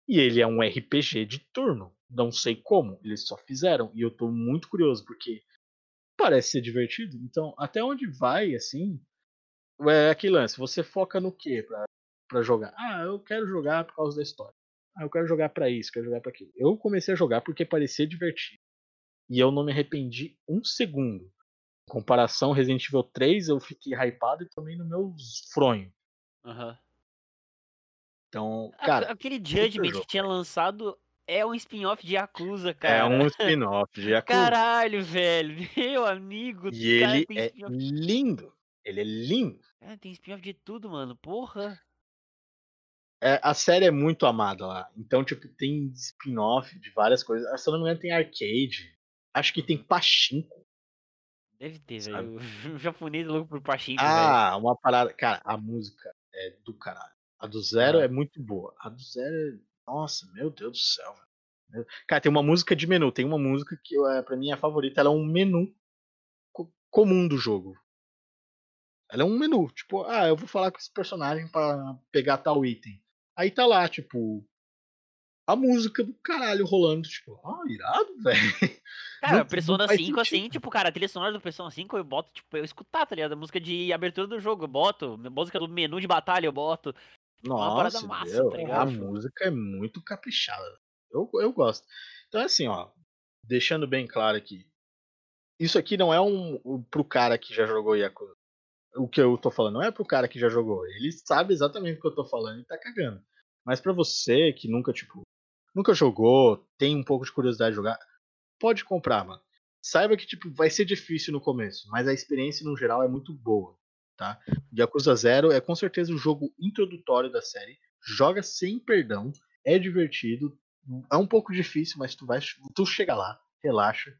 Speaker 3: e ele é um RPG de turno. Não sei como, eles só fizeram e eu tô muito curioso porque parece ser divertido. Então, até onde vai assim? É aquele lance, você foca no quê pra, pra jogar? Ah, eu quero jogar por causa da história. Ah, eu quero jogar pra isso, quero jogar pra aquilo. Eu comecei a jogar porque parecia divertido. E eu não me arrependi um segundo. Em comparação Resident Evil 3, eu fiquei hypado e tomei no meu fronho.
Speaker 2: Aham.
Speaker 3: Então, cara,
Speaker 2: Aquele Judgment que tinha lançado é um spin-off de Yakuza,
Speaker 3: é
Speaker 2: cara.
Speaker 3: um spin-off de Yakuza.
Speaker 2: Caralho, velho. Meu amigo.
Speaker 3: E
Speaker 2: cara,
Speaker 3: ele é lindo. Ele é lindo.
Speaker 2: É, tem spin-off de tudo, mano. Porra.
Speaker 3: É, a série é muito amada lá. Então, tipo, tem spin-off de várias coisas. Ah, Se eu não me engano, tem arcade. Acho que tem Pachinko.
Speaker 2: Deve ter, velho. O japonês é louco por Pachinko, velho.
Speaker 3: Ah, uma parada. Cara, a música é do caralho. A do Zero é muito boa. A do Zero é. Nossa, meu Deus do céu. velho. Cara, tem uma música de menu. Tem uma música que é, pra mim é a favorita. Ela é um menu co- comum do jogo. Ela é um menu. Tipo, ah, eu vou falar com esse personagem pra pegar tal item. Aí tá lá, tipo. A música do caralho rolando. Tipo, ah, irado, velho.
Speaker 2: Cara,
Speaker 3: não-
Speaker 2: Persona
Speaker 3: não faz
Speaker 2: 5, assim,
Speaker 3: sentido.
Speaker 2: tipo, cara, a trilha sonora do Persona 5 eu boto, tipo, eu escutar, tá ligado? A música de abertura do jogo, eu boto. Música do menu de batalha, eu boto.
Speaker 3: Nossa,
Speaker 2: massa,
Speaker 3: meu,
Speaker 2: tá
Speaker 3: a música é muito caprichada. Eu, eu gosto. Então, assim, ó, deixando bem claro aqui. Isso aqui não é um, um pro cara que já jogou Yakuza. O que eu tô falando não é pro cara que já jogou. Ele sabe exatamente o que eu tô falando e tá cagando. Mas pra você que nunca, tipo, nunca jogou, tem um pouco de curiosidade de jogar, pode comprar, mano. Saiba que, tipo, vai ser difícil no começo, mas a experiência no geral é muito boa, tá? Yakuza Zero é com certeza o jogo introdutório da série. Joga sem perdão, é divertido, é um pouco difícil, mas tu vai, tu chega lá, relaxa,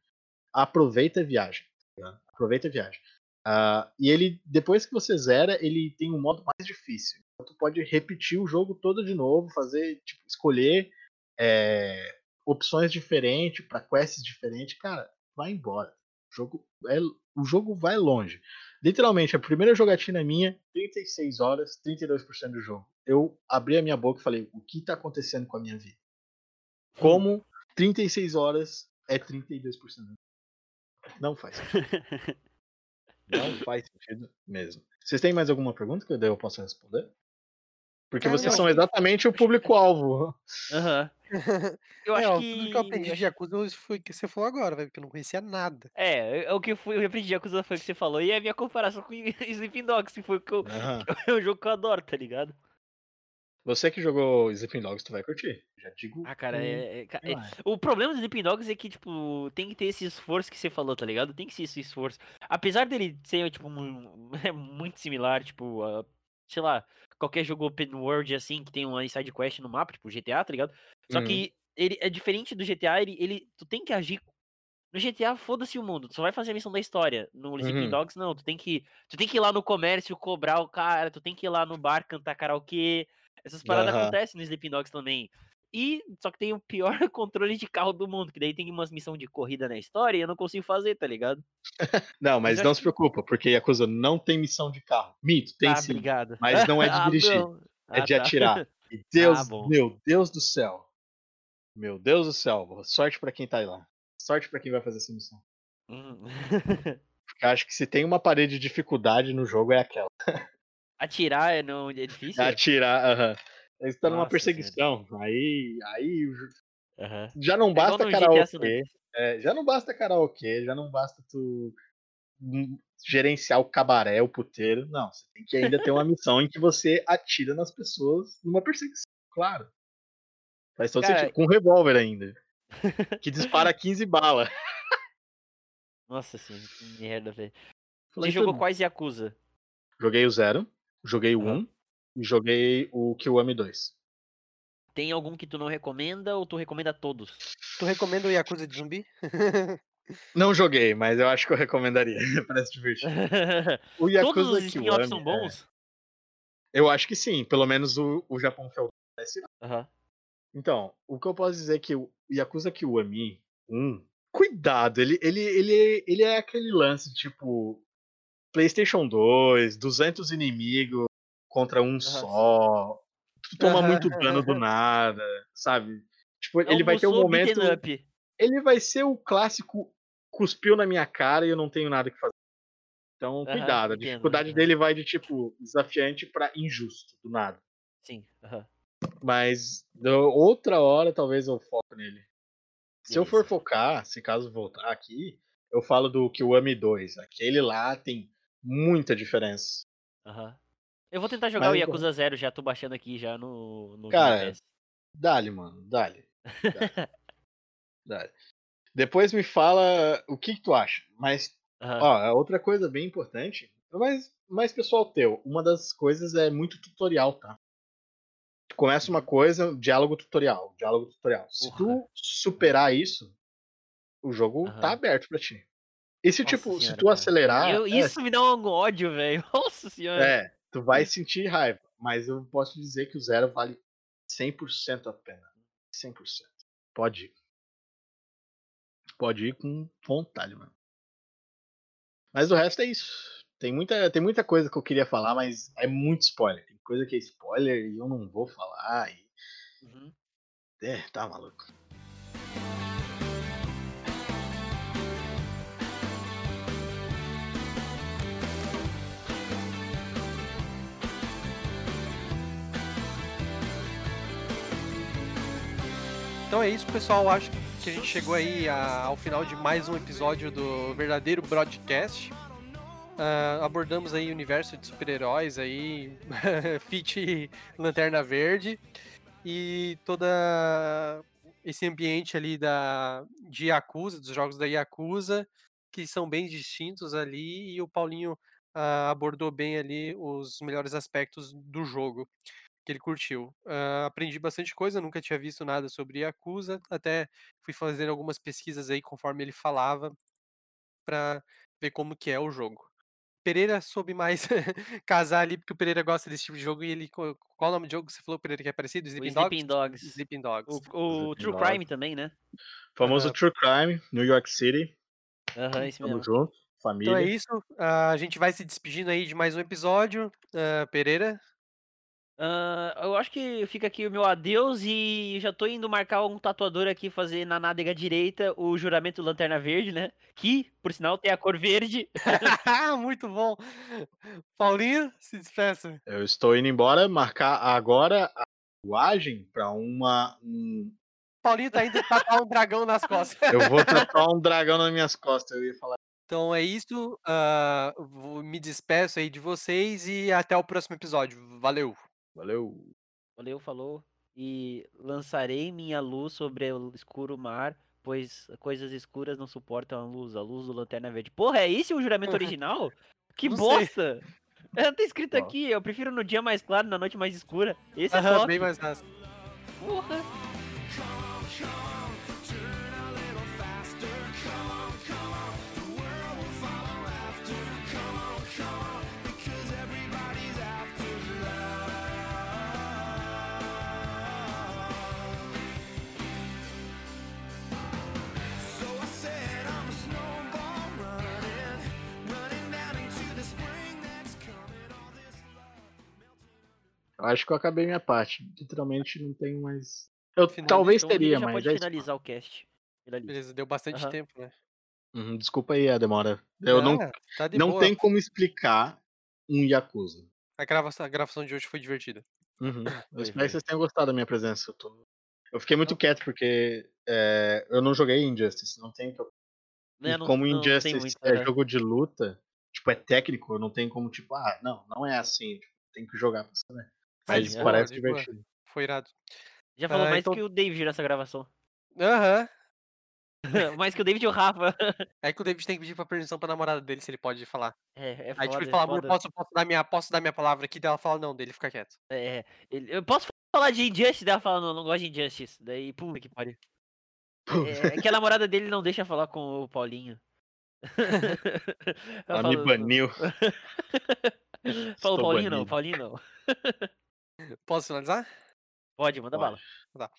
Speaker 3: aproveita a viagem, tá? aproveita a viagem. Uh, e ele, depois que você zera, ele tem um modo mais difícil. Então, tu pode repetir o jogo todo de novo, fazer, tipo, escolher é, opções diferentes para quests diferentes. Cara, vai embora. O jogo, é, o jogo vai longe. Literalmente, a primeira jogatina minha, 36 horas, 32% do jogo. Eu abri a minha boca e falei, o que tá acontecendo com a minha vida? Como 36 horas é 32%. Não faz sentido. Não faz sentido mesmo. Vocês têm mais alguma pergunta que eu possa responder? Porque
Speaker 1: Cara,
Speaker 3: vocês são
Speaker 1: que-
Speaker 3: exatamente o público-alvo.
Speaker 2: Aham. Eu
Speaker 1: é,
Speaker 2: acho
Speaker 1: ó,
Speaker 2: que.
Speaker 1: tudo que eu aprendi de Yakuza foi o que você falou agora, velho, porque eu não conhecia nada.
Speaker 2: É, é o que eu, fui, eu aprendi de Yakuza foi o que você falou. E a minha comparação com Sleeping Dogs, que foi o que eu,
Speaker 3: Aham.
Speaker 2: é um jogo que eu adoro, tá ligado?
Speaker 3: Você que jogou Sleeping Dogs, tu vai curtir. Já digo.
Speaker 2: Ah, cara, é, é- é-. O problema do Sleeping Dogs é que, tipo, tem que ter esse esforço que você falou, tá ligado? Tem que ser esse esforço. Apesar dele ser, tipo, mu- é muito similar, tipo, a, sei lá, qualquer jogo open world, assim, que tem uma side quest no mapa, tipo GTA, tá ligado? Só
Speaker 3: Uhum.
Speaker 2: que ele é diferente do GTA, ele, ele tu tem que agir. No GTA, foda-se o mundo, tu só vai fazer a missão da história. No Sleeping
Speaker 3: Uhum.
Speaker 2: Dogs, não, tu tem que. Tu tem que ir lá no comércio cobrar o cara, tu tem que ir lá no bar cantar karaokê. Essas paradas
Speaker 3: Aham.
Speaker 2: acontecem no Sleeping Dogs também. E só que tem o pior controle de carro do mundo, que daí tem umas missões de corrida na história e eu não consigo fazer, tá ligado?
Speaker 3: Não, mas
Speaker 2: Mas
Speaker 3: não se preocupa, porque Yakuza não tem missão de carro. Mito, tem
Speaker 2: ah,
Speaker 3: sim.
Speaker 2: obrigado.
Speaker 3: Mas não é de
Speaker 2: Ah,
Speaker 3: dirigir. É
Speaker 2: Ah,
Speaker 3: de
Speaker 2: tá.
Speaker 3: atirar. E Deus,
Speaker 2: bom.
Speaker 3: meu Deus do céu. Meu Deus do céu. Sorte pra quem tá aí lá. Sorte pra quem vai fazer essa missão.
Speaker 2: Hum.
Speaker 3: Porque eu acho que se tem uma parede de dificuldade no jogo é aquela.
Speaker 2: Atirar é, não, é difícil?
Speaker 3: É atirar, aham. Aí você tá numa perseguição. Aí, aí
Speaker 2: Aham.
Speaker 3: já não
Speaker 2: É
Speaker 3: basta
Speaker 2: GTA
Speaker 3: karaokê. É, já não basta karaokê, já não basta tu hum, gerenciar o cabaré, o puteiro. Não, você tem que ainda ter uma missão em que você atira nas pessoas numa perseguição, claro. Faz todo
Speaker 2: Cara-
Speaker 3: sentido. Com um revólver ainda. Que dispara 15 balas.
Speaker 2: Nossa senhora, que merda, velho. Você jogou
Speaker 3: "Tudo".
Speaker 2: quais Yakuza?
Speaker 3: Joguei o Zero, joguei o
Speaker 2: Aham.
Speaker 3: 1 e joguei o Kiwami 2.
Speaker 2: Tem algum que tu não recomenda ou tu recomenda todos?
Speaker 1: Tu recomenda o Yakuza de zumbi?
Speaker 3: Não joguei, mas eu acho que eu recomendaria. Parece divertido. O Yakuza
Speaker 2: todos os spin-offs são
Speaker 3: é,
Speaker 2: bons?
Speaker 3: eu acho que sim, pelo menos o, o Japão feudal. parece
Speaker 2: Aham.
Speaker 3: Então, o que eu posso dizer é que o Yakuza Kiwami 1, cuidado, ele, ele, ele, ele é aquele lance tipo PlayStation 2, 200 inimigos contra um só. Tu toma muito dano do nada, sabe? Tipo, ele vai ter um momento. Ele vai ser o clássico cuspiu na minha cara e eu não tenho nada que fazer. Então, cuidado. A dificuldade dele vai de tipo desafiante pra injusto, do nada.
Speaker 2: Sim.
Speaker 3: Mas outra hora talvez eu foco nele. Se eu for focar, se caso voltar aqui, eu falo do Kiwami 2. Aquele lá tem muita diferença.
Speaker 2: aham. Eu vou tentar jogar o
Speaker 3: Mas-
Speaker 2: Yakuza Zero, já tô baixando aqui já no, no
Speaker 3: Cara. Dale, mano, dale. Dale. Depois me fala o que, que tu acha. Mas,
Speaker 2: Aham.
Speaker 3: ó, a outra coisa bem importante, mas mais pessoal teu, uma das coisas é muito tutorial, tá? Tu começa uma coisa, diálogo tutorial, diálogo tutorial. Se tu superar isso, o jogo tá aberto pra ti. E se,
Speaker 2: Nossa
Speaker 3: tipo, se
Speaker 2: senhora,
Speaker 3: tu
Speaker 2: cara.
Speaker 3: acelerar.
Speaker 2: Eu-
Speaker 3: é,
Speaker 2: isso me dá um ódio, velho. Nossa senhora.
Speaker 3: É, tu vai sentir raiva. Mas eu posso dizer que o zero vale 100% a pena. 100%. Pode ir. Pode ir com vontade, mano. Mas o resto é isso. Tem muita, tem muita coisa que eu queria falar, mas é muito spoiler. Tem coisa que é spoiler e eu não vou falar. E...
Speaker 2: Uhum.
Speaker 3: É, tá maluco.
Speaker 1: Então é isso, pessoal. Acho que a gente chegou aí ao final de mais um episódio do verdadeiro broadcast. Ah, abordamos aí o universo de super-heróis aí, Fit Lanterna Verde. e toda esse ambiente ali da de Yakuza, dos jogos da Yakuza, que são bem distintos ali, e o Paulinho, ah, abordou bem ali os melhores aspectos do jogo, que ele curtiu. Hã, aprendi bastante coisa, nunca tinha visto nada sobre Yakuza, até fui fazendo algumas pesquisas aí conforme ele falava, pra ver como que é o jogo. Pereira soube mais casar ali, porque o Pereira gosta desse tipo de jogo e ele qual o nome do jogo que você falou, Pereira, que é parecido?
Speaker 2: O
Speaker 1: Sleeping
Speaker 2: Sleeping
Speaker 1: Dogs?
Speaker 2: Dogs.
Speaker 1: Sleeping Dogs.
Speaker 2: O, o
Speaker 3: Sleeping
Speaker 2: True
Speaker 3: Dogs.
Speaker 2: Crime também, né?
Speaker 3: Famoso
Speaker 1: Aham.
Speaker 3: True Crime, New York City.
Speaker 2: Aham, esse
Speaker 3: Tamo
Speaker 2: mesmo.
Speaker 3: junto. Família.
Speaker 1: Então é isso, ah, a gente vai se despedindo aí de mais um episódio. Hã, Pereira?
Speaker 2: Hã, eu acho que fica aqui o meu adeus e já tô indo marcar um tatuador aqui, fazer na nádega direita o juramento Lanterna Verde, né, que, por sinal, tem a cor verde.
Speaker 1: Muito bom. Paulinho, se despeça.
Speaker 3: Eu estou indo embora, marcar agora a tatuagem pra uma. um-
Speaker 1: Paulinho tá indo tatuar um dragão nas costas.
Speaker 3: Eu vou tatuar um dragão nas minhas costas. Eu ia falar.
Speaker 1: Então é isso, vou me despeço aí de vocês e até o próximo episódio. Valeu.
Speaker 3: Valeu.
Speaker 2: Valeu, falou. E lançarei minha luz sobre o escuro mar, pois coisas escuras não suportam a luz, a luz do Lanterna Verde. Porra, é esse o juramento original? Que
Speaker 1: Não sei.
Speaker 2: bosta! É, tá escrito aqui, eu prefiro no dia mais claro, na noite mais escura. Esse é
Speaker 1: bem mais fácil.
Speaker 2: Porra.
Speaker 3: Acho que eu acabei minha parte. Literalmente não tenho mais. Eu
Speaker 1: Finalizou,
Speaker 3: talvez
Speaker 2: Então
Speaker 3: teria,
Speaker 2: já
Speaker 3: mas
Speaker 2: pode
Speaker 3: é isso.
Speaker 2: finalizar o cast. Ele ali.
Speaker 1: Beleza, deu bastante
Speaker 2: Aham.
Speaker 1: tempo, né?
Speaker 3: Uhum, desculpa aí a demora. Eu não,
Speaker 1: Ah, tá de
Speaker 3: não
Speaker 1: boa.
Speaker 3: tem como explicar um Yakuza.
Speaker 1: A gravação, a gravação de hoje foi divertida.
Speaker 3: Uhum. Eu espero que vocês tenham gostado da minha presença. Eu, tô- eu fiquei muito
Speaker 1: Não.
Speaker 3: quieto porque é, eu não joguei Injustice. Não tem que eu-
Speaker 2: Né, não-
Speaker 3: como
Speaker 2: não tem
Speaker 3: Injustice
Speaker 2: muito,
Speaker 3: é
Speaker 2: aham.
Speaker 3: jogo de luta, tipo, é técnico, não tenho como, tipo, ah, não, não é assim. Tipo, tem que jogar pra saber. Mas
Speaker 1: boa,
Speaker 3: parece
Speaker 1: boa.
Speaker 3: divertido.
Speaker 1: Foi irado.
Speaker 2: Já falou
Speaker 1: Ah,
Speaker 2: mais
Speaker 1: então-
Speaker 2: que o David nessa gravação.
Speaker 1: Aham.
Speaker 2: mais que o David e o Rafa.
Speaker 1: É que o David tem que pedir pra permissão pra namorada dele se ele pode falar.
Speaker 2: É, é
Speaker 1: Aí tipo,
Speaker 2: foda,
Speaker 1: ele
Speaker 2: é
Speaker 1: fala, amor,
Speaker 2: foda.
Speaker 1: posso, posso, dar minha, posso dar minha palavra aqui? Daí ela fala, não, dele fica quieto.
Speaker 2: É, ele- eu posso falar de Injustice, daí ela fala, não, eu não gosto de Injustice. Daí, puta que pariu. É, é que a namorada dele não deixa falar com o Paulinho.
Speaker 3: Ela
Speaker 2: Ela
Speaker 3: me baniu.
Speaker 2: Fala
Speaker 3: Estou
Speaker 2: Paulinho não,
Speaker 3: banido.
Speaker 2: Paulinho não.
Speaker 1: Posso finalizar?
Speaker 2: Pode, manda
Speaker 3: Pode.
Speaker 2: bala.